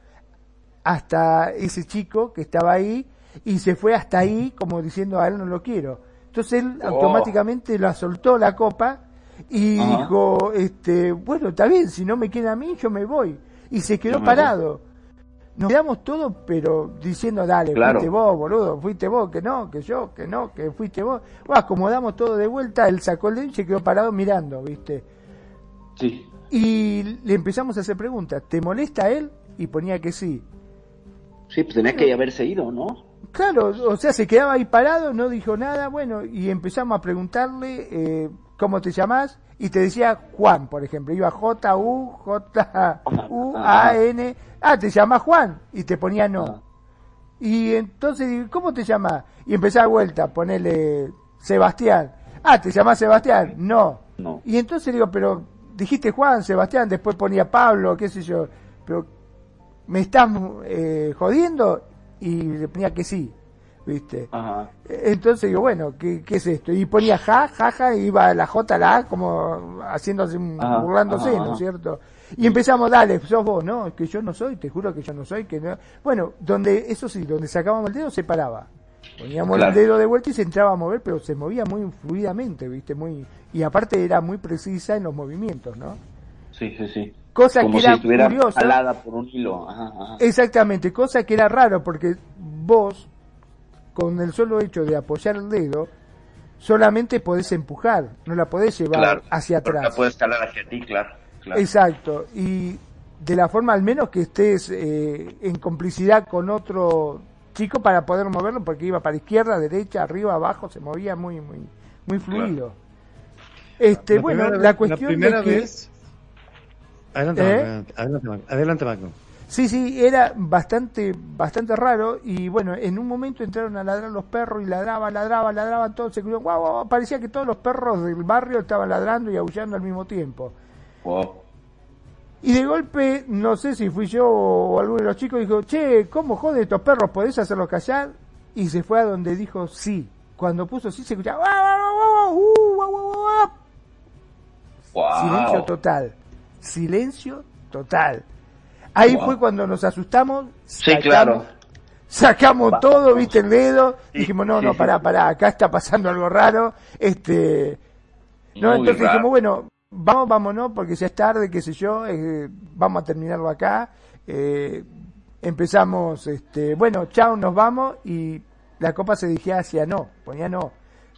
hasta ese chico que estaba ahí, y se fue hasta ahí como diciendo a él no lo quiero. Entonces él Oh. automáticamente la soltó la copa y Ajá. dijo, este, bueno, está bien, si no me queda a mí, yo me voy. Y se quedó parado. Nos quedamos todos, pero diciendo, dale, Claro. fuiste vos, boludo, fuiste vos, que no, que yo, que no, que fuiste vos. Bueno, acomodamos todo de vuelta, él sacó el dedo y se quedó parado mirando, ¿viste? Sí. Y le empezamos a hacer preguntas, ¿te molesta él? Y ponía que sí. Sí, pues tenía que haberse ido, ¿no? Claro, o sea, se quedaba ahí parado, no dijo nada, bueno, y empezamos a preguntarle eh, cómo te llamás, y te decía Juan, por ejemplo, iba J, U, J, U, A, N, ah, te llamás Juan, y te ponía no. Ah. Y entonces, digo, ¿cómo te llamás? Y empezaba vuelta, ponele Sebastián, ah, te llamás Sebastián, no. No. Y entonces digo, pero dijiste Juan, Sebastián, después ponía Pablo, qué sé yo, pero me estás eh, jodiendo y le ponía que sí, ¿viste? Ajá. Entonces digo, bueno, ¿qué, qué es esto? Y ponía ja, ja, ja, y iba la J, la A, como haciéndose, Ajá, burlándose, ajá, ¿no es cierto? Y empezamos, dale, sos vos, no, es que yo no soy, te juro que yo no soy, que no. Bueno, donde, eso sí, donde sacábamos el dedo se paraba. Poníamos Claro. el dedo de vuelta y se entraba a mover, pero se movía muy fluidamente, ¿viste? Muy, y aparte era muy precisa en los movimientos, ¿no? Sí, sí, sí. Cosa Como que si era estuviera curiosa. por un hilo. Ajá, ajá. Exactamente, cosa que era raro porque vos, con el solo hecho de apoyar el dedo, solamente podés empujar, no la podés llevar Claro. hacia atrás. la puedes jalar hacia ti, claro. claro. Exacto, y de la forma al menos que estés eh, en complicidad con otro chico para poder moverlo, porque iba para izquierda, derecha, arriba, abajo, se movía muy, muy, muy fluido. Este, bueno, primera la cuestión primera de que... vez. Adelante, ¿Eh? Adelante, Magno, adelante, Magno. Sí, sí, era bastante, bastante raro y bueno, en un momento entraron a ladrar los perros y ladraban, ladraban, ladraban, todos se guau, guau, parecía que todos los perros del barrio estaban ladrando y aullando al mismo tiempo. Wow. Y de golpe, no sé si fui yo o alguno de los chicos, dijo, che, ¿cómo jode estos perros? ¿Podés hacerlos callar? Y se fue a donde dijo sí. Cuando puso sí se escuchaba, "Guau, guau, guau, guau, uh, guau, guau, guau". Wow. Silencio total. Silencio total. Ahí Wow. fue cuando nos asustamos. Sí, sacamos- claro. Sacamos todo, viste el dedo. Sí, dijimos, no, sí, no, sí. pará, pará, acá está pasando algo raro. Este, no, Muy entonces raro. dijimos, bueno, vamos, vámonos, porque ya es tarde, qué sé yo, eh, vamos a terminarlo acá. Eh, empezamos, este, bueno, chao, nos vamos, y la copa se dirigía hacia no, ponía no.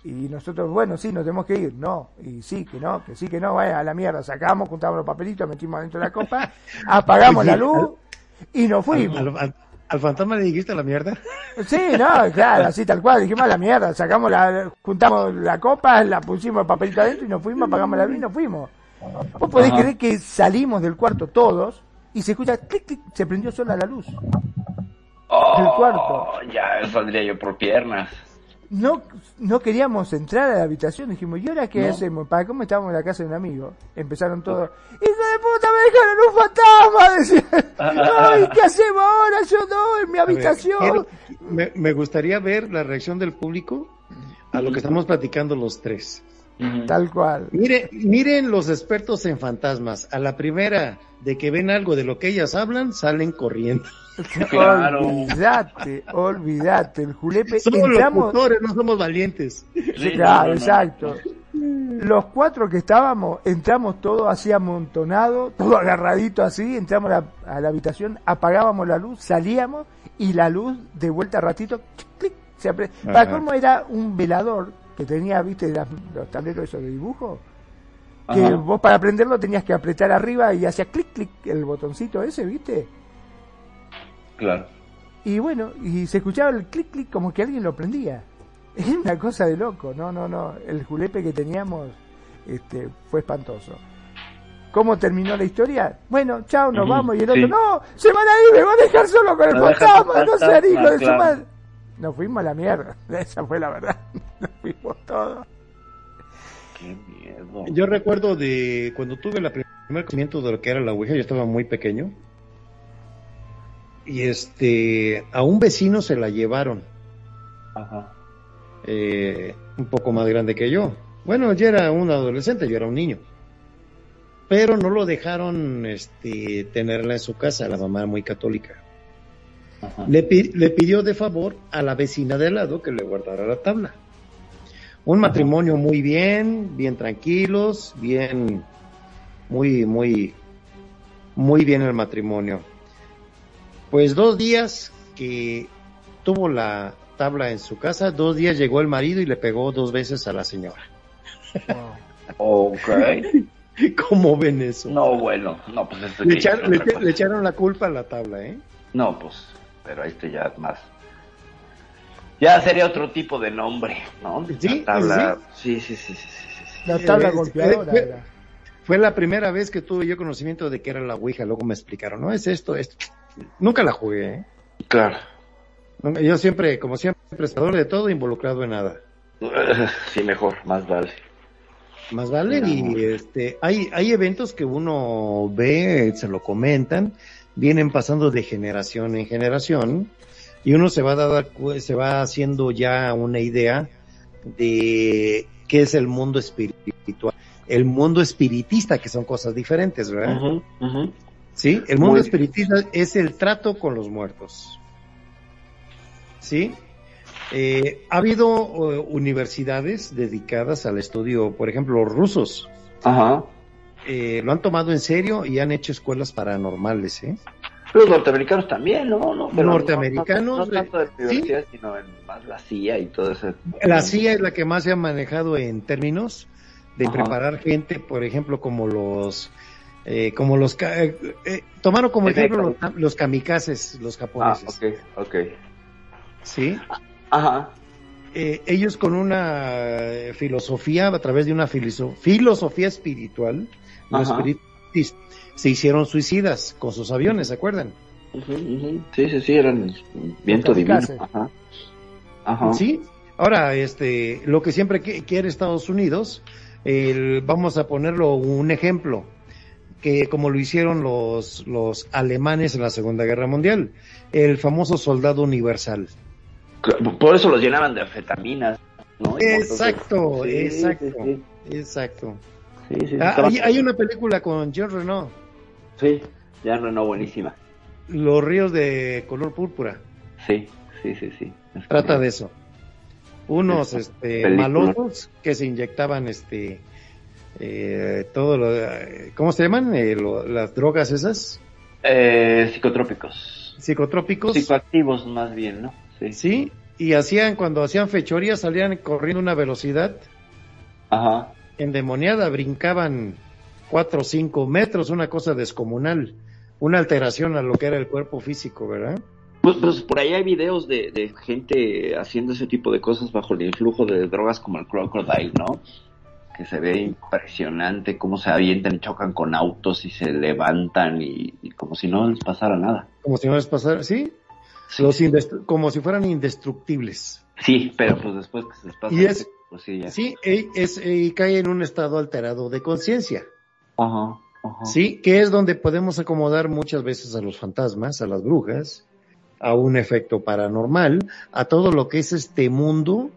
Y nosotros, bueno, sí, nos tenemos que ir, no, y sí, que no, que sí, que no, vaya a la mierda, sacamos, juntamos los papelitos, metimos dentro de la copa, apagamos la luz y nos fuimos. Al, al- al fantasma le dijiste la mierda. Sí, no, claro, así tal cual, dijimos a la mierda, sacamos la, juntamos la copa, la pusimos el papelito adentro y nos fuimos, apagamos la luz y nos fuimos. Vos podés Ajá. creer que salimos del cuarto todos y se escucha clic, clic, se prendió sola la luz. Oh, del cuarto. Ya saldría yo por piernas. No, no queríamos entrar a la habitación, dijimos, ¿y ahora qué No. hacemos? ¿Para cómo estábamos en la casa de un amigo? Empezaron todos, ¡Hijo de puta, me dejaron un fantasma! Decían, ¡ay, qué hacemos ahora! Yo no, en mi ver, habitación. me gustaría ver la reacción del público a lo que estamos platicando los tres. Tal cual. Mire, miren los expertos en fantasmas. A la primera de que ven algo de lo que ellas hablan, salen corriendo. Claro. Olvídate, olvídate, el julepe. Somos entramos, locutores, no somos valientes. Sí, claro, exacto. Los cuatro que estábamos, entramos todos así amontonados, todo agarradito así, entramos a la, a la habitación, apagábamos la luz, salíamos y la luz de vuelta a ratito, clic, clic, se apre- Para colmo era un velador que tenía, viste, las- los tableros esos de dibujo, que vos para prenderlo tenías que apretar arriba y hacía clic, clic, el botoncito ese, viste. Claro. Y bueno, y se escuchaba el clic clic como que alguien lo prendía. Es una cosa de loco, no, no, no. El julepe que teníamos este, fue espantoso. ¿Cómo terminó la historia? Bueno, chao, nos vamos. Y el otro, no, se van a ir, me van a dejar solo con el fantasma, no sean hijos de su madre. Nos fuimos a la mierda, esa fue la verdad. Fuimos todos. Qué miedo. Yo recuerdo de cuando tuve el primer conocimiento de lo que era la Ouija, yo estaba muy pequeño. Y este, a un vecino se la llevaron, Ajá. eh, un poco más grande que yo. Bueno, ya era un adolescente, yo era un niño. Pero no lo dejaron este, tenerla en su casa, la mamá era muy católica. Ajá. Le, le pidió de favor a la vecina de al lado que le guardara la tabla. Un matrimonio muy bien, bien tranquilos, bien, muy, muy, muy bien el matrimonio. Pues dos días que tuvo la tabla en su casa, dos días llegó el marido y le pegó dos veces a la señora. Ok. ¿Cómo ven eso? No, bueno. No, pues esto Le, echar- le- echaron la culpa a la tabla, ¿eh? No, pues. Pero este ya es más. Ya sería otro tipo de nombre, ¿no? Sí, La tabla. Sí, sí, sí, sí, sí, sí, sí. La tabla golpeadora fue- la primera vez que tuve yo conocimiento de que era la Ouija, luego me explicaron, no es esto, esto. Nunca la jugué, ¿eh? Claro. Yo siempre, como siempre, prestador de todo, involucrado en nada. Sí, mejor, más vale. Más vale, y este, hay, hay eventos que uno ve, se lo comentan, vienen pasando de generación en generación, y uno se va a dar, se va haciendo ya una idea de qué es el mundo espiritual, el mundo espiritista, que son cosas diferentes, ¿verdad? Sí, el mundo Muy- espiritista es el trato con los muertos. ¿Sí? Eh, ha habido eh, universidades dedicadas al estudio, por ejemplo, los rusos Ajá. eh, lo han tomado en serio y han hecho escuelas paranormales, ¿eh? Los norteamericanos también, ¿no? no pero Norteamericanos, No, no tanto de eh, universidad, sino en más la CIA y todo eso. La CIA es la que más se ha manejado en términos de Ajá. preparar gente, por ejemplo, como los, eh, como los, eh, eh, tomaron como ejemplo los, los kamikazes, los Ah, japoneses, ok, ok. ¿sí? Ajá. ellos con una filosofía, a través de una filoso- filosofía espiritual, no espiritista, se hicieron suicidas con sus aviones, ¿se acuerdan? Ujú, ujú. Sí, sí, sí, eran viento divino. Ajá. Ajá. Sí. Ahora, este, lo que siempre qui- quiere Estados Unidos, el- vamos a ponerlo un ejemplo, que como lo hicieron los, los alemanes en la Segunda Guerra Mundial, el famoso soldado universal. Por eso los llenaban de anfetaminas, ¿no? Exacto, Sí, exacto, Sí, exacto. sí, Ah, estaba- hay, hay una película con Jean Reno, Sí, ya no, no, buenísima. Los ríos de color púrpura. Sí, sí, sí, sí. Es Trata de eso. Unos este, película. malosos que se inyectaban este eh, todo lo ¿cómo se llaman? Eh, lo- las drogas esas, Eh, psicotrópicos. psicotrópicos. Psicoactivos más bien, ¿no? Sí. Sí, y hacían cuando hacían fechorías salían corriendo a una velocidad Ajá. endemoniada, brincaban cuatro o cinco metros, una cosa descomunal, una alteración a lo que era el cuerpo físico, ¿verdad? Pues, pues por ahí hay videos de, de gente haciendo ese tipo de cosas bajo el influjo de drogas como el crocodile, ¿no? Que se ve impresionante cómo se avientan y chocan con autos y se levantan y, y como si no les pasara nada. Como si no les pasara, ¿sí? Los indest- como si fueran indestructibles. Sí, pero pues después que se les pasa, Y es- pues sí, ya. Sí, e- es, y cae en un estado alterado de conciencia. Ajá, ajá. Sí, que es donde podemos acomodar muchas veces a los fantasmas, a las brujas, a un efecto paranormal, a todo lo que es este mundo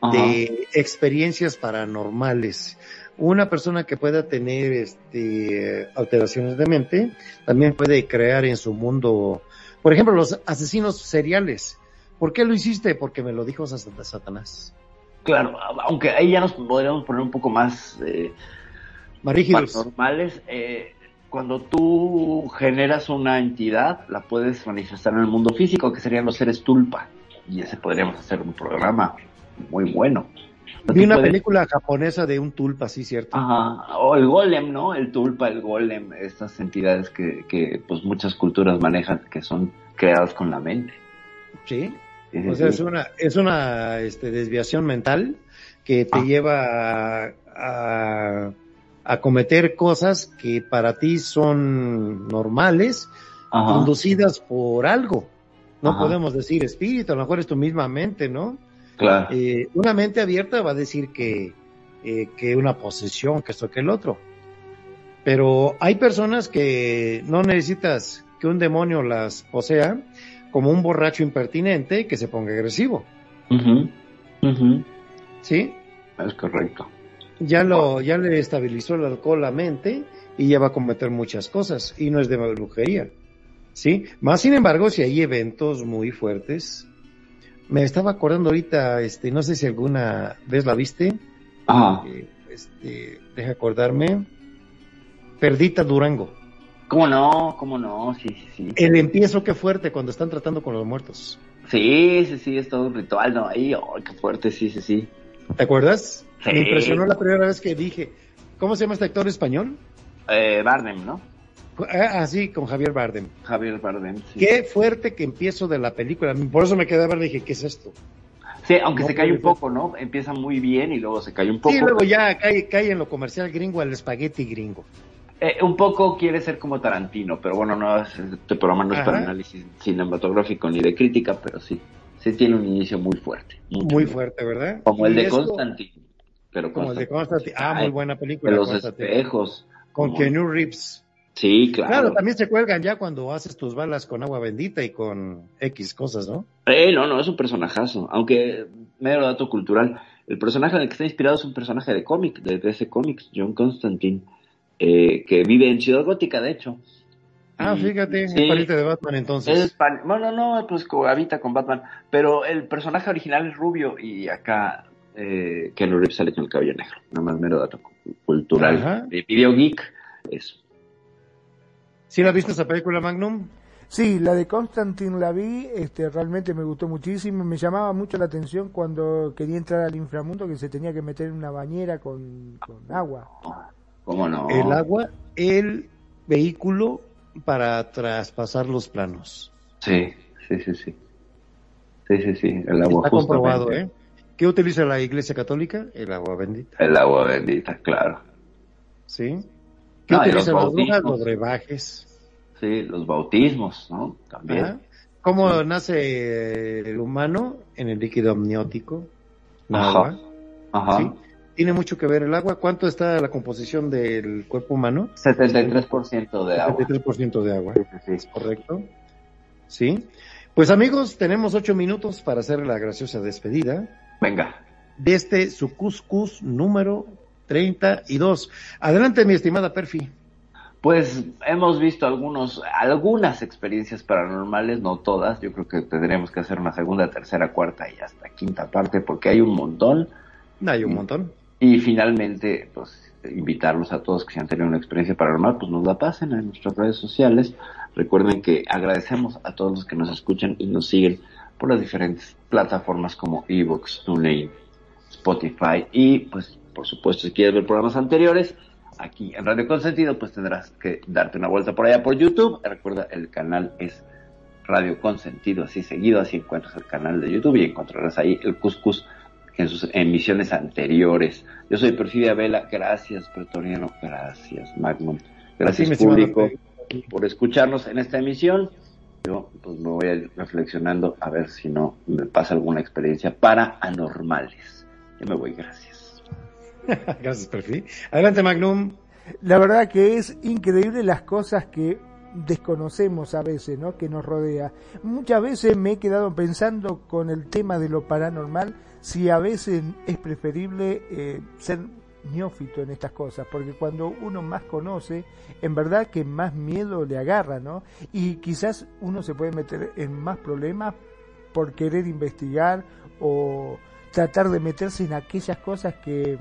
Ajá. de experiencias paranormales. Una persona que pueda tener este, alteraciones de mente también puede crear en su mundo, por ejemplo, los asesinos seriales. ¿Por qué lo hiciste? Porque me lo dijo Sat- Satanás. Claro, aunque ahí ya nos podríamos poner un poco más eh, Más rígidos. paranormales. eh, cuando tú generas una entidad, la puedes manifestar en el mundo físico, que serían los seres tulpa. Y ese podríamos hacer un programa muy bueno. Vi una película japonesa de un tulpa, sí, cierto. Ajá, o el golem, ¿no? El tulpa, el golem, estas entidades que, que pues muchas culturas manejan, que son creadas con la mente. Sí. O sea, es una, es una este, desviación mental que te Ah. lleva a, a, a cometer cosas que para ti son normales, Ajá. inducidas por algo. No Ajá. podemos decir espíritu, a lo mejor es tu misma mente, ¿no? Claro. Eh, una mente abierta va a decir que, eh, que una posesión, que esto, que el otro. Pero hay personas que no necesitas que un demonio las posea, como un borracho impertinente que se ponga agresivo. ¿sí? Es correcto. Ya lo, ya le estabilizó el alcohol la mente y ya va a cometer muchas cosas y no es de brujería, ¿sí? Más sin embargo, si hay eventos muy fuertes, me estaba acordando ahorita, este, no sé si alguna vez la viste, Ajá. eh, este, deja acordarme, Perdita Durango. ¿Cómo no? ¿Cómo no? Sí, sí, sí. El empiezo qué fuerte cuando están tratando con los muertos. Sí, sí, sí, es todo un ritual, ¿no? Ahí, oh, qué fuerte, sí, sí, sí. ¿Te acuerdas? Sí. Me impresionó la primera vez que dije, ¿cómo se llama este actor español? Eh, Bardem, ¿no? Ah, sí, con Javier Bardem. Javier Bardem, sí. Qué fuerte que empiezo de la película. Por eso me quedé a ver y dije, ¿qué es esto? Sí, aunque No se cae un poco, ¿no? Empieza muy bien y luego se cae un poco. Sí, luego ya cae, cae en lo comercial gringo, el espagueti gringo. Eh, un poco quiere ser como Tarantino, pero bueno, no, es- este programa no es para análisis cinematográfico ni de crítica, pero sí, sí tiene un inicio muy fuerte. mucho, Muy fuerte, ¿verdad? Como el de esto- Constantine. Pero Como el de Constantine. Ah, muy buena De película. los Constantine. espejos. Con como- Keanu Reeves. Sí, claro. Claro, también se cuelgan ya cuando haces tus balas con agua bendita y con X cosas, ¿no? Eh, no, no, es un personajazo. Aunque, mero dato cultural, el personaje en el que está inspirado es un personaje de cómic, de DC Comics, John Constantine, eh, que vive en Ciudad Gótica, de hecho. Ah, Y- fíjate, sí, es pariente de Batman entonces. es pan- bueno, no, pues cohabita con Batman, pero el personaje original es rubio y acá eh, Keanu Reeves sale con el cabello negro. Nada más mero dato cu- cultural. Ajá. De Video Geek, eso. ¿Sí la viste esa película, Magnum? Sí, la de Constantine la vi, este, realmente me gustó muchísimo, me llamaba mucho la atención cuando quería entrar al inframundo que se tenía que meter en una bañera con, con agua. ¿Cómo no? El agua, el vehículo para traspasar los planos. Sí, sí, sí, sí. Sí, sí, sí, el agua Está comprobado. ¿eh? ¿Qué utiliza la Iglesia Católica? El agua bendita. El agua bendita, claro. ¿Sí? ¿Qué No, y utilizan los bautismos. Los brebajes. Sí, los bautismos, ¿no? También. Ajá. ¿Cómo nace el humano? En el líquido amniótico. Ajá. agua. Ajá. ¿sí? Tiene mucho que ver el agua. ¿Cuánto está la composición del cuerpo humano? 73% de agua. 73% de agua. Sí, sí. ¿Correcto? ¿Sí? Pues amigos, tenemos ocho minutos para hacer la graciosa despedida Venga. de este su cuscus número 32. Adelante, mi estimada Perfi. Pues hemos visto algunos, algunas experiencias paranormales, no todas. Yo creo que tendremos que hacer una segunda, tercera, cuarta y hasta quinta parte porque hay un montón. Hay un montón. Y finalmente, pues invitarlos a todos que si han tenido una experiencia paranormal, pues nos la pasen en nuestras redes sociales. Recuerden que agradecemos a todos los que nos escuchan y nos siguen por las diferentes plataformas como Evox, TuneIn, Spotify y pues por supuesto si quieres ver programas anteriores aquí en Radio Consentido pues tendrás que darte una vuelta por allá por YouTube. Recuerda el canal es Radio Consentido así seguido, así encuentras el canal de YouTube y encontrarás ahí el Cuscus en sus emisiones anteriores. Yo soy Perfidia Vela, gracias Pretoriano, gracias Magnum, gracias público por escucharnos en esta emisión. Yo pues me voy a ir reflexionando a ver si no me pasa alguna experiencia para anormales. Yo me voy, gracias. Gracias, Perfi. Adelante, Magnum. La verdad que es increíble las cosas que desconocemos a veces, ¿no? Que nos rodea. Muchas veces me he quedado pensando con el tema de lo paranormal, si a veces es preferible eh, ser neófito en estas cosas, porque cuando uno más conoce, en verdad que más miedo le agarra, ¿no? Y quizás uno se puede meter en más problemas por querer investigar o tratar de meterse en aquellas cosas que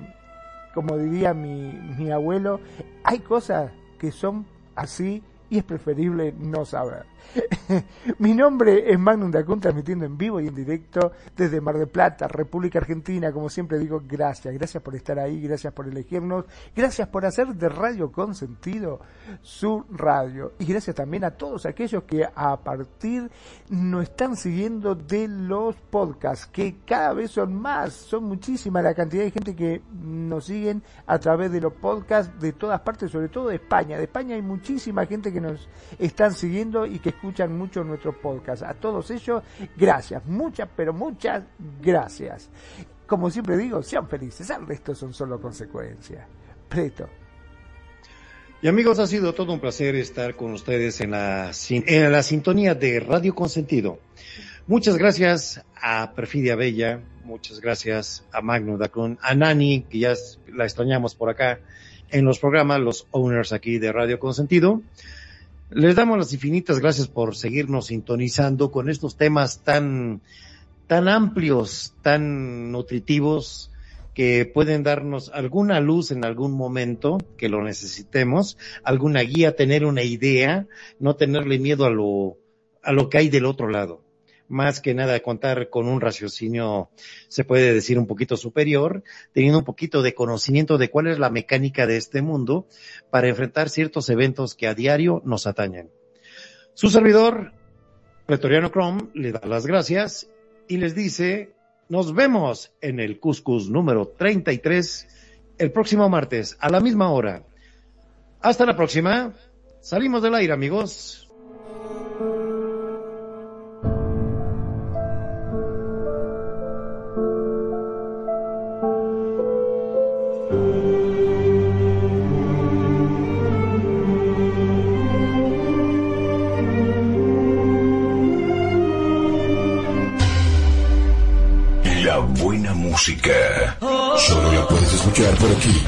como diría mi, mi abuelo, hay cosas que son así y es preferible no saber. mi nombre es Magnum Dacun, transmitiendo en vivo y en directo desde Mar del Plata, República Argentina. Como siempre digo, gracias, gracias por estar ahí, gracias por elegirnos, gracias por hacer de Radio Consentido su radio. Y gracias también a todos aquellos que a partir nos están siguiendo de los podcasts, que cada vez son más, son muchísima la cantidad de gente que nos siguen a través de los podcasts de todas partes, sobre todo de España. De España hay muchísima gente que nos están siguiendo y que escuchan mucho nuestros podcasts. A todos ellos, gracias, muchas, pero muchas gracias. Como siempre digo, sean felices, el resto son solo consecuencias. Preto. Y amigos, ha sido todo un placer estar con ustedes en la, en la sintonía de Radio Consentido. Muchas gracias a Perfidia Bella, muchas gracias a Magno Dacun, a Nani, que ya la extrañamos por acá en los programas, los owners aquí de Radio Consentido. Les damos las infinitas gracias por seguirnos sintonizando con estos temas tan, tan amplios, tan nutritivos, que pueden darnos alguna luz en algún momento que lo necesitemos, alguna guía, tener una idea, no tenerle miedo a lo, a lo que hay del otro lado. Más que nada contar con un raciocinio, se puede decir un poquito superior, teniendo un poquito de conocimiento de cuál es la mecánica de este mundo para enfrentar ciertos eventos que a diario nos atañen. Su servidor, Pretoriano Chrome, le da las gracias y les dice, nos vemos en el Cuscus número 33 el próximo martes a la misma hora. Hasta la próxima. Salimos del aire, amigos.